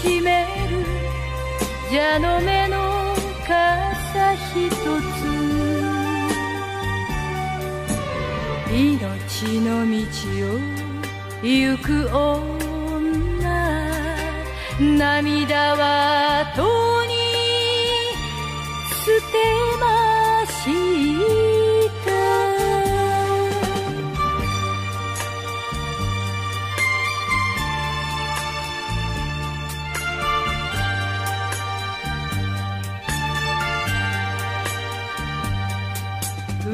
しめる。蛇の目の傘ひとつ。命の道を行く女。涙はとに捨てまし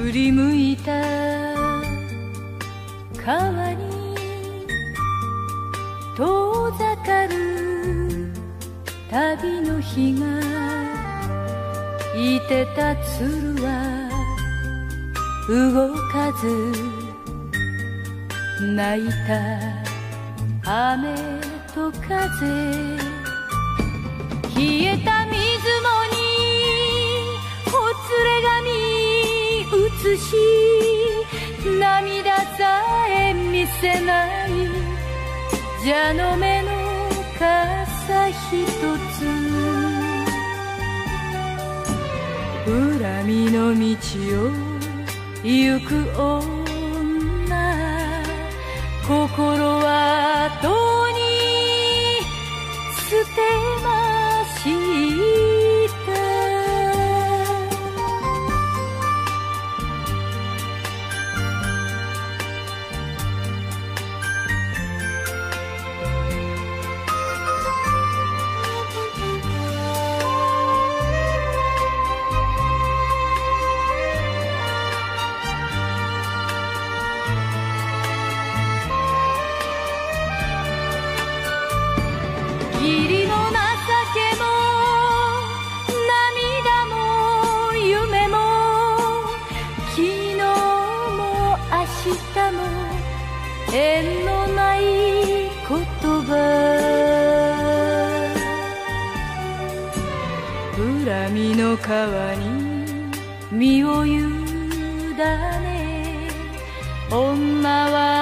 振り向いた川に遠ざかる旅の日がいてた鶴は動かず泣いた雨と風。冷えた映し涙さえ見せない。蛇の目の傘ひとつ。恨みの道を行く女。心を川に身を委ね女は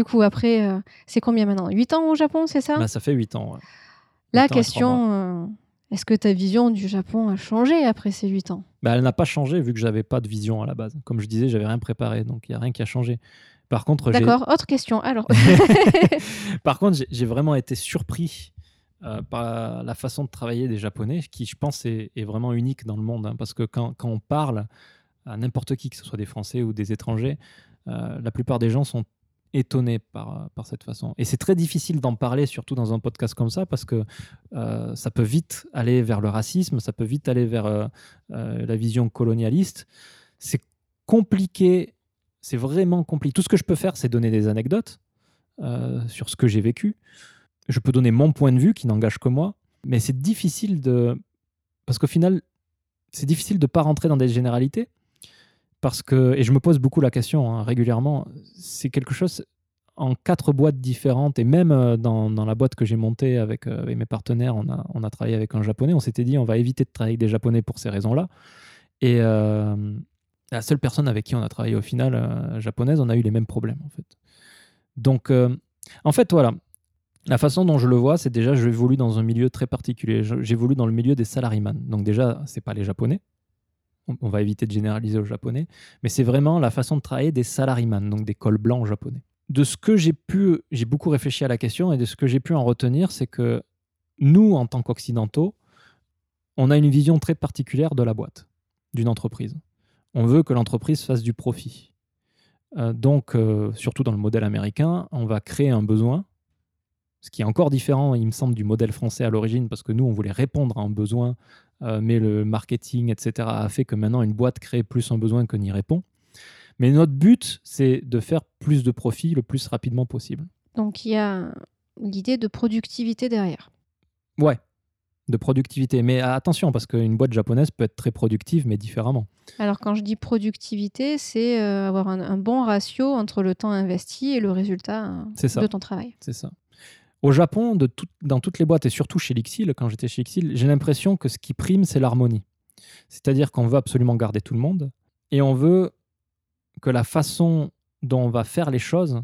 Du coup, après, euh, c'est combien maintenant? 8 ans au Japon, c'est ça? Bah, ça fait 8 ans. ouais. La ans question, euh, est-ce que ta vision du Japon a changé après ces 8 ans? Bah, elle n'a pas changé vu que j'avais pas de vision à la base. Comme je disais, j'avais rien préparé, donc il y a rien qui a changé. Par contre, D'accord, autre question. Alors, Par contre, j'ai- vraiment été surpris euh, par la façon de travailler des Japonais, qui, je pense, est, est vraiment unique dans le monde. hein, parce que quand, quand on parle à n'importe qui, que ce soit des Français ou des étrangers, euh, la plupart des gens sont étonnés par, euh, par cette façon. Et c'est très difficile d'en parler, surtout dans un podcast comme ça, parce que euh, ça peut vite aller vers le racisme, ça peut vite aller vers euh, la vision colonialiste. C'est compliqué, c'est vraiment compliqué. Tout ce que je peux faire, c'est donner des anecdotes sur ce que j'ai vécu. Je peux donner mon point de vue qui n'engage que moi, mais c'est difficile de... Parce qu'au final, c'est difficile de ne pas rentrer dans des généralités. Parce que, et je me pose beaucoup la question hein, régulièrement, c'est quelque chose en quatre boîtes différentes, et même euh, dans, la boîte que j'ai montée avec, euh, avec mes partenaires, on a, on a travaillé avec un japonais, on s'était dit on va éviter de travailler avec des japonais pour ces raisons-là. Et euh, la seule personne avec qui on a travaillé au final, japonaise, on a eu les mêmes problèmes en fait. Donc, en fait, voilà. La façon dont je le vois, c'est déjà, j'évolue dans un milieu très particulier. J'évolue dans le milieu des salaryman. Donc déjà, c'est pas les Japonais. On, va éviter de généraliser aux Japonais. Mais c'est vraiment la façon de travailler des salaryman, donc des cols blancs japonais. De ce que j'ai pu, j'ai beaucoup réfléchi à la question et de ce que j'ai pu en retenir, c'est que nous, en tant qu'occidentaux, on a une vision très particulière de la boîte, d'une entreprise. On veut que l'entreprise fasse du profit. Euh, donc, euh, surtout dans le modèle américain, on va créer un besoin, ce qui est encore différent, il me semble, du modèle français à l'origine, parce que nous, on voulait répondre à un besoin, euh, mais le marketing, etc., a fait que maintenant, une boîte crée plus un besoin que n'y répond. Mais notre but, c'est de faire plus de profit le plus rapidement possible. donc il y a l'idée de productivité derrière. Ouais, de productivité. Mais attention, parce qu'une boîte japonaise peut être très productive, mais différemment. Alors quand je dis productivité, c'est euh, avoir un, un bon ratio entre le temps investi et le résultat euh, de ton travail. C'est ça. Au Japon, dans toutes les boîtes, et surtout chez Lixil, quand j'étais chez Lixil, j'ai l'impression que ce qui prime, c'est l'harmonie. C'est-à-dire qu'on veut absolument garder tout le monde, et on veut que la façon dont on va faire les choses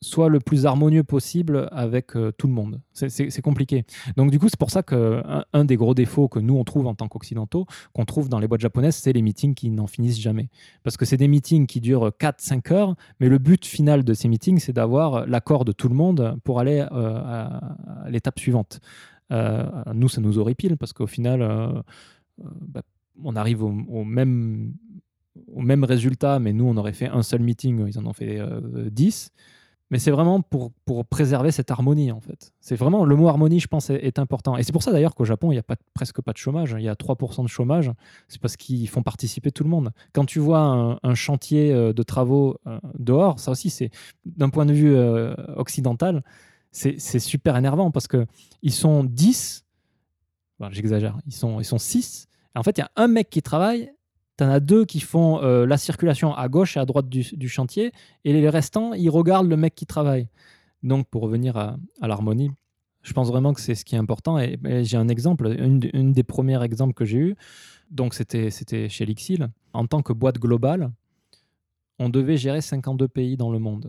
soit le plus harmonieux possible avec euh, tout le monde. C'est- compliqué. Donc du coup, c'est pour ça qu'un un des gros défauts que nous, on trouve en tant qu'occidentaux, qu'on trouve dans les boîtes japonaises, c'est les meetings qui n'en finissent jamais. Parce que c'est des meetings qui durent 4-5 heures, mais le but final de ces meetings, c'est d'avoir l'accord de tout le monde pour aller euh, à, l'étape suivante. Euh, nous, ça nous horripile parce qu'au final, bah, on arrive au, même, au même résultat, mais nous, on aurait fait un seul meeting, ils en ont fait euh, 10. Mais c'est vraiment pour, préserver cette harmonie en fait. C'est vraiment le mot harmonie, je pense, est, important. Et c'est pour ça d'ailleurs qu'au Japon, il n'y a presque pas de chômage. Il y a 3% de chômage. C'est parce qu'ils font participer tout le monde. Quand tu vois un, chantier euh, de travaux euh, dehors, ça aussi, c'est d'un point de vue euh, occidental, c'est super énervant parce que ils sont 10, bon, j'exagère, ils sont, ils sont 6. En fait, il y a un mec qui travaille tu en as deux qui font euh, la circulation à gauche et à droite du, chantier, et les restants, ils regardent le mec qui travaille. Donc, pour revenir à, l'harmonie, je pense vraiment que c'est ce qui est important. Et, j'ai un exemple, une, des premiers exemples que j'ai eu, donc c'était chez Lixil. En tant que boîte globale, on devait gérer 52 pays dans le monde.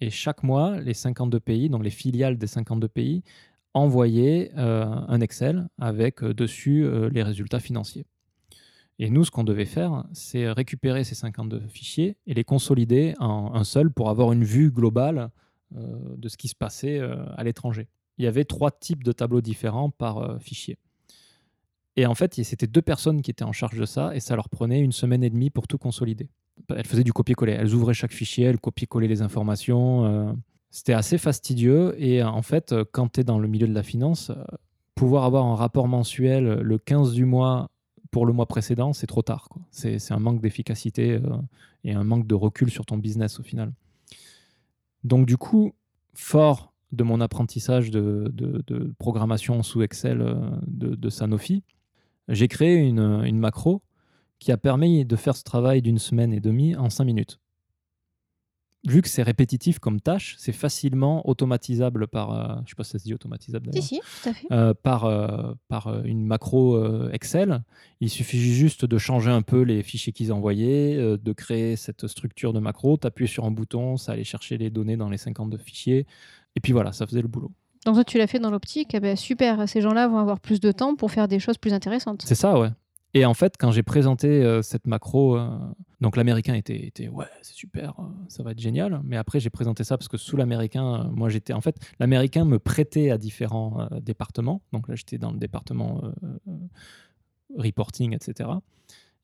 Et chaque mois, les 52 pays, donc les filiales des 52 pays, envoyaient euh, un Excel avec euh, dessus les résultats financiers. Et nous, ce qu'on devait faire, c'est récupérer ces 52 fichiers et les consolider en un seul pour avoir une vue globale euh, de ce qui se passait euh, à l'étranger. Il y avait trois types de tableaux différents par euh, fichier. Et en fait, c'était deux personnes qui étaient en charge de ça et ça leur prenait une semaine et demie pour tout consolider. Elles faisaient du copier-coller. Elles ouvraient chaque fichier, elles copier-collaient les informations. C'était assez fastidieux. Et en fait, quand tu es dans le milieu de la finance, pouvoir avoir un rapport mensuel le 15 du mois pour le mois précédent, c'est trop tard. C'est un manque d'efficacité euh, et un manque de recul sur ton business au final. Donc du coup, fort de mon apprentissage de, programmation sous Excel euh, de, Sanofi, j'ai créé une macro qui a permis de faire ce travail d'une semaine et demie en cinq minutes. Vu que c'est répétitif comme tâche, c'est facilement automatisable par... euh, je ne sais pas si ça se dit automatisable Si, d'ailleurs si, tout à fait. euh, par, euh, par euh, une macro Excel. Il suffit juste de changer un peu les fichiers qu'ils envoyaient, de créer cette structure de macro, t'appuies sur un bouton, ça allait chercher les données dans les 52 fichiers, et puis voilà, ça faisait le boulot. Donc toi, tu l'as fait dans l'optique, eh ben, super, ces gens-là vont avoir plus de temps pour faire des choses plus intéressantes. C'est ça, ouais. Et en fait, quand j'ai présenté euh, cette macro, euh, donc l'américain était, était ouais, c'est super, euh, ça va être génial. Mais après, j'ai présenté ça parce que sous l'américain, moi j'étais en fait, l'américain me prêtait à différents départements. Donc là, j'étais dans le département reporting, etc.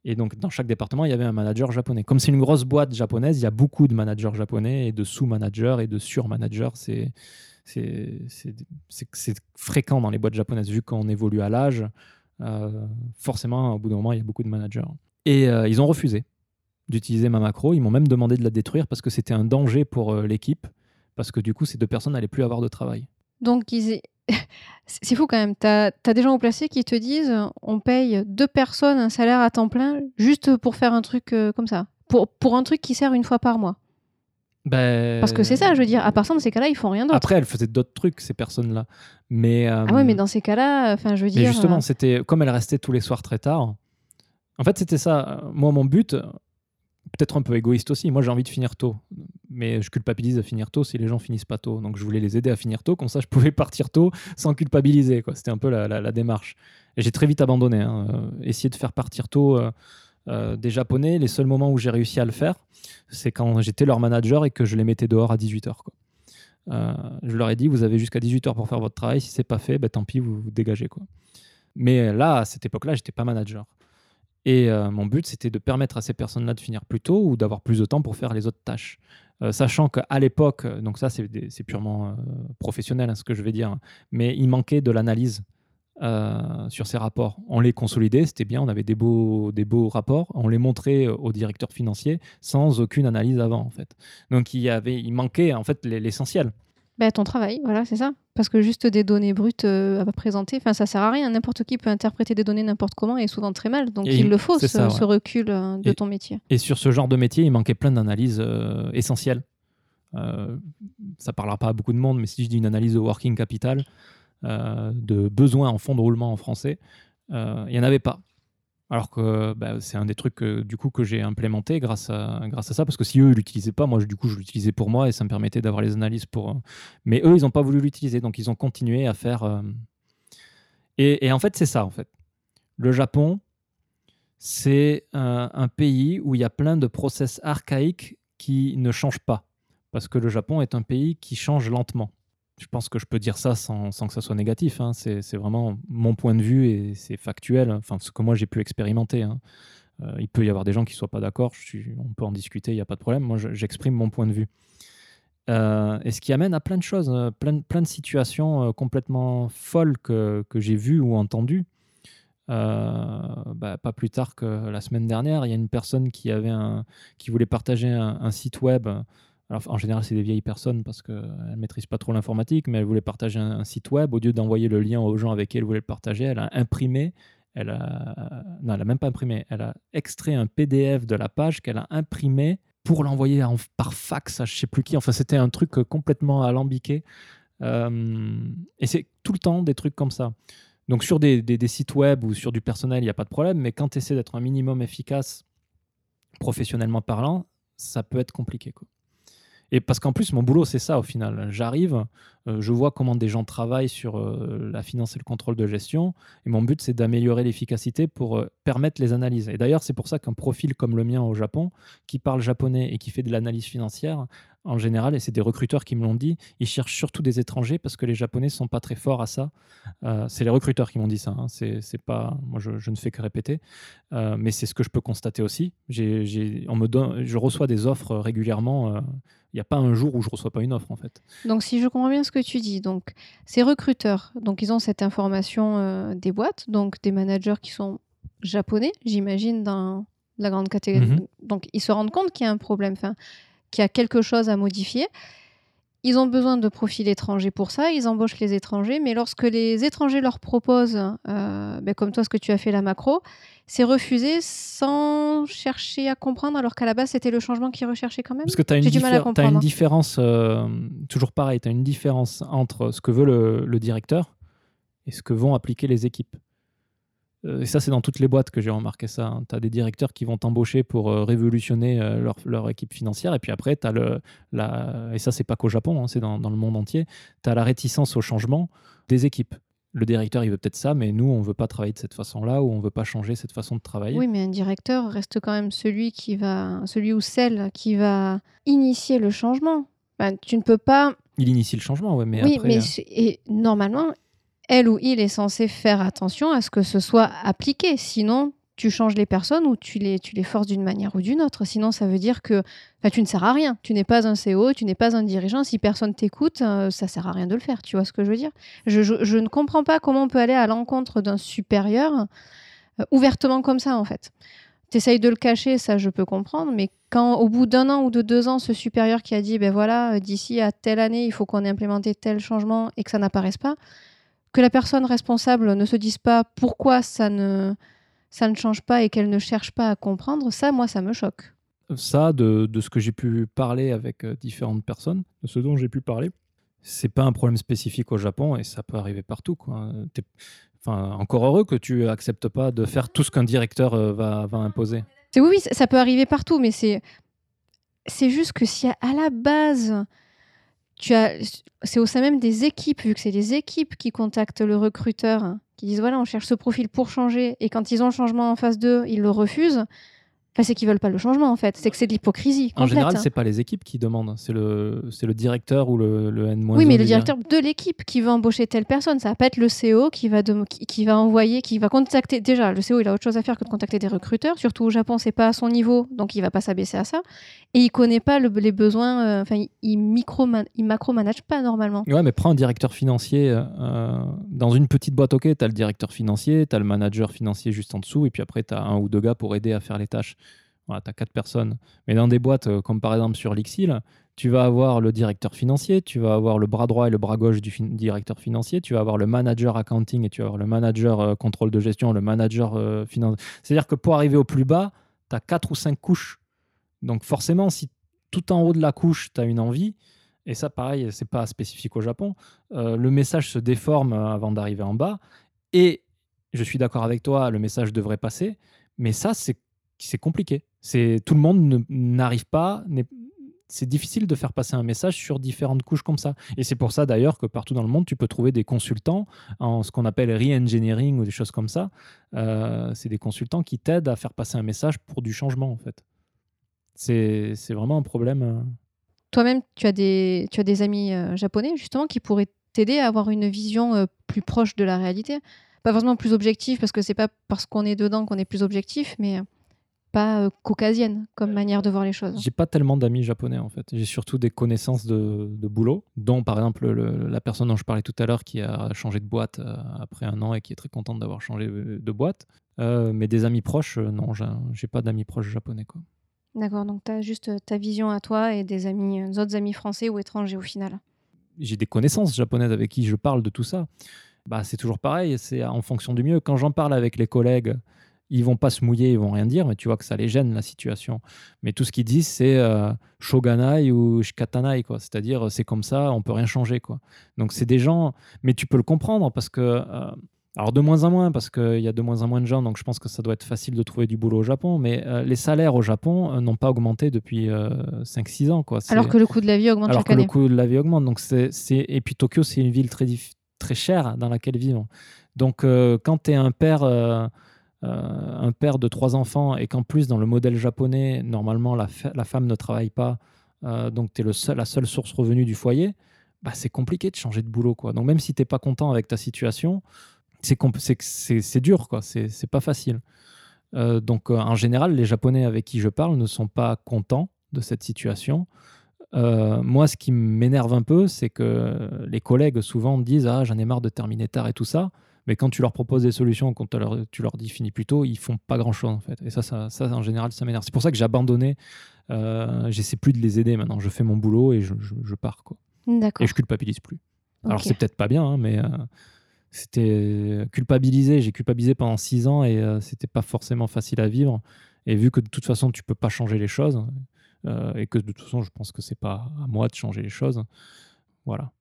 Et donc, dans chaque département, il y avait un manager japonais. Comme c'est une grosse boîte japonaise, il y a beaucoup de managers japonais et de sous-managers et de sur-managers. C'est fréquent dans les boîtes japonaises, vu qu'on évolue à l'âge. Euh, forcément, au bout d'un moment, il y a beaucoup de managers. Et euh, ils ont refusé d'utiliser ma macro. Ils m'ont même demandé de la détruire parce que c'était un danger pour euh, l'équipe. Parce que du coup, ces deux personnes n'allaient plus avoir de travail. Donc, c'est fou quand même. Tu as, des gens au placé qui te disent on paye deux personnes un salaire à temps plein juste pour faire un truc comme ça. Pour, pour un truc qui sert une fois par mois. Ben, Parce que c'est ça, je veux dire. À part ça, dans ces cas-là, ils font rien d'autre. Après, elles faisaient d'autres trucs, ces personnes-là. Mais, euh, Ah ouais, mais dans ces cas-là, enfin, je veux mais dire. justement, euh, c'était comme elles restaient tous les soirs très tard. En fait, c'était ça. Moi, mon but, peut-être un peu égoïste aussi. Moi, j'ai envie de finir tôt. Mais je culpabilise à finir tôt si les gens finissent pas tôt. Donc, je voulais les aider à finir tôt. Comme ça, je pouvais partir tôt sans culpabiliser. C'était un peu la, la- la démarche. Et j'ai très vite abandonné. hein. Euh, essayer de faire partir tôt euh, euh, des Japonais, les seuls moments où j'ai réussi à le faire, c'est quand j'étais leur manager et que je les mettais dehors à 18h. Quoi. Euh, je leur ai dit, vous avez jusqu'à 18h pour faire votre travail. Si c'est pas fait, ben, tant pis, vous vous dégagez. Quoi. Mais là, à cette époque-là, j'étais pas manager. Et euh, mon but, c'était de permettre à ces personnes-là de finir plus tôt ou d'avoir plus de temps pour faire les autres tâches. Sachant qu'à l'époque, donc ça c'est purement professionnel hein, ce que je vais dire, hein, mais il manquait de l'analyse euh, sur ces rapports. On les consolidait, c'était bien, on avait des beaux, des beaux rapports, on les montrait euh, au directeur financier sans aucune analyse avant en fait. Donc il, y avait, il manquait en fait l'essentiel. bah, ton travail, voilà, c'est ça. Parce que juste des données brutes euh, à présenter, enfin, ça sert à rien. N'importe qui peut interpréter des données n'importe comment et souvent très mal. Donc, Et il le faut, ce, ça, ce ouais. recul euh, de Et- ton métier. Et sur ce genre de métier, il manquait plein d'analyses essentielles. Ça parlera pas à beaucoup de monde, mais si je dis une analyse de working capital, de besoins en fonds de roulement en français, euh, il n'y en avait pas. Alors que bah, c'est un des trucs que, du coup que j'ai implémenté grâce à, grâce à ça, parce que si eux ne l'utilisaient pas, moi du coup je l'utilisais pour moi et ça me permettait d'avoir les analyses pour. euh, Mais eux ils n'ont pas voulu l'utiliser, donc ils ont continué à faire. euh, Et, et en fait c'est ça en fait. Le Japon, c'est un, un pays où il y a plein de process archaïques qui ne changent pas. Parce que le Japon est un pays qui change lentement. Je pense que je peux dire ça sans, sans que ça soit négatif. hein. C'est vraiment mon point de vue et c'est factuel. Enfin, ce que moi j'ai pu expérimenter. hein. Euh, il peut y avoir des gens qui ne soient pas d'accord. On peut en discuter, il n'y a pas de problème. Moi, je- j'exprime mon point de vue. Euh, et ce qui amène à plein de choses, euh, plein, plein de situations complètement folles que, que j'ai vues ou entendues. Bah, pas plus tard que la semaine dernière, il y a une personne qui, avait un, qui voulait partager un, site web. En général, c'est des vieilles personnes parce qu'elles ne maîtrisent pas trop l'informatique, mais elle voulait partager un, site web. Au lieu d'envoyer le lien aux gens avec qui elle voulait le partager, elle a imprimé elle a, non, elle a même pas imprimé. Elle a extrait un PDF de la page qu'elle a imprimé pour l'envoyer par fax à je sais plus qui. Enfin, c'était un truc euh, complètement alambiqué. Euh, et c'est tout le temps des trucs comme ça. Donc sur des, sites web ou sur du personnel, il n'y a pas de problème, mais quand tu essaies d'être un minimum efficace, professionnellement parlant, ça peut être compliqué. Et parce qu'en plus, mon boulot, c'est ça au final. J'arrive, euh, je vois comment des gens travaillent sur euh, la finance et le contrôle de gestion. Et mon but, c'est d'améliorer l'efficacité pour euh, permettre les analyses. Et d'ailleurs, c'est pour ça qu'un profil comme le mien au Japon, qui parle japonais et qui fait de l'analyse financière, en général, et c'est des recruteurs qui me l'ont dit, ils cherchent surtout des étrangers parce que les Japonais sont pas très forts à ça. Euh, c'est les recruteurs qui m'ont dit ça. Hein. C'est, pas, moi, je, ne fais que répéter, euh, mais c'est ce que je peux constater aussi. J'ai, on me donne, je reçois des offres régulièrement. Euh, il n'y a pas un jour où je reçois pas une offre en fait. Donc si je comprends bien ce que tu dis, donc ces recruteurs, donc ils ont cette information des boîtes, donc des managers qui sont japonais, j'imagine dans la grande catégorie. Mm-hmm. Donc ils se rendent compte qu'il y a un problème. Enfin, qu'il y a quelque chose à modifier. Ils ont besoin de profils étrangers pour ça, ils embauchent les étrangers, mais lorsque les étrangers leur proposent, euh, ben, comme toi ce que tu as fait la macro, c'est refusé sans chercher à comprendre, alors qu'à la base c'était le changement qu'ils recherchaient quand même. Parce que tu as, une, différence, euh, toujours pareil, tu as une différence entre ce que veut le directeur et ce que vont appliquer les équipes. Euh, et ça, c'est dans toutes les boîtes que j'ai remarqué ça. Hein. Tu as des directeurs qui vont t'embaucher pour euh, révolutionner euh, leur, leur, équipe financière. Et puis après, tu as le. La... Et ça, c'est pas qu'au Japon, hein, c'est dans, dans, le monde entier. Tu as la réticence au changement des équipes. Le directeur, il veut peut-être ça, mais nous, on veut pas travailler de cette façon-là ou on veut pas changer cette façon de travailler. Oui, mais un directeur reste quand même celui qui va, celui ou celle qui va initier le changement. tu ne peux pas. Il initie le changement, ouais, mais oui, après. mais et normalement, elle ou il est censé faire attention à ce que ce soit appliqué. Sinon, tu changes les personnes ou tu les, forces d'une manière ou d'une autre. Sinon, ça veut dire que tu ne sers à rien. Tu n'es pas un CEO, tu n'es pas un dirigeant. Si personne t'écoute, euh, ça sert à rien de le faire. Tu vois ce que je veux dire? Je, ne comprends pas comment on peut aller à l'encontre d'un supérieur euh, ouvertement comme ça, en fait. Tu essayes de le cacher, ça je peux comprendre, mais quand au bout d'un an ou de deux ans, ce supérieur qui a dit, ben voilà, d'ici à telle année, il faut qu'on ait implémenté tel changement et que ça n'apparaisse pas, que la personne responsable ne se dise pas pourquoi ça ne, ça ne change pas et qu'elle ne cherche pas à comprendre, ça, moi, ça me choque. Ça, de, de ce que j'ai pu parler avec euh, différentes personnes, de ce dont j'ai pu parler, c'est pas un problème spécifique au Japon et ça peut arriver partout. Quoi. Enfin, encore heureux que tu acceptes pas de faire tout ce qu'un directeur euh, va, va imposer. Oui, oui, ça peut arriver partout, mais c'est c'est juste que si à la base c'est au sein même des équipes, vu que c'est les équipes qui contactent le recruteur, qui disent voilà, on cherche ce profil pour changer, et quand ils ont le changement en face d'eux, ils le refusent c'est qu'ils veulent pas le changement en fait. C'est que c'est de l'hypocrisie. En général, c'est pas les équipes qui demandent, c'est le, c'est le directeur ou le, le N-. Oui, mais le directeur de l'équipe qui veut embaucher telle personne. Ça va pas être le CEO qui va, qui, va envoyer, qui va contacter. Déjà, le CEO, il a autre chose à faire que de contacter des recruteurs. Surtout au Japon, c'est pas à son niveau, donc il va pas s'abaisser à ça. Et il connaît pas les besoins. Euh, enfin, il, micro, il macro manage pas normalement. Ouais, mais prends un directeur financier euh, dans une petite boîte. Ok, tu as le directeur financier, tu as le manager financier juste en dessous, et puis après tu as un ou deux gars pour aider à faire les tâches. Voilà, tu as quatre personnes. Mais dans des boîtes euh, comme par exemple sur Lixil, tu vas avoir le directeur financier, tu vas avoir le bras droit et le bras gauche du directeur financier, tu vas avoir le manager accounting et tu vas avoir le manager euh, contrôle de gestion, le manager euh, finance. C'est-à-dire que pour arriver au plus bas, tu as quatre ou cinq couches. Donc forcément, si tout en haut de la couche, tu as une envie, et ça pareil, c'est pas spécifique au Japon, le message se déforme avant d'arriver en bas. Et je suis d'accord avec toi, le message devrait passer, mais ça, c'est c'est compliqué. C'est tout le monde n'arrive pas. C'est difficile de faire passer un message sur différentes couches comme ça. Et c'est pour ça d'ailleurs que partout dans le monde, tu peux trouver des consultants en ce qu'on appelle re-engineering ou des choses comme ça. Euh, c'est des consultants qui t'aident à faire passer un message pour du changement en fait. C'est vraiment un problème. Euh. Toi-même, tu, as des, tu as des amis euh, japonais justement qui pourraient t'aider à avoir une vision plus proche de la réalité. Pas forcément plus objective parce que c'est pas parce qu'on est dedans qu'on est plus objectif, mais pas euh, caucasienne comme manière de voir les choses. J'ai pas tellement d'amis japonais en fait. J'ai surtout des connaissances de, de boulot, dont par exemple le- la personne dont je parlais tout à l'heure qui a changé de boîte euh, après un an et qui est très contente d'avoir changé de boîte. Euh, mais des amis proches, non, j'ai pas d'amis proches japonais quoi. D'accord, donc tu as juste ta vision à toi et des amis, des autres amis français ou étrangers au final. j'ai des connaissances japonaises avec qui je parle de tout ça. Bah, c'est toujours pareil, c'est en fonction du mieux. Quand j'en parle avec les collègues, ils vont pas se mouiller, ils vont rien dire, mais tu vois que ça les gêne la situation. Mais tout ce qu'ils disent, c'est euh, shoganai ou shikatanai, quoi. C'est-à-dire, c'est comme ça, on peut rien changer, quoi. Donc c'est des gens, mais tu peux le comprendre parce que, euh, alors de moins en moins, parce qu'il y a de moins en moins de gens, donc je pense que ça doit être facile de trouver du boulot au Japon, mais euh, les salaires au Japon euh, n'ont pas augmenté depuis 5-6 ans, quoi. Alors que le coût de la vie augmente alors chaque que année. le coût de la vie augmente. Donc c'est, Et puis Tokyo, c'est une ville très, très chère dans laquelle vivre. Donc quand tu es un père, un père de trois enfants et qu'en plus, dans le modèle japonais, normalement, la, la femme ne travaille pas, euh, donc tu es le seul, la seule source revenu du foyer, bah, c'est compliqué de changer de boulot. Quoi. Donc même si tu n'es pas content avec ta situation, c'est, dur. C'est, pas facile. Euh, donc euh, en général, les Japonais avec qui je parle ne sont pas contents de cette situation. Euh, moi, ce qui m'énerve un peu, c'est que les collègues souvent disent Ah, j'en ai marre de terminer tard et tout ça. Mais quand tu leur proposes des solutions, quand tu leur, tu leur dis finis plus tôt, ils font pas grand chose en fait. Et ça, ça, ça, en général, ça m'énerve. C'est pour ça que j'ai abandonné. Euh, J'essaie plus de les aider maintenant. Je fais mon boulot et je, je- je pars. Quoi. D'accord. Et je culpabilise plus. Alors, c'est peut-être pas bien, hein, mais euh, c'était culpabilisé. J'ai culpabilisé pendant six ans et euh, c'était pas forcément facile à vivre. Et vu que de toute façon, tu peux pas changer les choses, euh, et que de toute façon, je pense que c'est pas à moi de changer les choses, voilà.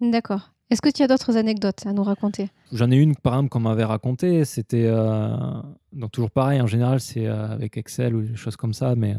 D'accord. Est-ce que tu as d'autres anecdotes à nous raconter? J'en ai une, par exemple, qu'on m'avait racontée. C'était. euh, donc, toujours pareil, en général, c'est euh, avec Excel ou des choses comme ça, mais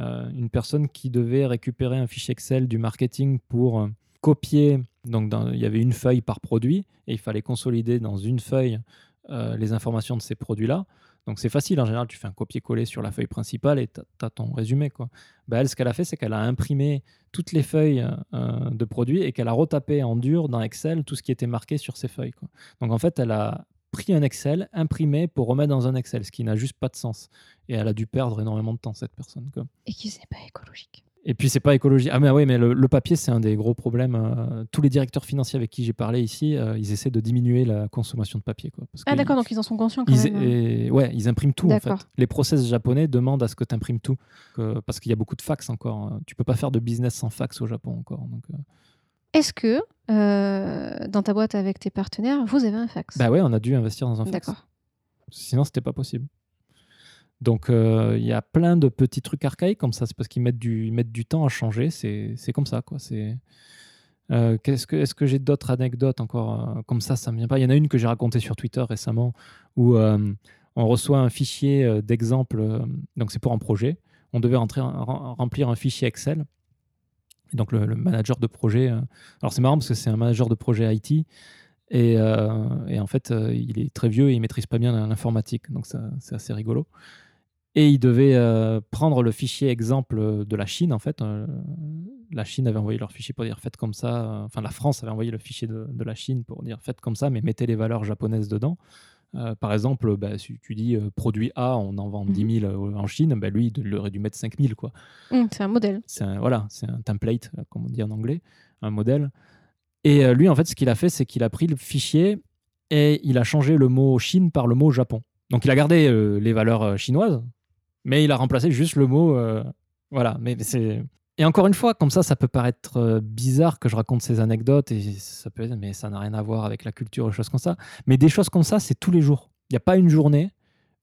euh, une personne qui devait récupérer un fichier Excel du marketing pour copier. Donc, il y avait une feuille par produit et il fallait consolider dans une feuille les informations de ces produits-là. Donc, c'est facile. En général, tu fais un copier-coller sur la feuille principale et tu as, ton résumé. Quoi. Bah, elle, ce qu'elle a fait, c'est qu'elle a imprimé toutes les feuilles euh, de produits et qu'elle a retapé en dur dans Excel tout ce qui était marqué sur ces feuilles. Quoi. Donc en fait, elle a pris un Excel, imprimé pour remettre dans un Excel, ce qui n'a juste pas de sens. Et elle a dû perdre énormément de temps, cette personne. Quoi. Et qui c'est pas écologique. Et puis, c'est pas écologique. Ah, mais oui, mais le, le papier, c'est un des gros problèmes. euh, tous les directeurs financiers avec qui j'ai parlé ici, euh, ils essaient de diminuer la consommation de papier. Quoi, parce Ah d'accord, donc ils en sont conscients quand ils, même. hein. et- ouais, ils impriment tout en fait. Les process japonais demandent à ce que tu imprimes tout. que- parce qu'il y a beaucoup de fax encore. hein. Tu peux pas faire de business sans fax au Japon encore. Donc, euh, Est-ce que euh, dans ta boîte avec tes partenaires, vous avez un fax? Bah ouais, on a dû investir dans un fax. D'accord. Sinon, c'était pas possible. Donc, euh, il y a plein de petits trucs archaïques comme ça. C'est parce qu'ils mettent du, temps à changer. C'est comme ça, quoi. C'est. Euh, Est-ce que j'ai d'autres anecdotes encore euh, comme ça Ça me vient pas? Il y en a une que j'ai racontée sur Twitter récemment où on reçoit un fichier d'exemple. donc, c'est pour un projet. On devait remplir un fichier Excel. Et donc, le, manager de projet. alors, c'est marrant parce que c'est un manager de projet IT. Et, en fait, il est très vieux et il maîtrise pas bien l'informatique. Donc, c'est assez rigolo. Et il devait euh, prendre le fichier exemple de la Chine, en fait. Euh, la Chine avait envoyé leur fichier pour dire faites comme ça. euh, Enfin, la France avait envoyé le fichier de, de la Chine pour dire faites comme ça, mais mettez les valeurs japonaises dedans. Euh, par exemple, bah, si tu dis euh, produit A, on en vend Mhm. 10 000 en Chine, bah, lui, il aurait dû mettre 5 000. Quoi. Hum, c'est un modèle. C'est un, voilà, c'est un template, comme on dit en anglais, un modèle. Et euh, lui, en fait, ce qu'il a fait, c'est qu'il a pris le fichier et il a changé le mot Chine par le mot Japon. Donc, il a gardé les valeurs chinoises, mais il a remplacé juste le mot. euh, voilà, mais, c'est. Et encore une fois, comme ça, ça peut paraître euh, bizarre que je raconte ces anecdotes et ça peut mais ça n'a rien à voir avec la culture ou choses comme ça. Mais des choses comme ça, c'est tous les jours. Il n'y a pas une journée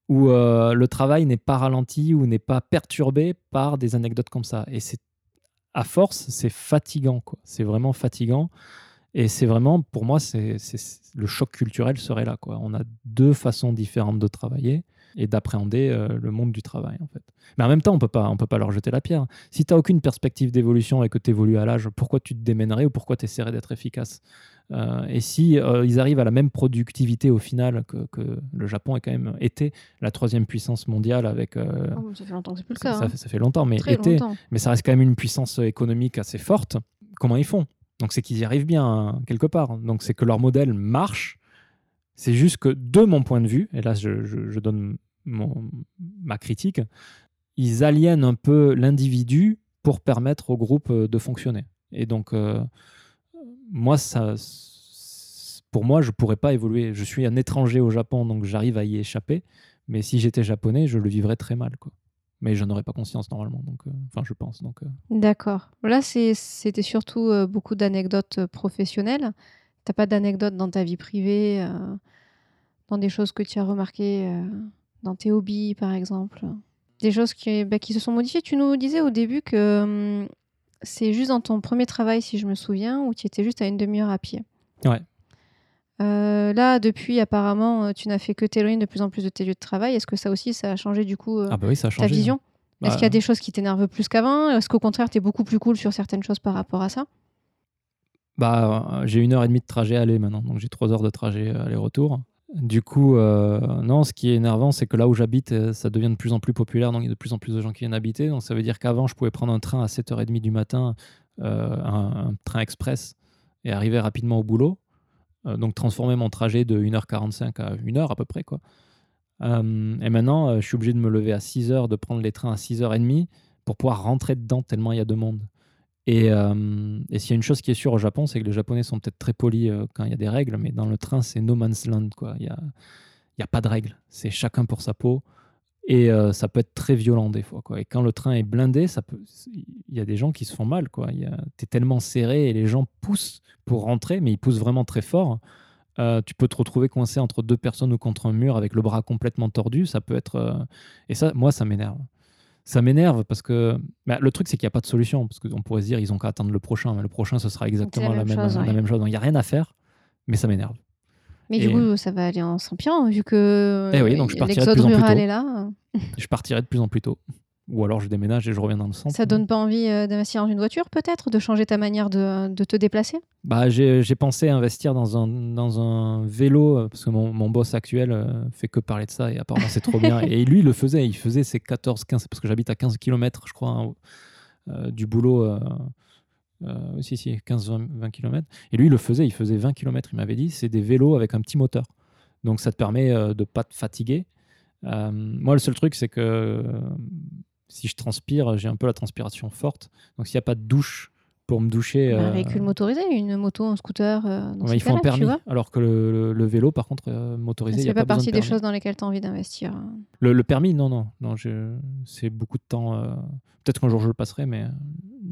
où euh, le travail n'est pas ralenti ou n'est pas perturbé par des anecdotes comme ça. Et c'est à force, c'est fatigant. C'est vraiment fatigant. Et c'est vraiment, pour moi, c'est le choc culturel serait là. On a deux façons différentes de travailler et d'appréhender euh, le monde du travail, en fait. Mais en même temps, on on peut pas leur jeter la pierre. Si tu n'as aucune perspective d'évolution et que tu évolues à l'âge, pourquoi tu te démènerais ou pourquoi tu essaierais d'être efficace Euh, Et si euh, ils arrivent à la même productivité au final que, que le Japon est quand même été la troisième puissance mondiale avec... Oh, ça fait longtemps que c'est plus le cas. ça hein. fait, ça fait longtemps, mais était, longtemps. mais ça reste quand même une puissance économique assez forte. Comment ils font? Donc c'est qu'ils y arrivent bien hein, quelque part. Donc c'est que leur modèle marche. C'est juste que de mon point de vue, et là je, je- je donne ma critique, ils aliènent un peu l'individu pour permettre au groupe euh, de fonctionner. Et donc, euh, moi, ça, pour moi, je pourrais pas évoluer. Je suis un étranger au Japon, donc j'arrive à y échapper. Mais si j'étais japonais, je le vivrais très mal, quoi. Mais je n'aurais pas conscience normalement, donc, euh, enfin, je pense. Donc, D'accord. Là, c'était surtout beaucoup d'anecdotes professionnelles. T'as pas d'anecdotes dans ta vie privée, dans des choses que tu as remarquées dans tes hobbies, par exemple. Des choses qui, bah, qui se sont modifiées. Tu nous disais au début que hum, c'est juste dans ton premier travail, si je me souviens, où tu étais juste à une demi-heure à pied. Ouais. Euh, là, depuis, apparemment, euh, tu n'as fait que t'éloigner de plus en plus de tes lieux de travail. Est-ce que ça aussi, ça a changé du coup euh, ah bah oui, ça a ta vision? Est-ce Bah, qu'il y a des choses qui t'énervent plus qu'avant? Est-ce qu'au contraire, tu es beaucoup plus cool sur certaines choses par rapport à ça? Bah, j'ai une heure et demie de trajet aller maintenant, donc j'ai trois heures de trajet aller-retour. Du coup, euh, non, ce qui est énervant, c'est que là où j'habite, euh, ça devient de plus en plus populaire, donc il y a de plus en plus de gens qui viennent habiter. Donc ça veut dire qu'avant, je pouvais prendre un train à 7h30 du matin, euh, un, train express, et arriver rapidement au boulot. Donc transformer mon trajet de 1h45 à 1h à peu près. Quoi. Et maintenant, je suis obligé de me lever à 6h, de prendre les trains à 6h30 pour pouvoir rentrer dedans tellement il y a de monde. Et, euh, et s'il y a une chose qui est sûre au Japon, c'est que les Japonais sont peut-être très polis euh, quand il y a des règles, mais dans le train, c'est no man's land. Il n'y a, y a pas de règles. C'est chacun pour sa peau. Et euh, ça peut être très violent des fois. Et quand le train est blindé, il y a des gens qui se font mal. Tu es tellement serré et les gens poussent pour rentrer, mais ils poussent vraiment très fort. Tu peux te retrouver coincé entre deux personnes ou contre un mur avec le bras complètement tordu. Ça peut être. Et ça, moi, ça m'énerve. Ça m'énerve parce que bah, le truc, c'est qu'il n'y a pas de solution. Parce qu'on pourrait se dire, ils ont qu'à attendre le prochain. Mais le prochain, ce sera exactement la la, même chose, la ouais. même chose. Donc, il n'y a rien à faire, mais ça m'énerve. Mais Et- du coup, ça va aller en s'empirant, vu que Eh oui, donc je partirai de l'exode plus en plus rural tôt. est là. Je partirai de plus en plus tôt. Ou alors, je déménage et je reviens dans le centre. Ça donne pas envie euh, d'investir dans une voiture, peut-être De changer ta manière de, de te déplacer? Bah, j'ai pensé investir dans un, dans un vélo, euh, parce que mon, mon boss actuel euh, fait que parler de ça, et apparemment c'est trop bien. Et lui, il le faisait, il faisait ses 14, 15, parce que j'habite à 15 km, je crois, hein, euh, du boulot. Si, si, 15, 20, 20 km. Et lui, il le faisait, il faisait 20 km, il m'avait dit. C'est des vélos avec un petit moteur. Donc ça te permet de pas te fatiguer. Moi, le seul truc, c'est que si je transpire, j'ai un peu la transpiration forte. Donc s'il n'y a pas de douche pour me doucher. Un euh, véhicule motorisé, une moto, un scooter, euh, dans Ouais, il faut un permis, alors que le, le- le vélo, par contre, euh, motorisé, il n'y a pas, pas partie de des choses dans lesquelles tu as envie d'investir. Le, le permis, non, non, non c'est beaucoup de temps. euh, Peut-être qu'un jour je le passerai, mais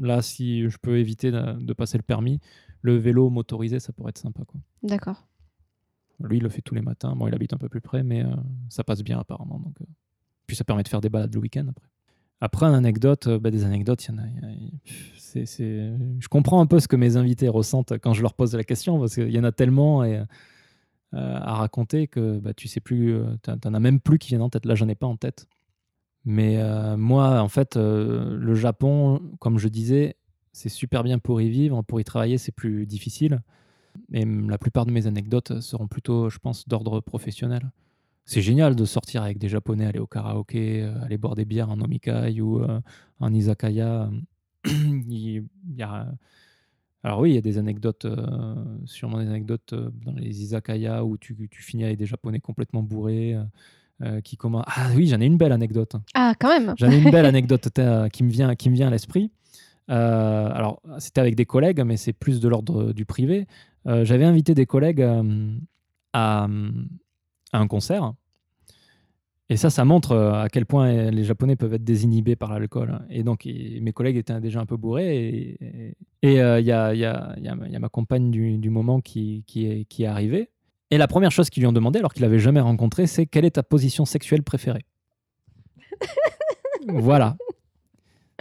là, si je peux éviter de, de passer le permis, le vélo motorisé, ça pourrait être sympa. D'accord. Lui, il le fait tous les matins. Bon, il habite un peu plus près, mais ça passe bien apparemment. Donc. Puis ça permet de faire des balades le week-end après. Après, une anecdote, euh, bah, des anecdotes, il y en a. Je comprends un peu ce que mes invités ressentent quand je leur pose la question, parce qu'il y en a tellement euh, à raconter que bah, tu plus, euh, as même plus qui viennent en tête. Là, j'en ai pas en tête. Mais moi, en fait, le Japon, comme je disais, c'est super bien pour y vivre. Pour y travailler, c'est plus difficile. Et la plupart de mes anecdotes seront plutôt, je pense, d'ordre professionnel. C'est génial de sortir avec des Japonais, aller au karaoké, euh, aller boire des bières en omikai ou euh, en izakaya. il y a... Alors oui, il y a des anecdotes, euh, sûrement des anecdotes dans les izakaya où tu, tu finis avec des Japonais complètement bourrés. euh, qui commencent... Ah oui, j'en ai une belle anecdote. Ah, quand même J'en ai une belle anecdote qui me vient, qui me vient à l'esprit. Alors, c'était avec des collègues, mais c'est plus de l'ordre du privé. J'avais invité des collègues à, à un concert. Et ça, ça montre euh, à quel point les Japonais peuvent être désinhibés par l'alcool. Et donc, et- mes collègues étaient déjà un peu bourrés. Et euh, il y, a, il y a- il y a- il y a ma compagne du, du moment qui, qui, est, qui est arrivée. Et la première chose qu'ils lui ont demandé, alors qu'il l'avait jamais rencontré, c'est quelle est ta position sexuelle préférée? Voilà.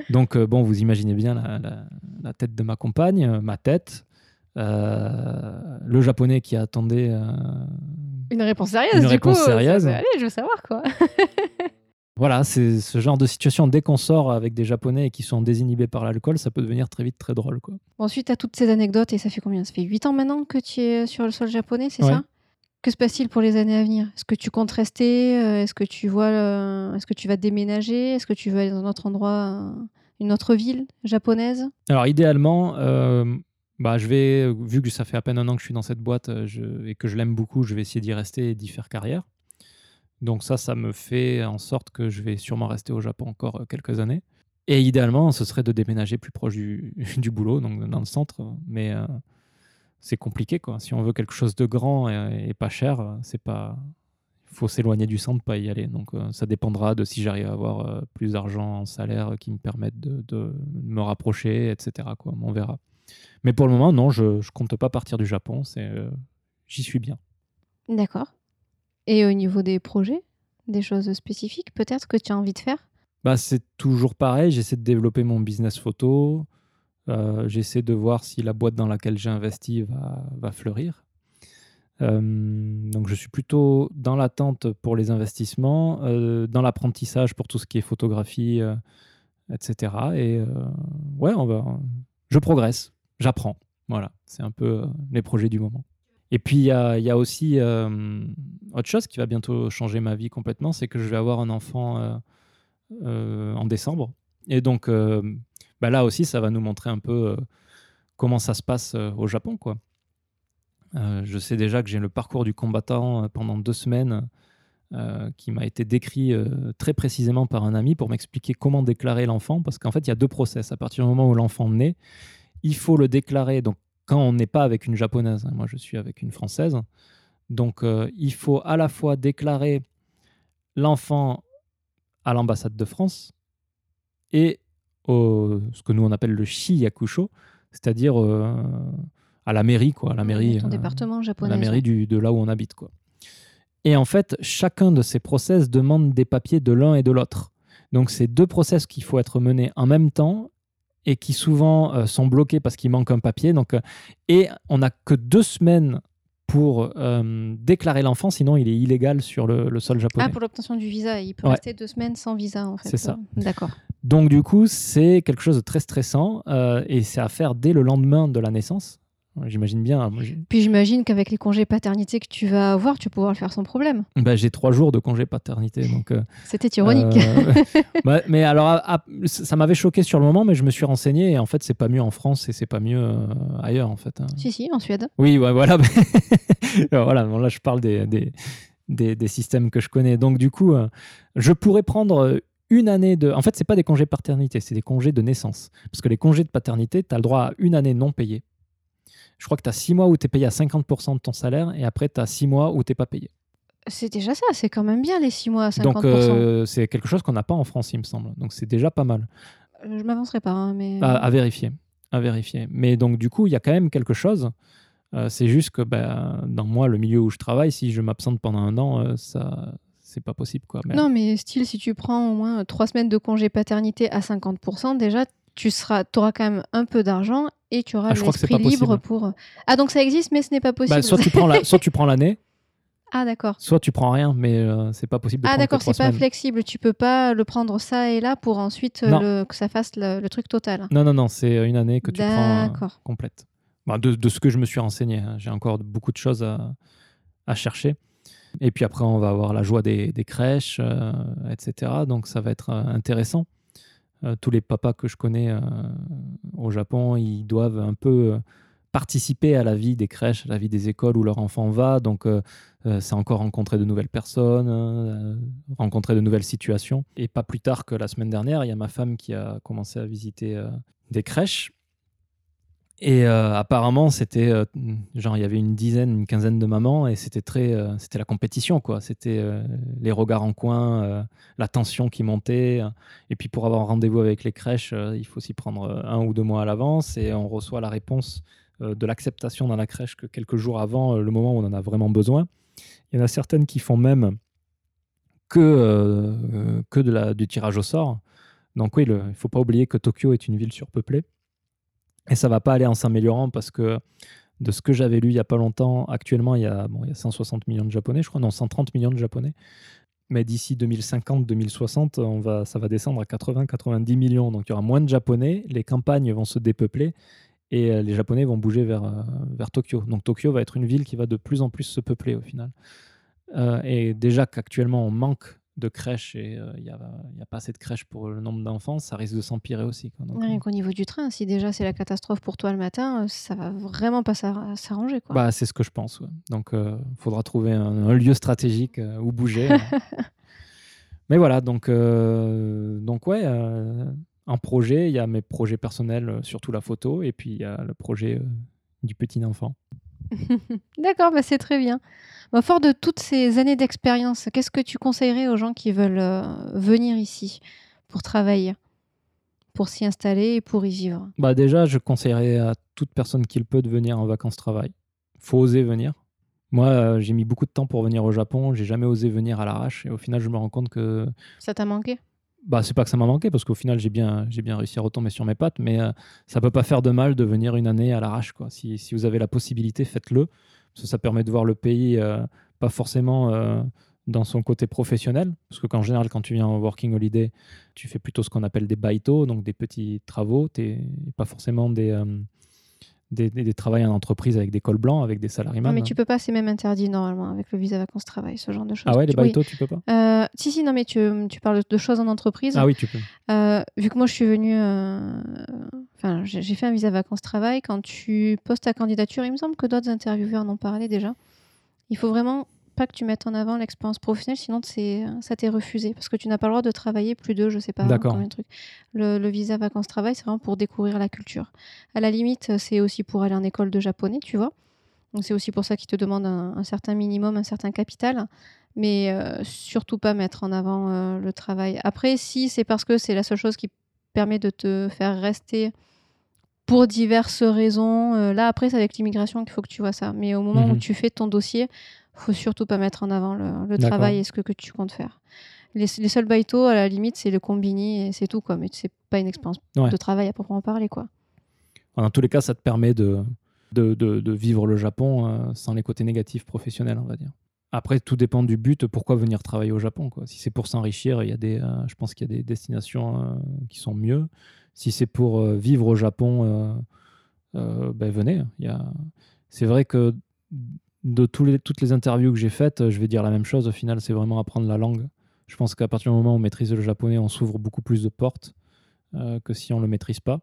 Donc, euh, bon, vous imaginez bien la, la- la tête de ma compagne, euh, ma tête, euh, le japonais qui attendait. euh, Une réponse sérieuse, Une du réponse coup. sérieuse. aller, je veux savoir, quoi. Voilà, c'est ce genre de situation. Dès qu'on sort avec des japonais qui sont désinhibés par l'alcool, ça peut devenir très vite très drôle. Quoi. Bon, ensuite, tu as toutes ces anecdotes, et ça fait combien? Ça fait 8 ans maintenant que tu es sur le sol japonais, c'est Ouais. ça? Que se passe-t-il pour les années à venir? Est-ce que tu comptes rester Euh, Est-ce que tu vois le- Est-ce que tu vas déménager? Est-ce que tu vas aller dans un autre endroit, euh, une autre ville japonaise? Alors, idéalement, euh, bah, je vais, vu que ça fait à peine un an que je suis dans cette boîte euh, et que je l'aime beaucoup, je vais essayer d'y rester et d'y faire carrière. Donc ça, ça me fait en sorte que je vais sûrement rester au Japon encore euh, quelques années. Et idéalement, ce serait de déménager plus proche du, boulot, donc dans le centre. Mais euh, c'est compliqué, quoi. Si on veut quelque chose de grand et, pas cher, euh, c'est pas. Faut s'éloigner du centre, pas y aller. Donc euh, ça dépendra de si j'arrive à avoir euh, plus d'argent en salaire qui me permettent de, de me rapprocher, etc. Quoi. On verra. Mais pour le moment, non, je ne compte pas partir du Japon. C'est, euh, j'y suis bien. D'accord. Et au niveau des projets, des choses spécifiques peut-être que tu as envie de faire? Bah, c'est toujours pareil. J'essaie de développer mon business photo. Euh, j'essaie de voir si la boîte dans laquelle j'ai investi va, va fleurir. Euh, donc, je suis plutôt dans l'attente pour les investissements, euh, dans l'apprentissage pour tout ce qui est photographie, etc. Et ouais, on va, je progresse, j'apprends. Voilà, c'est un peu euh, les projets du moment. Et puis, il y a, aussi euh, autre chose qui va bientôt changer ma vie complètement, c'est que je vais avoir un enfant euh, en décembre. Et donc, bah là aussi, ça va nous montrer un peu comment ça se passe au Japon. Quoi. Je sais déjà que j'ai le parcours du combattant pendant deux semaines qui m'a été décrit très précisément par un ami pour m'expliquer comment déclarer l'enfant. Parce qu'en fait, il y a deux process. À partir du moment où l'enfant naît, il faut le déclarer. Donc, quand on n'est pas avec une japonaise, hein, moi je suis avec une française, donc euh, il faut à la fois déclarer l'enfant à l'ambassade de France et au, ce que nous on appelle le shiyakusho, c'est-à-dire euh, à la mairie, quoi, à la mairie, Ton euh, département japonais. la mairie du, de là où on habite, quoi. Et en fait, chacun de ces process demande des papiers de l'un et de l'autre. Donc c'est deux process qu'il faut être menés en même temps et qui souvent euh, sont bloqués parce qu'il manque un papier. Donc, euh, et on n'a que deux semaines pour euh, déclarer l'enfant, sinon il est illégal sur le, le sol japonais. Ah, pour l'obtention du visa, il peut Ouais. rester deux semaines sans visa en fait. C'est ça. D'accord. Donc du coup, c'est quelque chose de très stressant euh, et c'est à faire dès le lendemain de la naissance. J'imagine bien. hein, moi, Puis j'imagine qu'avec les congés paternité que tu vas avoir, tu vas pouvoir le faire sans problème. bah, j'ai trois jours de congé paternité, donc. euh, C'était ironique. Euh, bah, mais alors, à- à- ça m'avait choqué sur le moment, mais je me suis renseigné et en fait, c'est pas mieux en France et c'est pas mieux euh, ailleurs en fait. hein. si, si, en Suède. Oui, ouais, voilà. Voilà, bon, là, je parle des, des, des, des systèmes que je connais. Donc, du coup, je pourrais prendre une année de. En fait, c'est pas des congés paternité, c'est des congés de naissance. Parce que les congés de paternité, tu as le droit à une année non payée. Je crois que tu as six mois où tu es payé à 50% de ton salaire et après, tu as six mois où tu pas payé. C'est déjà ça, c'est quand même bien les six mois à 50%. Donc, euh, c'est quelque chose qu'on n'a pas en France, il me semble. Donc, c'est déjà pas mal. Euh, Je m'avancerai pas, hein, mais. À, à vérifier. À vérifier. Mais donc, du coup, il y a quand même quelque chose. Euh, c'est juste que ben, dans moi, le milieu où je travaille, si je m'absente pendant un an, euh, ça, c'est pas possible. Quoi. Mais- Non, mais style, si tu prends au moins trois semaines de congé paternité à 50%, déjà, tu seras, auras quand même un peu d'argent et tu auras Ah, l'esprit libre possible. pour. Ah, donc ça existe, mais ce n'est pas possible. Bah, soit, tu prends la- soit tu prends l'année, Ah, d'accord. soit tu prends rien, mais euh, c'est pas possible de Ah, d'accord, c'est pas semaines. flexible. Tu peux pas le prendre ça et là pour ensuite euh, le- que ça fasse le, le truc total. Non, non, non, c'est une année que tu prends euh, complète. Bah, de, de ce que je me suis renseigné, hein. j'ai encore beaucoup de choses à, à chercher. Et puis après, on va avoir la joie des, des crèches, euh, etc. Donc ça va être euh, intéressant. Euh, tous les papas que je connais euh, au Japon, ils doivent un peu euh, participer à la vie des crèches, à la vie des écoles où leur enfant va. Donc c'est encore rencontrer de nouvelles personnes, euh, rencontrer de nouvelles situations. Et pas plus tard que la semaine dernière, il y a ma femme qui a commencé à visiter des crèches. Et euh, apparemment, c'était euh, genre il y avait une dizaine, une quinzaine de mamans et c'était très, euh, c'était la compétition quoi. C'était les regards en coin, la tension qui montait. Et puis pour avoir un rendez-vous avec les crèches, il faut s'y prendre un ou deux mois à l'avance et on reçoit la réponse de l'acceptation dans la crèche que quelques jours avant le moment où on en a vraiment besoin. Il y en a certaines qui font même que que du tirage au sort. Donc oui, il ne faut pas oublier que Tokyo est une ville surpeuplée. Et ça va pas aller en s'améliorant parce que de ce que j'avais lu il y a pas longtemps, actuellement il y a, bon, il y a 160 millions de Japonais, je crois, non 130 millions de Japonais. Mais d'ici 2050-2060, on va, ça va descendre à 80-90 millions. Donc il y aura moins de Japonais, les campagnes vont se dépeupler et euh, les Japonais vont bouger vers, euh, vers Tokyo. Donc Tokyo va être une ville qui va de plus en plus se peupler au final. Euh, et déjà qu'actuellement on manque de crèches et euh, il n'y a, y a pas assez de crèches pour le nombre d'enfants, ça risque de s'empirer aussi. Quoi. Donc, Rien euh, qu'au niveau du train, si déjà c'est la catastrophe pour toi le matin, euh, ça va vraiment pas s'ar- s'arranger. quoi. bah, c'est ce que je pense. ouais. Donc, il faudra trouver un, un lieu stratégique euh, où bouger. euh. Mais voilà, donc, donc ouais, un projet, il y a mes projets personnels, surtout la photo, et puis il y a le projet du petit enfant. D'accord, bah c'est très bien. Bah, fort de toutes ces années d'expérience, qu'est-ce que tu conseillerais aux gens qui veulent euh, venir ici pour travailler, pour s'y installer et pour y vivre? Bah déjà, je conseillerais à toute personne qui le peut de venir en vacances-travail. faut oser venir. Moi, euh, j'ai mis beaucoup de temps pour venir au Japon. J'ai jamais osé venir à l'arrache. Et au final, je me rends compte que Ça t'a manqué? Bah, c'est pas que ça m'a manqué, parce qu'au final, j'ai bien, j'ai bien réussi à retomber sur mes pattes. Mais euh, ça peut pas faire de mal de venir une année à l'arrache. quoi. Si, si vous avez la possibilité, faites-le. Parce que ça permet de voir le pays, euh, pas forcément euh, dans son côté professionnel. Parce que qu'en général, quand tu viens en working holiday, tu fais plutôt ce qu'on appelle des baito, donc des petits travaux. T'es pas forcément des, euh, des, des, des travails en entreprise avec des cols blancs, avec des salariés. Non, mais tu peux pas, c'est même interdit normalement avec le visa vacances-travail, ce genre de choses. Ah ouais, les Tu- oui. tu peux pas Euh, si, si, non, mais tu, tu parles de choses en entreprise. Ah oui, tu peux. Euh, vu que moi je suis venue, euh, enfin j'ai j'ai fait un visa vacances-travail. Quand tu poses ta candidature, il me semble que d'autres intervieweurs en ont parlé déjà. Il faut vraiment pas que tu mettes en avant l'expérience professionnelle, sinon c'est- ça t'est refusé parce que tu n'as pas le droit de travailler plus de, je sais pas, combien de trucs. Le, le visa vacances-travail, c'est vraiment pour découvrir la culture. À la limite, c'est aussi pour aller en école de japonais, tu vois. Donc c'est aussi pour ça qu'ils te demandent un, un certain minimum, un certain capital, mais euh, surtout pas mettre en avant euh, le travail. Après, si c'est parce que c'est la seule chose qui permet de te faire rester pour diverses raisons, euh, là après c'est avec l'immigration qu'il faut que tu vois ça. Mais au moment où Mhm. tu fais ton dossier, faut surtout pas mettre en avant le, travail et ce que, que tu comptes faire. Les, les seuls baito, à la limite, c'est le combini et c'est tout, quoi. Mais c'est pas une expérience Ouais. de travail à proprement parler, quoi. Dans tous les cas, ça te permet de, de, de- de vivre le Japon euh, sans les côtés négatifs professionnels, on va dire. Après, tout dépend du but. Pourquoi venir travailler au Japon quoi. Si c'est pour s'enrichir, il y a des, euh, je pense qu'il y a des destinations euh, qui sont mieux. Si c'est pour vivre au Japon, ben venez. Il y a... C'est vrai que de les, toutes les interviews que j'ai faites, je vais dire la même chose. Au final, c'est vraiment apprendre la langue. Je pense qu'à partir du moment où on maîtrise le japonais, on s'ouvre beaucoup plus de portes euh, que si on ne le maîtrise pas.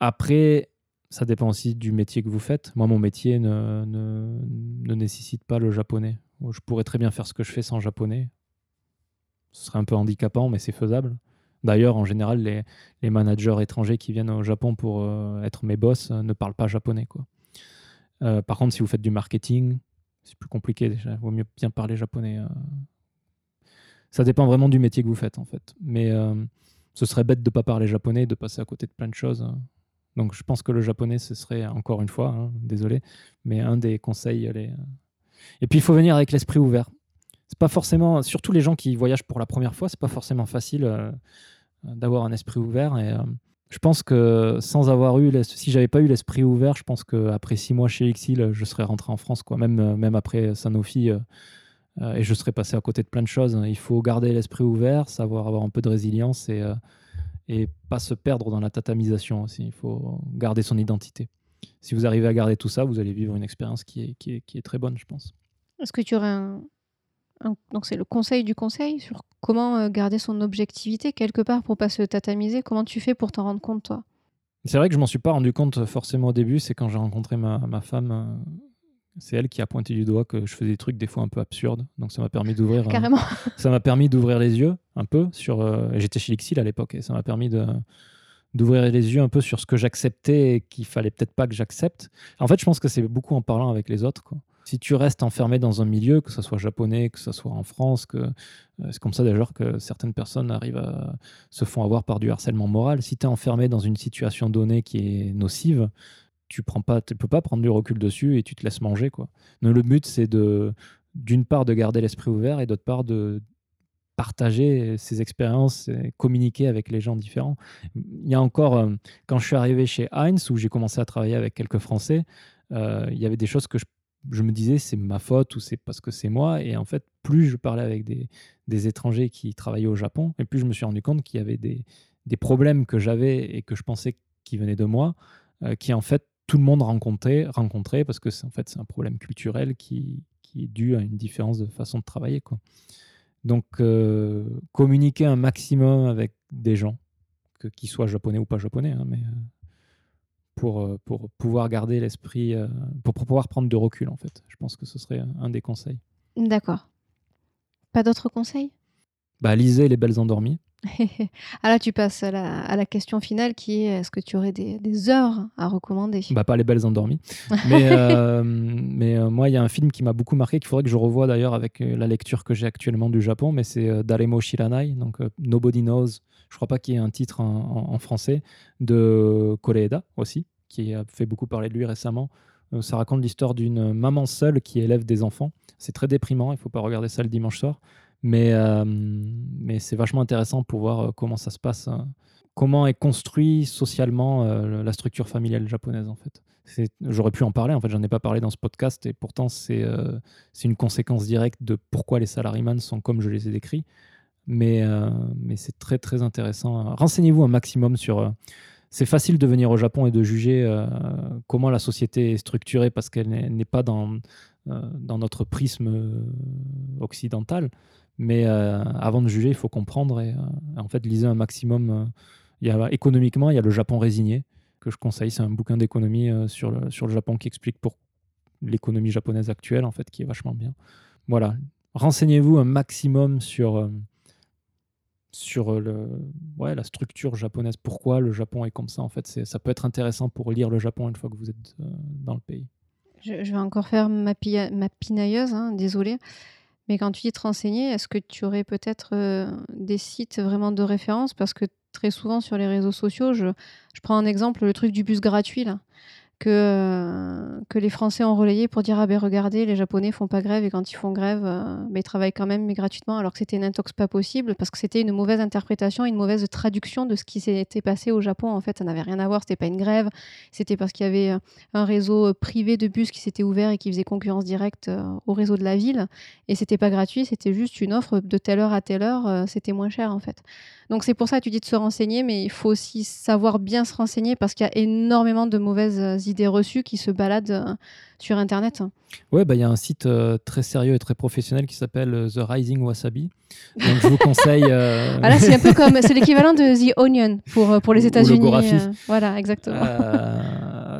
Après, ça dépend aussi du métier que vous faites. Moi, mon métier ne, ne, nécessite pas le japonais. Je pourrais très bien faire ce que je fais sans japonais. Ce serait un peu handicapant, mais c'est faisable. D'ailleurs, en général, les, les managers étrangers qui viennent au Japon pour euh, être mes boss euh, ne parlent pas japonais. Quoi. Euh, par contre, si vous faites du marketing, c'est plus compliqué déjà. Vaut mieux bien parler japonais. euh. Ça dépend vraiment du métier que vous faites, en fait. Mais euh, ce serait bête de ne pas parler japonais, de passer à côté de plein de choses. hein. Donc, je pense que le japonais, ce serait, encore une fois, hein, désolé, mais un des conseils. Les... Et puis, il faut venir avec l'esprit ouvert. C'est pas forcément, surtout les gens qui voyagent pour la première fois, c'est pas forcément facile euh, d'avoir un esprit ouvert. Euh, je pense que sans avoir eu, si j'avais pas eu l'esprit ouvert, je pense qu'après six mois chez Exil, je serais rentré en France, quoi. Même, euh, même après Sanofi, euh, euh, et je serais passé à côté de plein de choses. Il faut garder l'esprit ouvert, savoir avoir un peu de résilience et, euh, et pas se perdre dans la tatamisation aussi. Il faut garder son identité. Si vous arrivez à garder tout ça, vous allez vivre une expérience qui est, qui est, qui est très bonne, je pense. Est-ce que tu aurais un- donc c'est le conseil du conseil sur comment euh, garder son objectivité quelque part pour pas se tatamiser Comment tu fais pour t'en rendre compte toi? C'est vrai que je m'en suis pas rendu compte forcément au début. C'est quand j'ai rencontré ma, ma femme, euh, c'est elle qui a pointé du doigt que je faisais des trucs des fois un peu absurdes. Donc ça m'a permis d'ouvrir. euh, Carrément. ça m'a permis d'ouvrir les yeux un peu sur. euh, J'étais chez Lixil à l'époque et ça m'a permis de d'ouvrir les yeux un peu sur ce que j'acceptais et qu'il fallait peut-être pas que j'accepte. En fait, je pense que c'est beaucoup en parlant avec les autres. Quoi. Si tu restes enfermé dans un milieu, que ce soit japonais, que ce soit en France, que euh, c'est comme ça d'ailleurs que certaines personnes arrivent à se font avoir par du harcèlement moral. Si tu es enfermé dans une situation donnée qui est nocive, tu prends pas, tu peux pas prendre du recul dessus et tu te laisses manger quoi. Donc, le but c'est de d'une part de garder l'esprit ouvert et d'autre part de partager ses expériences, et communiquer avec les gens différents. Il y a encore, euh, quand je suis arrivé chez Heinz, où j'ai commencé à travailler avec quelques Français, euh, il y avait des choses que je, je me disais c'est ma faute ou c'est parce que c'est moi. Et en fait, plus je parlais avec des, étrangers qui travaillaient au Japon, et plus je me suis rendu compte qu'il y avait des, problèmes que j'avais et que je pensais qui venaient de moi, euh, qui en fait tout le monde rencontrait, parce que c'est en fait c'est un problème culturel qui, est dû à une différence de façon de travailler. Quoi. Donc, euh, communiquer un maximum avec des gens, qu'ils soient japonais ou pas japonais, hein, mais euh, pour, euh, pour pouvoir garder l'esprit, euh, pour, pour pouvoir prendre de recul, en fait. Je pense que ce serait un des conseils. D'accord. Pas d'autres conseils? Bah, lisez Les Belles Endormies. Ah là, tu passes à la, à la question finale qui est est-ce que tu aurais des, des œuvres à recommander? Bah, pas Les Belles Endormies. Mais, euh, mais euh, moi, il y a un film qui m'a beaucoup marqué, qu'il faudrait que je revoie d'ailleurs avec euh, la lecture que j'ai actuellement du Japon, mais c'est euh, Daremo Shiranai, donc Nobody Knows. Je crois pas qu'il y ait un titre en, en- en français, de Koreeda aussi, qui a fait beaucoup parler de lui récemment. Ça raconte l'histoire d'une maman seule qui élève des enfants. C'est très déprimant, il faut pas regarder ça le dimanche soir. Mais, euh, mais c'est vachement intéressant pour voir euh, comment ça se passe, euh, comment est construit socialement euh, la structure familiale japonaise en fait. J'aurais pu en parler, en fait, j'en ai pas parlé dans ce podcast et pourtant c'est euh, une conséquence directe de pourquoi les salariés sont comme je les ai décrits. Mais, mais c'est très très intéressant. Renseignez-vous un maximum sur. c'est facile de venir au Japon et de juger comment la société est structurée parce qu'elle n'est pas dans, dans notre prisme occidental. Mais euh, avant de juger, il faut comprendre et euh, en fait lisez un maximum. euh, il économiquement, il y a le Japon résigné que je conseille. C'est un bouquin d'économie sur, le, sur le Japon qui explique pour l'économie japonaise actuelle en fait, qui est vachement bien. Voilà, renseignez-vous un maximum sur sur le, ouais, la structure japonaise. Pourquoi le Japon est comme ça en fait? Ça peut être intéressant pour lire le Japon une fois que vous êtes dans le pays. je, vais encore faire ma pinailleuse, hein, désolée. Mais quand tu dis te renseigner, est-ce que tu aurais peut-être des sites vraiment de référence? Parce que très souvent sur les réseaux sociaux, je, je prends un exemple, le truc du bus gratuit, là, que, euh, que les Français ont relayé pour dire Ah ben regardez, les Japonais font pas grève et quand ils font grève, euh, ben, ils travaillent quand même, mais gratuitement, alors que c'était une intox pas possible parce que c'était une mauvaise interprétation, une mauvaise traduction de ce qui s'était passé au Japon. En fait, ça n'avait rien à voir, c'était pas une grève, c'était parce qu'il y avait euh, un réseau privé de bus qui s'était ouvert et qui faisait concurrence directe au réseau de la ville. Et c'était pas gratuit, c'était juste une offre de telle heure à telle heure, c'était moins cher en fait. Donc c'est pour ça que tu dis de se renseigner, mais il faut aussi savoir bien se renseigner parce qu'il y a énormément de mauvaises euh, idées reçues qui se baladent euh, sur Internet. Ouais, bah, il y a un site euh, très sérieux et très professionnel qui s'appelle euh, The Rising Wasabi. Donc je vous conseille. euh, Ah c'est un peu comme, c'est l'équivalent de The Onion pour, pour les le États-Unis. Euh, voilà, exactement.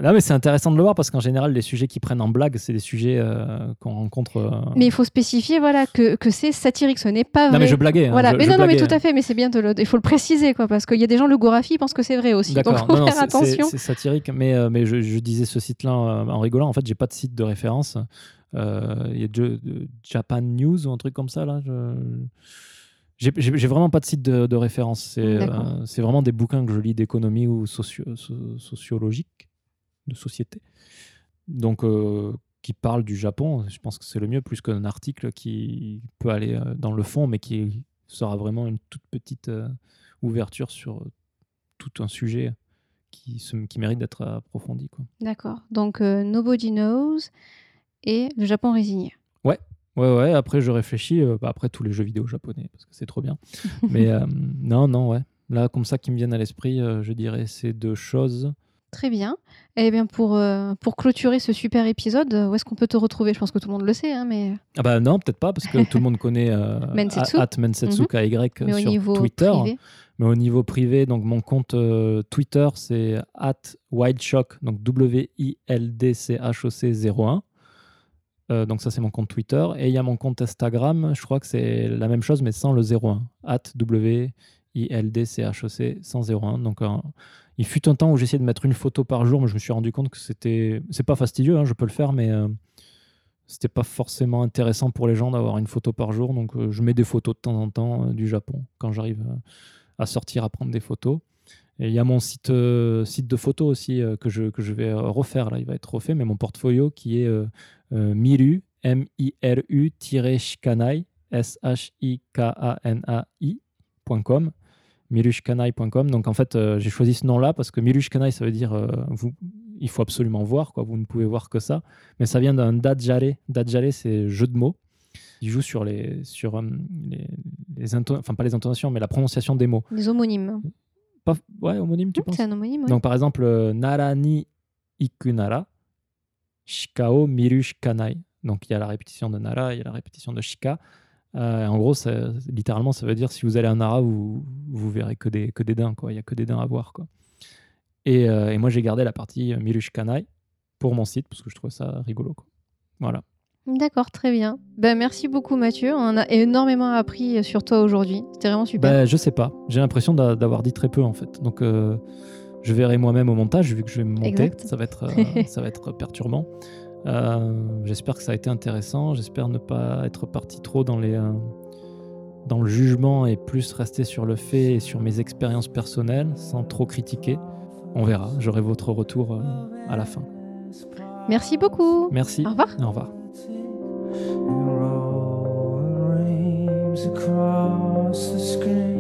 Non, mais c'est intéressant de le voir parce qu'en général, les sujets qu'ils prennent en blague, c'est des sujets euh, qu'on rencontre. euh, Mais il faut spécifier voilà, que, que c'est satirique, ce n'est pas vrai. Non, mais je blaguais. hein, Voilà, je- mais je non, non, mais tout à fait, mais c'est bien de le, il faut le préciser, quoi, parce qu'il y a des gens, le Gorafi, ils pensent que c'est vrai aussi. Donc, faut Non, faire attention. C'est satirique, mais, euh, mais je, je disais ce site-là en rigolant. En fait, j'ai pas de site de référence. Il y a de- Japan News ou un truc comme ça là. Je... J'ai vraiment pas de site de, de référence. C'est euh, vraiment des bouquins que je lis d'économie ou socio- so- sociologique, de société. Donc, euh, qui parlent du Japon. Je pense que c'est le mieux, plus qu'un article qui peut aller euh, dans le fond, mais qui sera vraiment une toute petite euh, ouverture sur tout un sujet qui, se- qui mérite d'être approfondi. D'accord. Donc, euh, Nobody Knows et le Japon résigné. Ouais, ouais, après je réfléchis, euh, bah, après tous les jeux vidéo japonais, parce que c'est trop bien. Mais euh, non, non, ouais. Là, comme ça, qui me viennent à l'esprit, je dirais ces deux choses. Très bien. Eh bien, pour, euh, pour clôturer ce super épisode, où est-ce qu'on peut te retrouver? Je pense que tout le monde le sait, hein, mais, Ah bah non, peut-être pas, parce que tout le monde connaît euh, Mensetsu. at Mensetsu KY mais au sur Twitter. privé. Mais au niveau privé, donc mon compte euh, Twitter, c'est at wildshock, donc W-I-L-D-C-H-O-C 01. Euh, donc ça, c'est mon compte Twitter. Et il y a mon compte Instagram, je crois que c'est la même chose, mais sans le 01. At W-I-L-D-C-H-O-C 101. Donc euh, il fut un temps où j'essayais de mettre une photo par jour, mais je me suis rendu compte que c'était... C'est pas fastidieux, hein, je peux le faire, mais... euh, c'était pas forcément intéressant pour les gens d'avoir une photo par jour, donc euh, je mets des photos de temps en temps euh, du Japon quand j'arrive euh, à sortir à prendre des photos. Et il y a mon site, de photos aussi que, je, vais refaire, là, il va être refait, mais mon portfolio qui est Miru, M-I-R-U-Shikanai, S-H-I-K-A-N-A-I.com, mirushkanai.com. Donc en fait, euh, j'ai choisi ce nom-là parce que Mirushkanai, ça veut dire euh, vous, il faut absolument voir, quoi. vous ne pouvez voir que ça. Mais ça vient d'un dajare. Dajare, c'est jeu de mots. Il joue sur les, sur, euh, les, les enfin pas les intonations, mais la prononciation des mots. Les homonymes. Pas, ouais, homonyme, tu Mmh, penses c'est un homonyme, oui. Donc par exemple, euh, Nara ni ikunara, shika o miru shikanai. Donc il y a la répétition de Nara, il y a la répétition de Shika. Euh, en gros, ça- littéralement, ça veut dire si vous allez à Nara, vous, vous verrez que des, que des daims. quoi. Il n'y a que des daims à voir. Quoi. Et, euh, et moi, j'ai gardé la partie euh, Mirush Kanai pour mon site parce que je trouvais ça rigolo. Quoi. Voilà. D'accord, très bien. Ben, merci beaucoup Mathieu. On a énormément appris sur toi aujourd'hui. C'était vraiment super. Ben, je sais pas. J'ai l'impression d'a- d'avoir dit très peu en fait. Donc, euh, je verrai moi-même au montage vu que je vais me monter. Exact. Ça va être, ça va être perturbant. Euh, J'espère que ça a été intéressant. J'espère ne pas être parti trop dans les euh, dans le jugement et plus rester sur le fait et sur mes expériences personnelles sans trop critiquer. On verra. J'aurai votre retour euh, à la fin. Merci beaucoup. Merci. Au revoir. Au revoir. across the screen